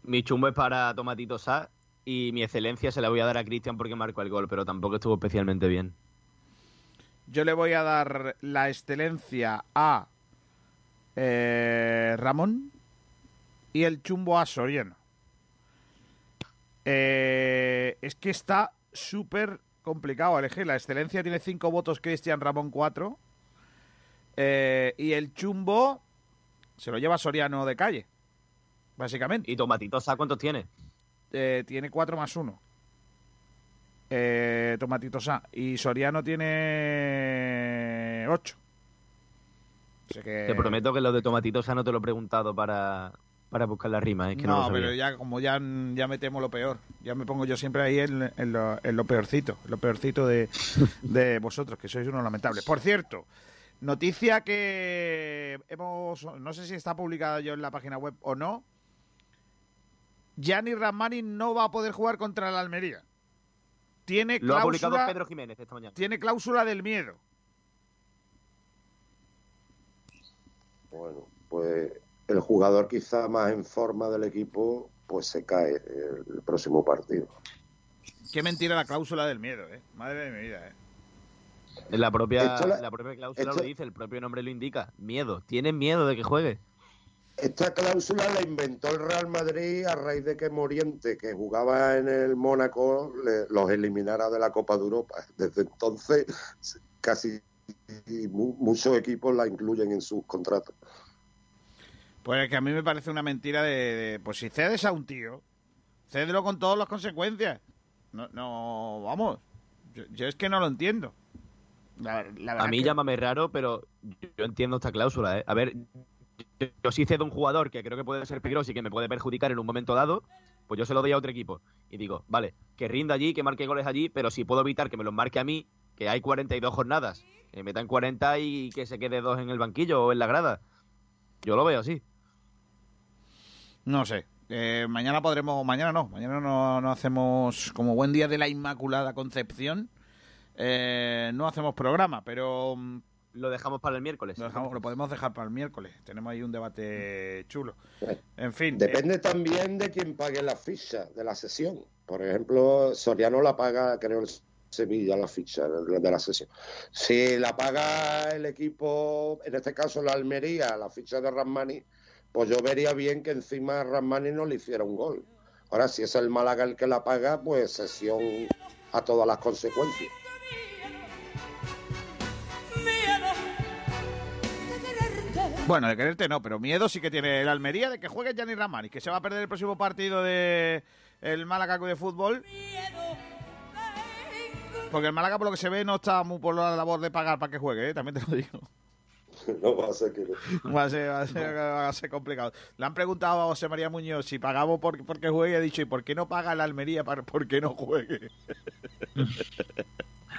Mi chumbo es para Tomatito Sa y mi excelencia se la voy a dar a Cristian porque marcó el gol, pero tampoco estuvo especialmente bien. Yo le voy a dar la excelencia a eh, Ramón y el chumbo a Soriano. Eh, es que está súper complicado elegir. La excelencia tiene cinco votos, Cristian Ramón cuatro. Eh, y el chumbo se lo lleva Soriano de calle, básicamente. ¿Y Tomatito Sa cuántos tiene? Eh, tiene cuatro más uno. Eh, Tomatito Sa. Y Soriano tiene ocho. O sea que- Te prometo que lo de Tomatito Sa no te lo he preguntado para, para buscar la rima, es que no, pero ya como ya, ya me temo lo peor. Ya me pongo yo siempre ahí en, en lo, en lo peorcito, lo peorcito de, de vosotros, que sois unos lamentables. Por cierto, noticia que hemos, no sé si está publicada yo en la página web o no. Gianni Ramani no va a poder jugar contra la Almería. Tiene Lo ha publicado cláusula, Pedro Jiménez esta mañana. tiene cláusula del miedo. Bueno, pues el jugador quizá más en forma del equipo, pues se cae el próximo partido. Qué mentira la cláusula del miedo, eh. Madre de mi vida, eh. En la propia, la- la propia cláusula esto- lo dice, el propio nombre lo indica. Miedo. Tienen miedo de que juegue. Esta cláusula la inventó el Real Madrid a raíz de que Moriente, que jugaba en el Mónaco, le- los eliminara de la Copa de Europa. Desde entonces, casi mu- muchos equipos la incluyen en sus contratos. Pues es que a mí me parece una mentira de, de- pues si cedes a un tío, cédelo con todas las consecuencias. No, no, vamos, yo, yo es que no lo entiendo. La, la verdad A mí que- llámame raro, pero yo entiendo esta cláusula, ¿eh? A ver, yo, sí cedo un jugador que creo que puede ser peligroso y que me puede perjudicar en un momento dado, pues yo se lo doy a otro equipo. Y digo, vale, que rinda allí, que marque goles allí, pero si puedo evitar que me los marque a mí, que hay 42 jornadas, que metan 40 y que se quede dos en el banquillo o en la grada. Yo lo veo así. No sé. Eh, mañana podremos, mañana no, mañana no, no hacemos como buen día de la Inmaculada Concepción. eh, no hacemos programa, pero mm, Lo dejamos para el miércoles. lo, dejamos- lo podemos dejar para el miércoles. Tenemos ahí un debate chulo. En fin. eh, Depende también de quién pague la ficha de la sesión. Por ejemplo, Soriano la paga, creo, el Sevilla la ficha de de la sesión. Si la paga el equipo, en este caso la Almería, la ficha de Ramani, pues yo vería bien que encima Ramani no le hiciera un gol. Ahora, si es el Málaga el que la paga, pues sesión a todas las consecuencias. Bueno, de quererte no, pero miedo sí que tiene el Almería de que juegue Gianni Ramani, que se va a perder el próximo partido de el Málaga de fútbol. Porque el Málaga, por lo que se ve, no está muy por la labor de pagar para que juegue, ¿eh? también te lo digo. No va a ser que no. Va a ser, va a ser- va a ser complicado. Le han preguntado a José María Muñoz si pagamos por, porque juegue y ha dicho, ¿y por qué no paga el Almería para, por qué no juegue?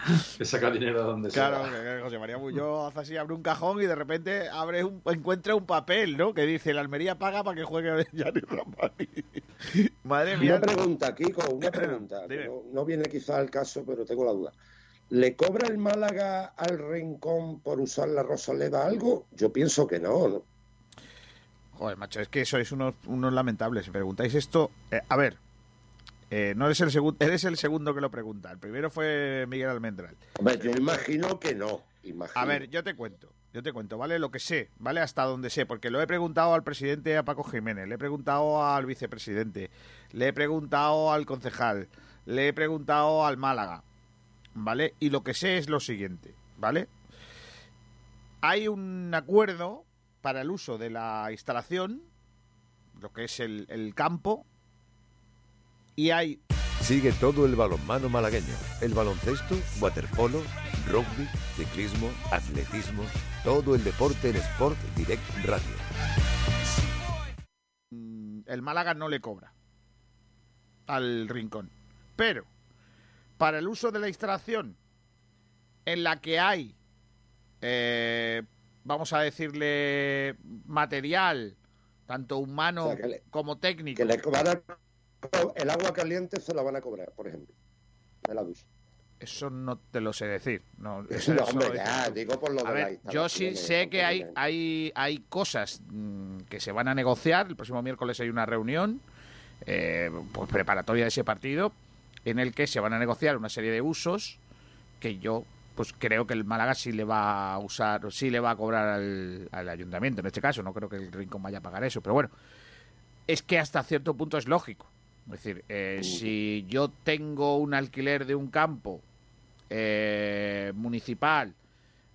Que saca dinero de donde Claro, sea. que José María Muñoz hace así, abre un cajón y de repente abre un, encuentra un papel, ¿no? Que dice, el Almería paga para que juegue Gianni Ramani. Madre mía. Una pregunta, Kiko, una pregunta. no viene quizá al caso, pero tengo la duda. ¿Le cobra el Málaga al Rincón por usar la Rosaleda algo? Yo pienso que no, ¿no? Joder, macho, es que sois unos, unos lamentables. Si preguntáis esto, eh, a ver, eh, no eres el segundo, eres el segundo que lo pregunta. El primero fue Miguel Almendral. Hombre, yo imagino que no. Imagino. A ver, yo te cuento, yo te cuento, ¿vale? Lo que sé, ¿vale? Hasta donde sé, porque lo he preguntado al presidente, a Paco Jiménez, le he preguntado al vicepresidente, le he preguntado al concejal, le he preguntado al Málaga, ¿vale? Y lo que sé es lo siguiente, ¿vale? Hay un acuerdo para el uso de la instalación, lo que es el, el campo, y hay Sigue todo el balonmano malagueño, el baloncesto, waterpolo, rugby, ciclismo, atletismo, todo el deporte en Sport Direct Radio. mm, el Málaga no le cobra al rincón. Pero para el uso de la instalación en la que hay, eh, vamos a decirle, material, tanto humano O sea, que le- como técnico. Que le a- el agua caliente se la van a cobrar, por ejemplo, de la ducha. Eso no te lo sé decir. No, eso- No, eso hombre, ya, digo por lo A de la ver, yo sí sé que hay, hay, hay cosas mm, que se van a negociar. El próximo miércoles hay una reunión eh, pues preparatoria de ese partido, en el que se van a negociar una serie de usos que yo pues creo que el Málaga sí le va a usar, sí le va a cobrar al, al ayuntamiento en este caso, no creo que el Rincón vaya a pagar eso, pero bueno, es que hasta cierto punto es lógico. Es decir, eh, si yo tengo un alquiler de un campo eh, municipal,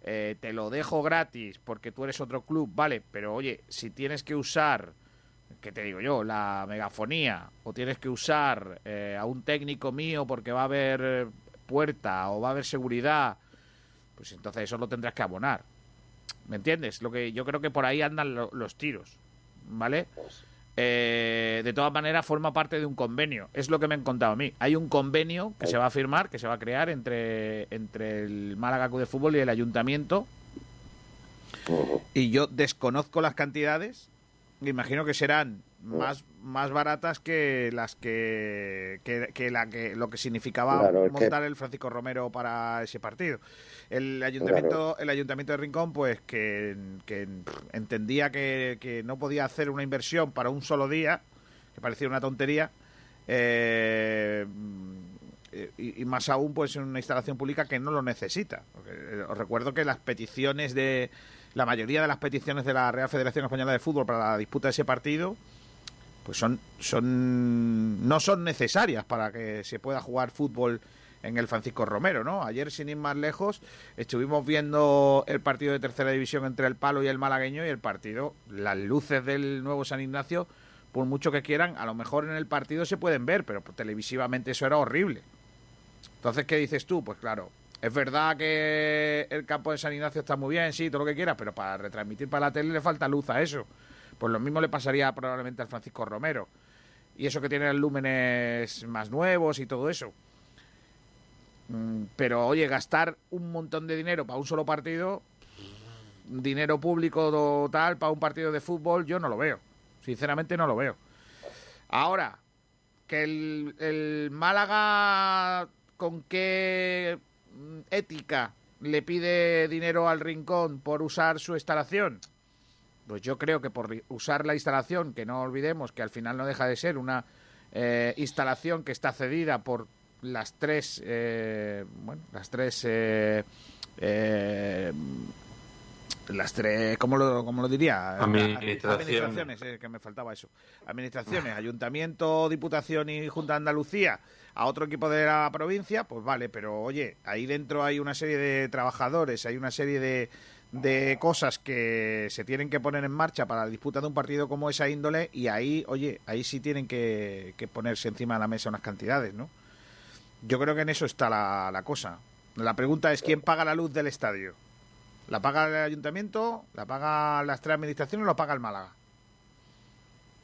eh, te lo dejo gratis porque tú eres otro club, vale, pero oye, si tienes que usar, ¿qué te digo yo? La megafonía, o tienes que usar eh, a un técnico mío porque va a haber puerta o va a haber seguridad, pues entonces eso lo tendrás que abonar. ¿Me entiendes? Lo que yo creo que por ahí andan lo- los tiros, ¿vale? Eh, de todas maneras forma parte de un convenio. Es lo que me han contado a mí. Hay un convenio que se va a firmar, que se va a crear entre, entre el Málaga Club de Fútbol y el Ayuntamiento. Y yo desconozco las cantidades. Me imagino que serán más, más baratas que las que, que, que la que lo que significaba Claro, es que- montar el Francisco Romero para ese partido. El ayuntamiento, el ayuntamiento de Rincón, pues que, entendía que, no podía hacer una inversión para un solo día, que parecía una tontería, eh, y, y más aún pues en una instalación pública que no lo necesita. Porque, eh, os recuerdo que las peticiones de la mayoría de las peticiones de la Real Federación Española de Fútbol para la disputa de ese partido pues son son no son necesarias para que se pueda jugar fútbol en el Francisco Romero, ¿no? Ayer, sin ir más lejos, estuvimos viendo el partido de tercera división entre el Palo y el Malagueño y el partido, las luces del nuevo San Ignacio, por mucho que quieran, a lo mejor en el partido se pueden ver, pero televisivamente eso era horrible. Entonces, ¿qué dices tú? Pues claro, es verdad que el campo de San Ignacio está muy bien, sí, todo lo que quieras, pero para retransmitir para la tele le falta luz a eso. Pues lo mismo le pasaría probablemente al Francisco Romero. Y eso que tiene lúmenes más nuevos y todo eso. Mm, Pero oye, gastar un montón de dinero para un solo partido, dinero público total para un partido de fútbol, yo no lo veo. Sinceramente no lo veo. Ahora, que el, el Málaga con qué mm, ética le pide dinero al Rincón por usar su instalación. Pues yo creo que por usar la instalación, que no olvidemos que al final no deja de ser una eh, instalación que está cedida por las tres, eh, bueno, las tres, eh, eh, las tres, ¿cómo lo, cómo lo diría? Administración. Administraciones, eh, que me faltaba eso. Administraciones, Ayuntamiento, Diputación y Junta de Andalucía a otro equipo de la provincia, pues vale, pero oye, ahí dentro hay una serie de trabajadores, hay una serie de, de cosas que se tienen que poner en marcha para la disputa de un partido como esa índole y ahí, oye, ahí sí tienen que, ponerse encima de la mesa unas cantidades, ¿no? Yo creo que en eso está la, la cosa. La pregunta es quién paga la luz del estadio. ¿La paga el ayuntamiento? ¿La paga las tres administraciones o la paga el Málaga?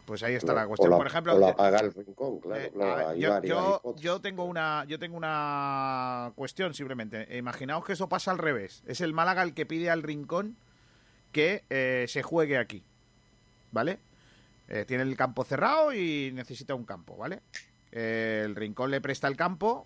Pues ahí está la cuestión. la- Por ejemplo, o la eh, paga el rincón, claro, eh, ver, yo, yo- tengo una yo tengo una cuestión simplemente. Imaginaos que eso pasa al revés. Es el Málaga el que pide al Rincón que eh, se juegue aquí, ¿vale? Eh, tiene el campo cerrado y necesita un campo, ¿vale? El Rincón le presta el campo,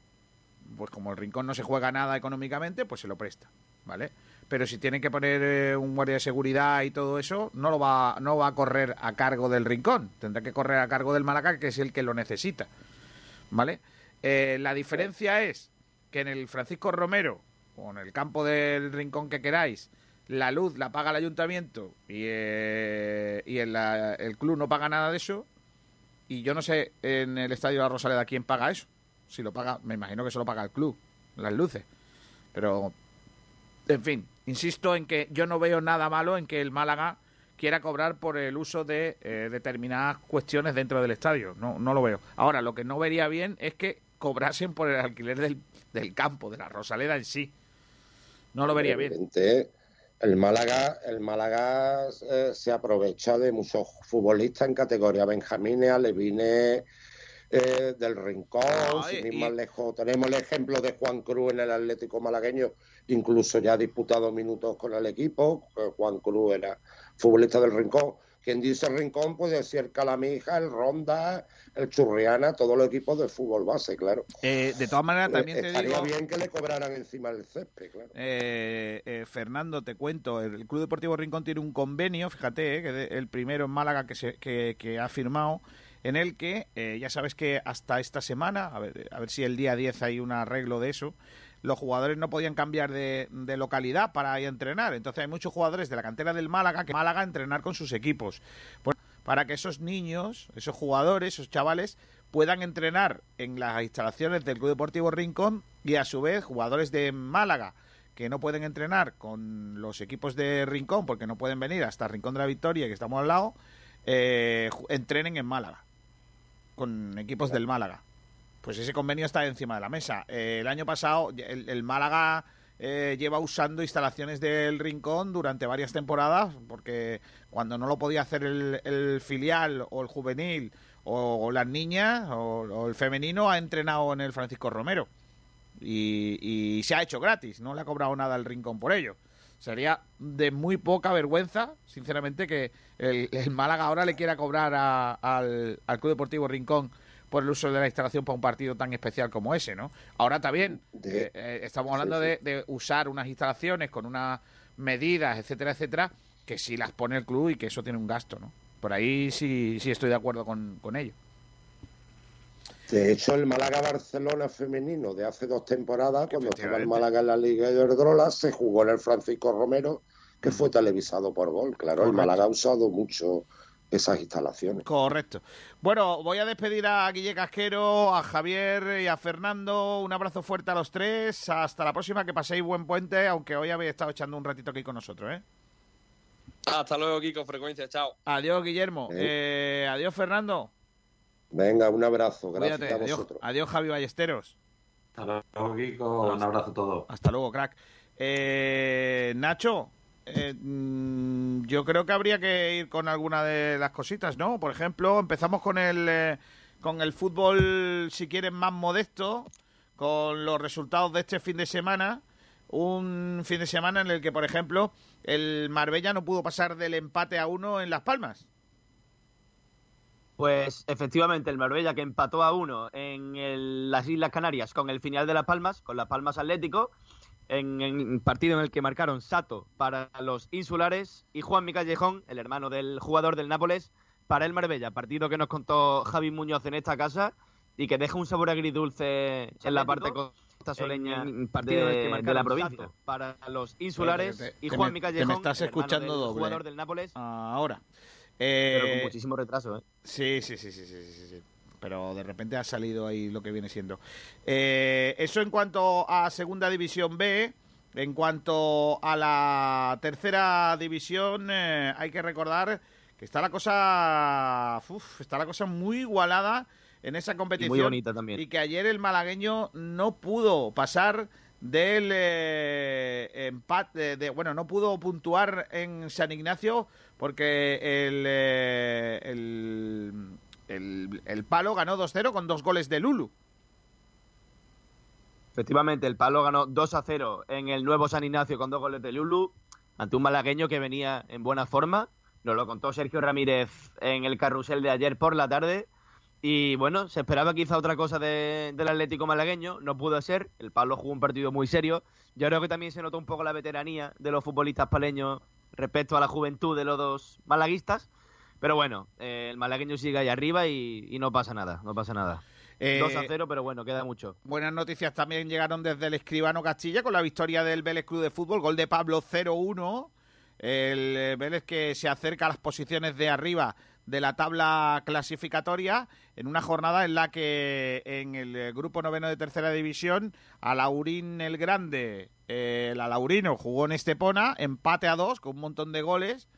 pues como el Rincón no se juega nada económicamente, pues se lo presta, ¿vale? Pero si tiene que poner eh, un guardia de seguridad y todo eso, no lo va, no va a correr a cargo del Rincón, tendrá que correr a cargo del Málaga, que es el que lo necesita, ¿vale? Eh, la diferencia es que en el Francisco Romero, o en el campo del Rincón que queráis, la luz la paga el ayuntamiento y, eh, y el, la- el club no paga nada de eso, y yo no sé en el Estadio de la Rosaleda quién paga eso. Si lo paga, me imagino que se lo paga el club, las luces. Pero, en fin, insisto en que yo no veo nada malo en que el Málaga quiera cobrar por el uso de eh, determinadas cuestiones dentro del estadio. No, no lo veo. Ahora, lo que no vería bien es que cobrasen por el alquiler del, del campo, de la Rosaleda en sí. No lo vería bien. El Málaga, el Málaga eh, se aprovecha de muchos futbolistas en categoría benjamines, alevines, eh, del Rincón, Ah, y- más lejos. Tenemos el ejemplo de Juan Cruz en el Atlético malagueño, incluso ya ha disputado minutos con el equipo. que Juan Cruz era futbolista del Rincón. Quien dice Rincón puede decir Calamija, el Ronda, el Churriana, todos los equipos de fútbol base, claro. Eh, de todas maneras, también te Estaría digo... bien que le cobraran encima del césped, claro. Eh, eh, Fernando, te cuento, el Club Deportivo Rincón tiene un convenio, fíjate, eh, que el primero en Málaga que, se, que, que ha firmado, en el que eh, ya sabes que hasta esta semana, a ver, a ver si el día 10 hay un arreglo de eso, los jugadores no podían cambiar de, de localidad para entrenar. Entonces hay muchos jugadores de la cantera del Málaga que Málaga entrenar con sus equipos. Para que esos niños, esos jugadores, esos chavales puedan entrenar en las instalaciones del Club Deportivo Rincón y a su vez jugadores de Málaga que no pueden entrenar con los equipos de Rincón porque no pueden venir hasta Rincón de la Victoria que estamos al lado, eh, entrenen en Málaga con equipos del Málaga. Pues ese convenio está encima de la mesa. Eh, el año pasado el, Málaga eh, lleva usando instalaciones del Rincón durante varias temporadas porque cuando no lo podía hacer el, filial o el juvenil o, o las niñas o, el femenino ha entrenado en el Francisco Romero y, y se ha hecho gratis, no le ha cobrado nada al Rincón por ello. Sería de muy poca vergüenza, sinceramente, que el, Málaga ahora le quiera cobrar al Club Deportivo Rincón por el uso de la instalación para un partido tan especial como ese, ¿no? Ahora también eh, eh, estamos hablando sí, de, de usar unas instalaciones con unas medidas, etcétera, etcétera, que sí las pone el club y que eso tiene un gasto, ¿no? Por ahí sí, sí estoy de acuerdo con, con ello. De hecho, el Málaga-Barcelona femenino de hace dos temporadas, cuando estaba el Málaga en la Liga de Iberdrola, se jugó en el Francisco Romero, que fue televisado por Gol. Claro, el. Málaga ha usado mucho esas instalaciones. Correcto. Bueno, voy a despedir a Guille Casquero, a Javier y a Fernando. Un abrazo fuerte a los tres. Hasta la próxima, que paséis buen puente, aunque hoy habéis estado echando un ratito aquí con nosotros, ¿eh? Hasta luego, Kiko. Frecuencia, chao. Adiós, Guillermo. Eh, adiós, Fernando. Venga, un abrazo. Gracias Cuídate. a Adiós, vosotros. adiós, Javi Ballesteros. Hasta luego, Kiko. Un abrazo a todos. Hasta luego, crack. Eh, Nacho, eh, mm, yo creo que habría que ir con alguna de las cositas, ¿no? Por ejemplo, empezamos con el, eh, con el fútbol, si quieren, más modesto, con los resultados de este fin de semana. Un fin de semana en el que, por ejemplo, el Marbella no pudo pasar del empate a uno en Las Palmas. Pues efectivamente, el Marbella que empató a uno en las Islas Canarias con el final de Las Palmas, con Las Palmas Atlético, en, un partido en el que marcaron Sato para los insulares y Juan Callejón, el hermano del jugador del Nápoles, para el Marbella. Partido que nos contó Javi Muñoz en esta casa y que deja un sabor agridulce en la parte costa soleña En- partido de, en el que de la provincia. Sato para los insulares Te- te- y Juan me Callejón, estás el escuchando del doble. jugador del Nápoles. Ahora. Pero Eh, con muchísimo retraso, ¿eh? Sí, sí, sí, sí, sí, sí, sí. Pero de repente ha salido ahí lo que viene siendo. Eh, eso en cuanto a Segunda División B. En cuanto a la tercera división, eh, hay que recordar que está la cosa, uf, está la cosa muy igualada en esa competición bonita también. y que ayer el malagueño no pudo pasar del eh, empate, de, bueno, no pudo puntuar en San Ignacio porque el, eh, el, el, Palo ganó 2-0 con dos goles de Lulu. Efectivamente, el Palo ganó 2 a 0 en el nuevo San Ignacio con dos goles de Lulu ante un malagueño que venía en buena forma. Nos lo contó Sergio Ramírez en el carrusel de ayer por la tarde. Y bueno, se esperaba quizá otra cosa de- del Atlético malagueño, no pudo ser. El Pablo jugó un partido muy serio. Yo creo que también se notó un poco la veteranía de los futbolistas paleños respecto a la juventud de los dos malaguistas. Pero bueno, eh, el malagueño sigue ahí arriba y, y no pasa nada, no pasa nada. Eh, 2 a 0, pero bueno, queda mucho. Buenas noticias también llegaron desde el Escribano Castilla con la victoria del Vélez Club de Fútbol, gol de Pablo 0-1. El eh, Vélez que se acerca a las posiciones de arriba de la tabla clasificatoria en una jornada en la que en el eh, grupo noveno de tercera división Alaurín el Grande, el Alaurino jugó en Estepona, empate a dos con un montón de goles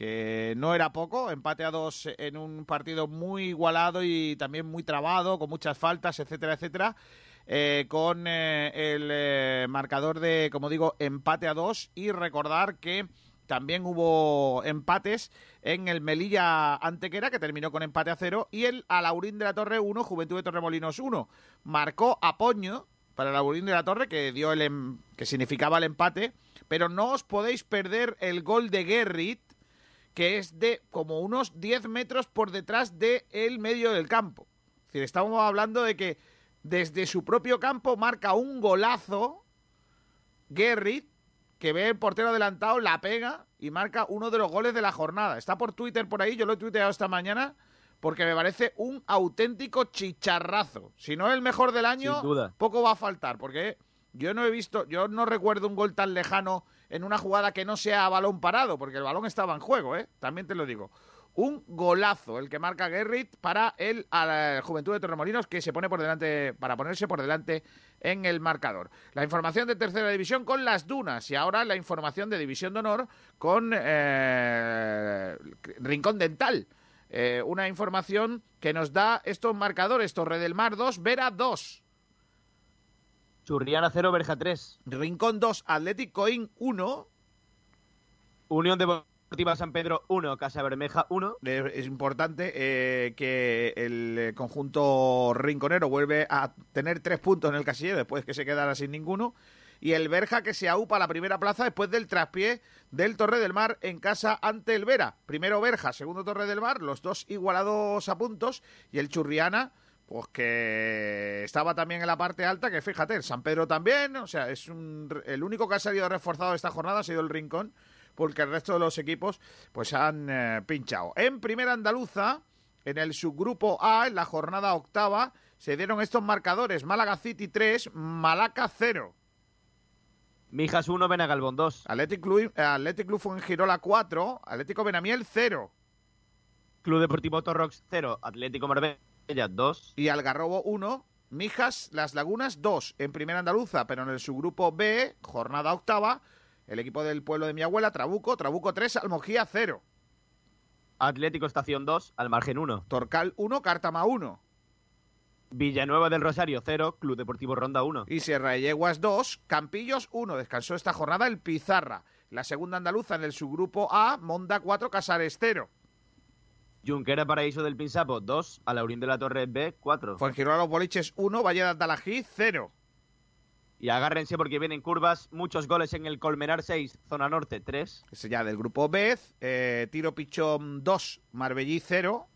que no era poco, empate a dos en un partido muy igualado y también muy trabado, con muchas faltas, etcétera, etcétera, eh, con eh, el eh, marcador de, como digo, empate a dos y recordar que también hubo empates en el Melilla Antequera, que terminó con empate a cero, y el Alaurín de la Torre 1, Juventud de Torremolinos 1. Marcó Apoño para el Alaurín de la Torre, que dio el em- que significaba el empate, pero no os podéis perder el gol de Gerrit, que es de como unos 10 metros por detrás del medio del campo. Es decir, estamos hablando de que desde su propio campo marca un golazo Gerrit, que ve el portero adelantado, la pega y marca uno de los goles de la jornada. Está por Twitter por ahí, yo lo he tuiteado esta mañana porque me parece un auténtico chicharrazo. Si no es el mejor del año, Sin duda. poco va a faltar, porque yo no he visto, yo no recuerdo un gol tan lejano en una jugada que no sea a balón parado, porque el balón estaba en juego, ¿eh? También te lo digo. Un golazo el que marca Gerrit para el la Juventud de Torremolinos que se pone por delante para ponerse por delante en el marcador. La información de tercera división con las dunas y ahora la información de división de honor con eh, Rincón Dental. Eh, una información que nos da estos marcadores: Torre del Mar 2, Vera 2. Churriana 0, Berja 3. Rincón 2, Athletic Coín 1. Unión Deportiva San Pedro 1, Casa Bermeja 1. Eh, Es importante eh, que el eh, conjunto rinconero vuelve a tener tres puntos en el casillero después que se quedara sin ninguno. Y el Berja que se aupa a la primera plaza después del traspié del Torre del Mar en casa ante el Vera. Primero Berja, segundo Torre del Mar, los dos igualados a puntos. Y el Churriana, pues que estaba también en la parte alta, que fíjate, el San Pedro también. O sea, es un, el único que ha salido reforzado esta jornada ha sido el Rincón porque el resto de los equipos pues han eh, pinchado. En primera andaluza, en el subgrupo A, en la jornada octava, se dieron estos marcadores. Málaga City 3, Malaca 0. Mijas 1, Benagalbón 2. Athletic Club, Athletic Club Fuengirola 4, Atlético Benamiel 0. Club Deportivo Torrox 0, Atlético Marbella 2. Y Algarrobo 1, Mijas Las Lagunas 2 en primera andaluza, pero en el subgrupo B, jornada octava, el equipo del pueblo de mi abuela, Trabuco, Trabuco 3, Almojía 0. Atlético Estación 2, al margen 1. Torcal 1, Cártama 1. Villanueva del Rosario 0, Club Deportivo Ronda 1. Y Sierra de Yeguas 2, Campillos 1. Descansó esta jornada el Pizarra. La segunda andaluza en el subgrupo A, Monda 4, Casares 0. Junquera Paraíso del Pinsapo 2, Alaurín de la Torre B 4. Fuengirola Los Boliches 1, Valle de Andalají 0. Y agárrense porque vienen curvas, muchos goles en el Colmenar 6, Zona Norte 3. Ese ya del grupo B, eh, Tiro Pichón 2, Marbellí 0.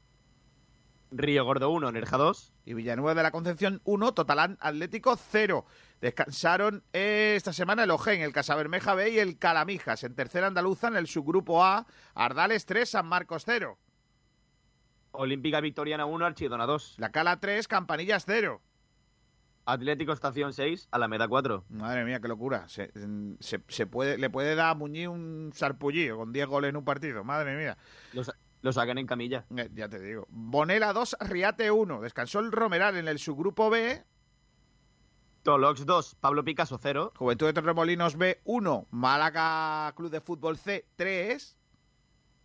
Río Gordo 1, Nerja 2. Y Villanueva de la Concepción 1, Totalán Atlético 0. Descansaron eh, esta semana el Ojén, el Casabermeja B y el Calamijas. En tercera andaluza, en el subgrupo A, Ardales 3, San Marcos 0. Olímpica Victoriana 1, Archidona 2. La Cala 3, Campanillas 0. Atlético Estación 6, Alameda 4. Madre mía, qué locura. Se, se- se puede, le puede dar a Muñiz un sarpullío con 10 goles en un partido. Madre mía. Lo sacan en camilla. Eh, ya te digo. Bonela 2, Riate 1. Descansó el Romeral en el subgrupo B. Tolox 2, Pablo Picasso 0. Juventud de Torremolinos B 1. Málaga Club de Fútbol C 3.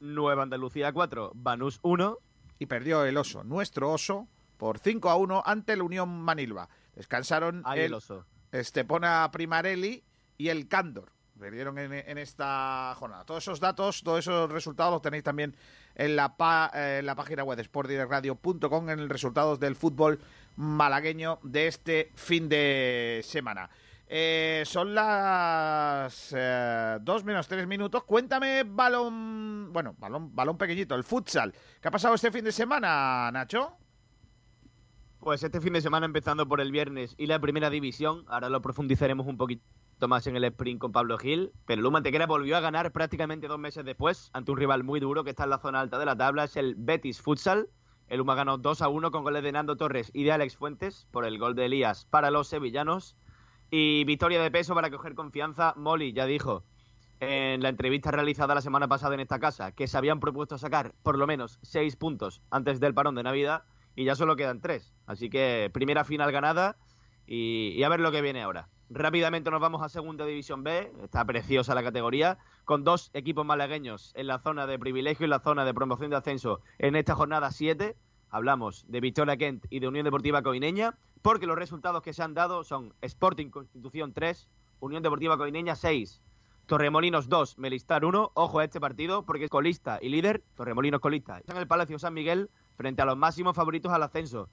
Nueva Andalucía 4, Banús 1. Y perdió el oso, nuestro oso, por 5 a 1 ante la Unión Manilva. Descansaron el oso. Estepona Primarelli y el Cándor. Perdieron en, en esta jornada. Todos esos datos, todos esos resultados los tenéis también en la, pa- eh, en la página web de sportdirectradio.com en el resultados del fútbol malagueño de este fin de semana. Eh, son las eh, 2 menos 3 minutos. Cuéntame, balón. Bueno, balón, balón pequeñito, el futsal. ¿Qué ha pasado este fin de semana, Nacho? Pues este fin de semana empezando por el viernes y la primera división, ahora lo profundizaremos un poquito más en el sprint con Pablo Gil, pero Luma Antequera volvió a ganar prácticamente dos meses después ante un rival muy duro que está en la zona alta de la tabla, es el Betis Futsal. El Luma ganó 2 a 1 con goles de Nando Torres y de Alex Fuentes por el gol de Elías para los sevillanos. Y victoria de peso para coger confianza. Molly ya dijo en la entrevista realizada la semana pasada en esta casa que se habían propuesto sacar por lo menos seis puntos antes del parón de Navidad y ya solo quedan tres. Así que primera final ganada y, a ver lo que viene ahora. Rápidamente nos vamos a Segunda División B, está preciosa la categoría, con dos equipos malagueños en la zona de privilegio y la zona de promoción de ascenso en esta jornada 7. Hablamos de Victoria Kent y de Unión Deportiva Coineña, porque los resultados que se han dado son Sporting Constitución 3, Unión Deportiva Coineña 6, Torremolinos 2, Melistar 1. Ojo a este partido porque es colista y líder, Torremolinos colista. Está en el Palacio San Miguel frente a los máximos favoritos al ascenso.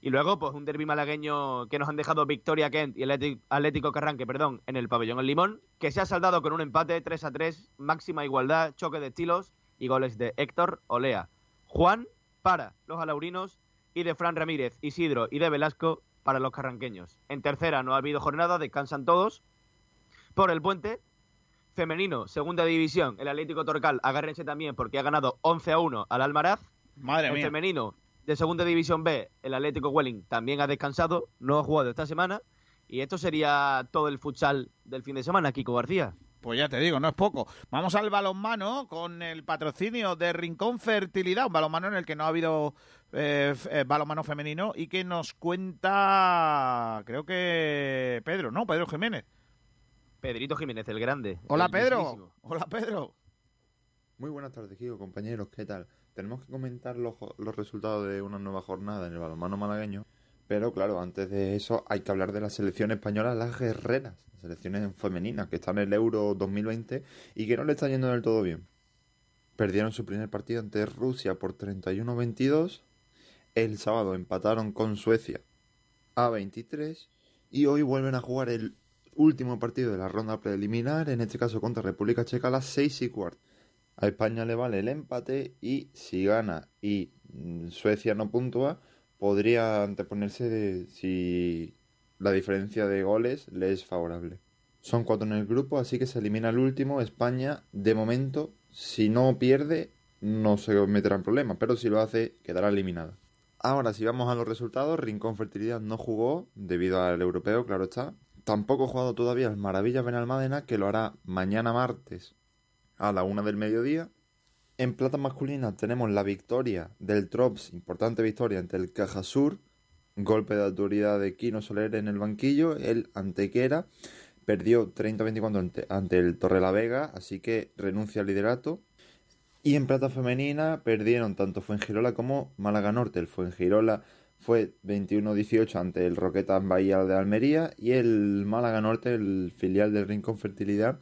Y luego, pues un derby malagueño que nos han dejado Victoria Kent y Atleti- Atlético Carranque, perdón, en el pabellón El Limón, que se ha saldado con un empate 3 a 3, máxima igualdad, choque de estilos y goles de Héctor Olea. Juan para los alaurinos y de Fran Ramírez, Isidro y de Velasco para los carranqueños. En tercera no ha habido jornada, descansan todos. Por el puente, femenino, segunda división, el Atlético Torcal, agárrense también porque ha ganado 11 a 1 al Almaraz. Madre el mía. femenino de Segunda División B, el Atlético Welling también ha descansado, no ha jugado esta semana. Y esto sería todo el futsal del fin de semana, Kiko García. Pues ya te digo, no es poco. Vamos al balonmano con el patrocinio de Rincón Fertilidad, un balonmano en el que no ha habido eh, eh, balonmano femenino y que nos cuenta, creo que Pedro, ¿no? Pedro Jiménez. Pedrito Jiménez, el grande. Hola el Pedro. mismísimo. Hola Pedro. Muy buenas tardes, Kiko, compañeros, ¿qué tal? Tenemos que comentar los, los resultados de una nueva jornada en el balonmano malagueño, pero claro, antes de eso hay que hablar de la selección española, las guerreras, las selecciones femeninas que están en el Euro 2020 y que no le está yendo del todo bien. Perdieron su primer partido ante Rusia por 31-22, el sábado empataron con Suecia a 23 y hoy vuelven a jugar el último partido de la ronda preliminar, en este caso contra República Checa a las 6 y cuarto. A España le vale el empate y si gana y mm, Suecia no puntúa, podría anteponerse de si la diferencia de goles le es favorable. Son cuatro en el grupo, así que se elimina el último. España, de momento, si no pierde, no se meterá en problemas, pero si lo hace, quedará eliminada. Ahora, si vamos a los resultados, Rincón Fertilidad no jugó debido al europeo, claro está. Tampoco ha jugado todavía el Maravillas Benalmádena, que lo hará mañana martes a la una del mediodía. En plata masculina tenemos la victoria del Trops, importante victoria ante el Cajasur, golpe de autoridad de Kino Soler en el banquillo, el Antequera perdió 30-24 ante, ante el Torrelavega, así que renuncia al liderato. Y en plata femenina perdieron tanto Fuengirola como Málaga Norte. El Fuengirola fue 21-18 ante el Roquetas Bahía de Almería y el Málaga Norte, el filial del Rincón Fertilidad,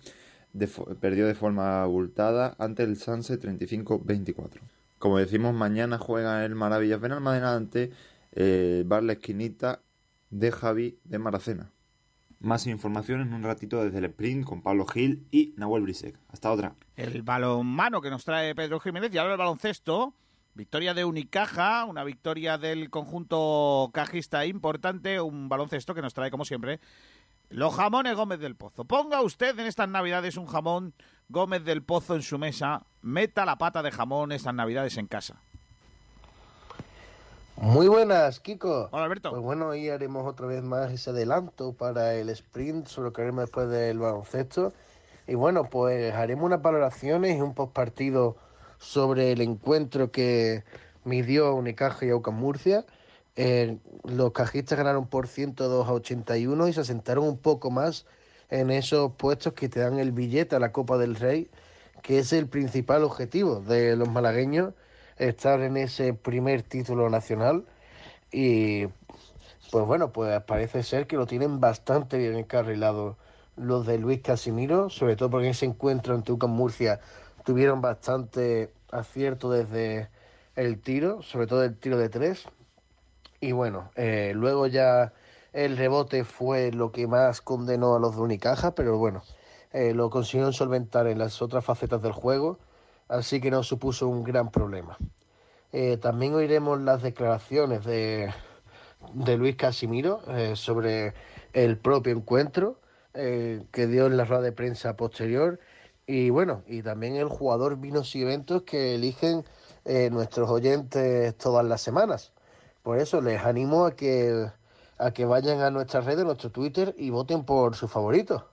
de fo- perdió de forma abultada ante el Sanse 35-24. Como decimos, mañana juega el Maravillas Benalmádena ante eh, Bar La Esquinita de Javi de Maracena. Más información en un ratito desde el sprint con Pablo Gil y Nahuel Brisek. Hasta otra. El balonmano que nos trae Pedro Jiménez y ahora el baloncesto. Victoria de Unicaja, una victoria del conjunto cajista importante, un baloncesto que nos trae, como siempre, los jamones Gómez del Pozo. Ponga usted en estas navidades un jamón Gómez del Pozo en su mesa, meta la pata de jamón estas navidades en casa. Muy buenas, Kiko. Hola, Alberto. Pues bueno, hoy haremos otra vez más ese adelanto para el sprint sobre lo que haremos después del baloncesto. Y bueno, pues haremos unas valoraciones y un postpartido sobre el encuentro que midió Unicaja y Aucas Murcia. Los cajistas ganaron por 102 a 81 y se asentaron un poco más en esos puestos que te dan el billete a la Copa del Rey, que es el principal objetivo de los malagueños, estar en ese primer título nacional. Y pues bueno, pues parece ser que lo tienen bastante bien encarrilado los de Luis Casimiro, sobre todo porque en ese encuentro ante UCAM Murcia tuvieron bastante acierto desde el tiro, sobre todo el tiro de tres. Y bueno, eh, luego ya el rebote fue lo que más condenó a los de Unicaja, pero bueno, eh, lo consiguieron solventar en las otras facetas del juego, así que no supuso un gran problema. Eh, también oiremos las declaraciones de, de Luis Casimiro sobre el propio encuentro que dio en la rueda de prensa posterior y bueno, y también el jugador vinos y eventos que eligen nuestros oyentes todas las semanas. Por eso les animo a que, a que vayan a nuestras redes, nuestro Twitter y voten por su favorito.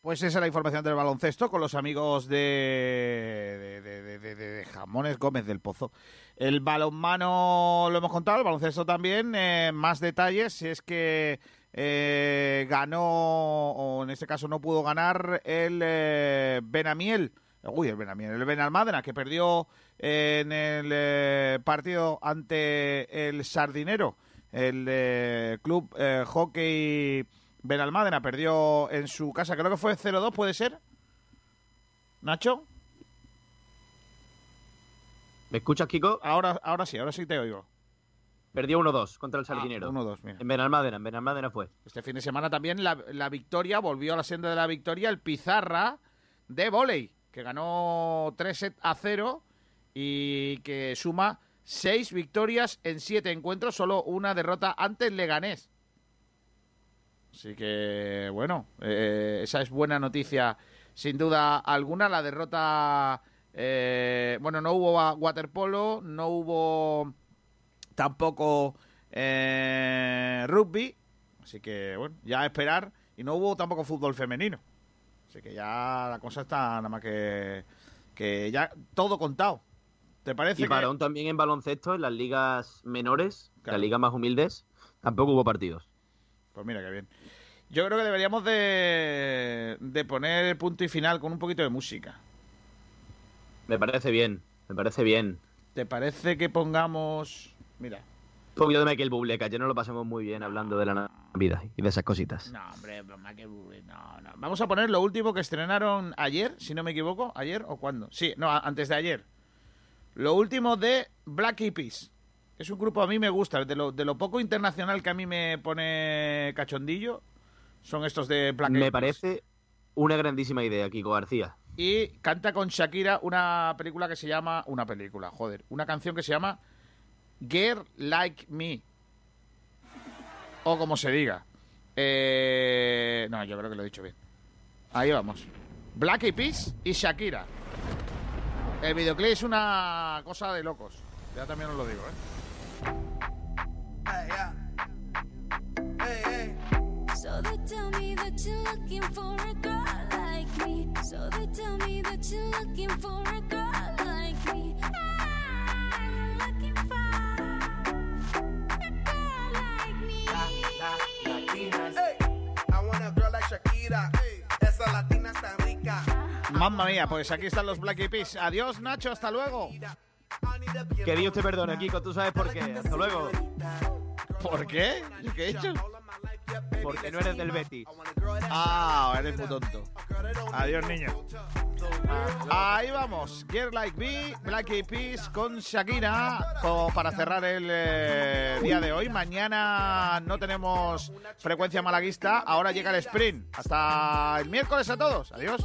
Pues esa es la información del baloncesto con los amigos de, de, de- de- de- de Jamones Gómez del Pozo. El balonmano lo hemos contado, el baloncesto también. eh, más detalles es que eh, ganó, o en este caso no pudo ganar, el eh, Benamiel. Uy, el Benamiel, el Benalmádena, que perdió en el eh, partido ante el Sardinero, el eh, club eh, hockey Benalmádena perdió en su casa, creo que fue 0-2, ¿puede ser? ¿Nacho? ¿Me escuchas, Kiko? Ahora, ahora sí, ahora sí te oigo. Perdió 1-2 contra el Sardinero. 1-2, mira. En Benalmádena, en Benalmádena fue. Este fin de semana también la, la victoria, volvió a la senda de la victoria, el Pizarra de volei, que ganó 3 set a 0 y que suma 6 victorias en 7 encuentros, solo una derrota ante el Leganés. Así que, bueno, eh, esa es buena noticia, sin duda alguna. La derrota Eh, bueno, no hubo wa- waterpolo, no hubo tampoco eh, rugby, así que bueno, ya a esperar. Y no hubo tampoco fútbol femenino. Así que ya la cosa está nada más que, que ya todo contado. ¿Te parece Y que- parón también en baloncesto, en las ligas menores, Claro. las ligas más humildes, tampoco hubo partidos. Pues mira qué bien. Yo creo que deberíamos de, de poner punto y final con un poquito de música. Me parece bien, me parece bien. ¿Te parece que pongamos... Mira, Un poquito de Michael Bublé, que ayer nos lo pasamos muy bien hablando de la Navidad y de esas cositas. No, hombre, broma, que aburrido, no, no. Vamos a poner lo último que estrenaron ayer, si no me equivoco. ¿Ayer o cuándo? Sí, no, antes de ayer. Lo último de Black Eyed Peas. Es un grupo a mí me gusta. De lo, de lo poco internacional que a mí me pone cachondillo, son estos de Black Eyed Me Peas. parece una grandísima idea, Kiko García. Y canta con Shakira una película que se llama... Una película, joder. Una canción que se llama Girl Like Me. O como se diga. Eh, No, yo creo que lo he dicho bien. Ahí vamos. Black Eyed Peas y Shakira. El videoclip es una cosa de locos. Ya también os lo digo, ¿eh? So they tell me that you're looking for a girl like me. So they tell me that you're looking for a girl like me. I'm looking like Shakira. Esa latina está rica. Mamma mía, pues aquí están los Black Eyed Peas. Adiós, Nacho, hasta luego. Que Dios te perdone, Kiko, tú sabes por qué. Hasta luego. ¿Por qué? ¿Qué he hecho? Porque no eres del Betis. Ah, eres muy tonto. Adiós, niño. Ahí vamos. Girl Like Me, Black Eyed con Shakira para cerrar el eh, día de hoy. Mañana no tenemos frecuencia malaguista. Ahora llega el sprint. Hasta el miércoles a todos. Adiós.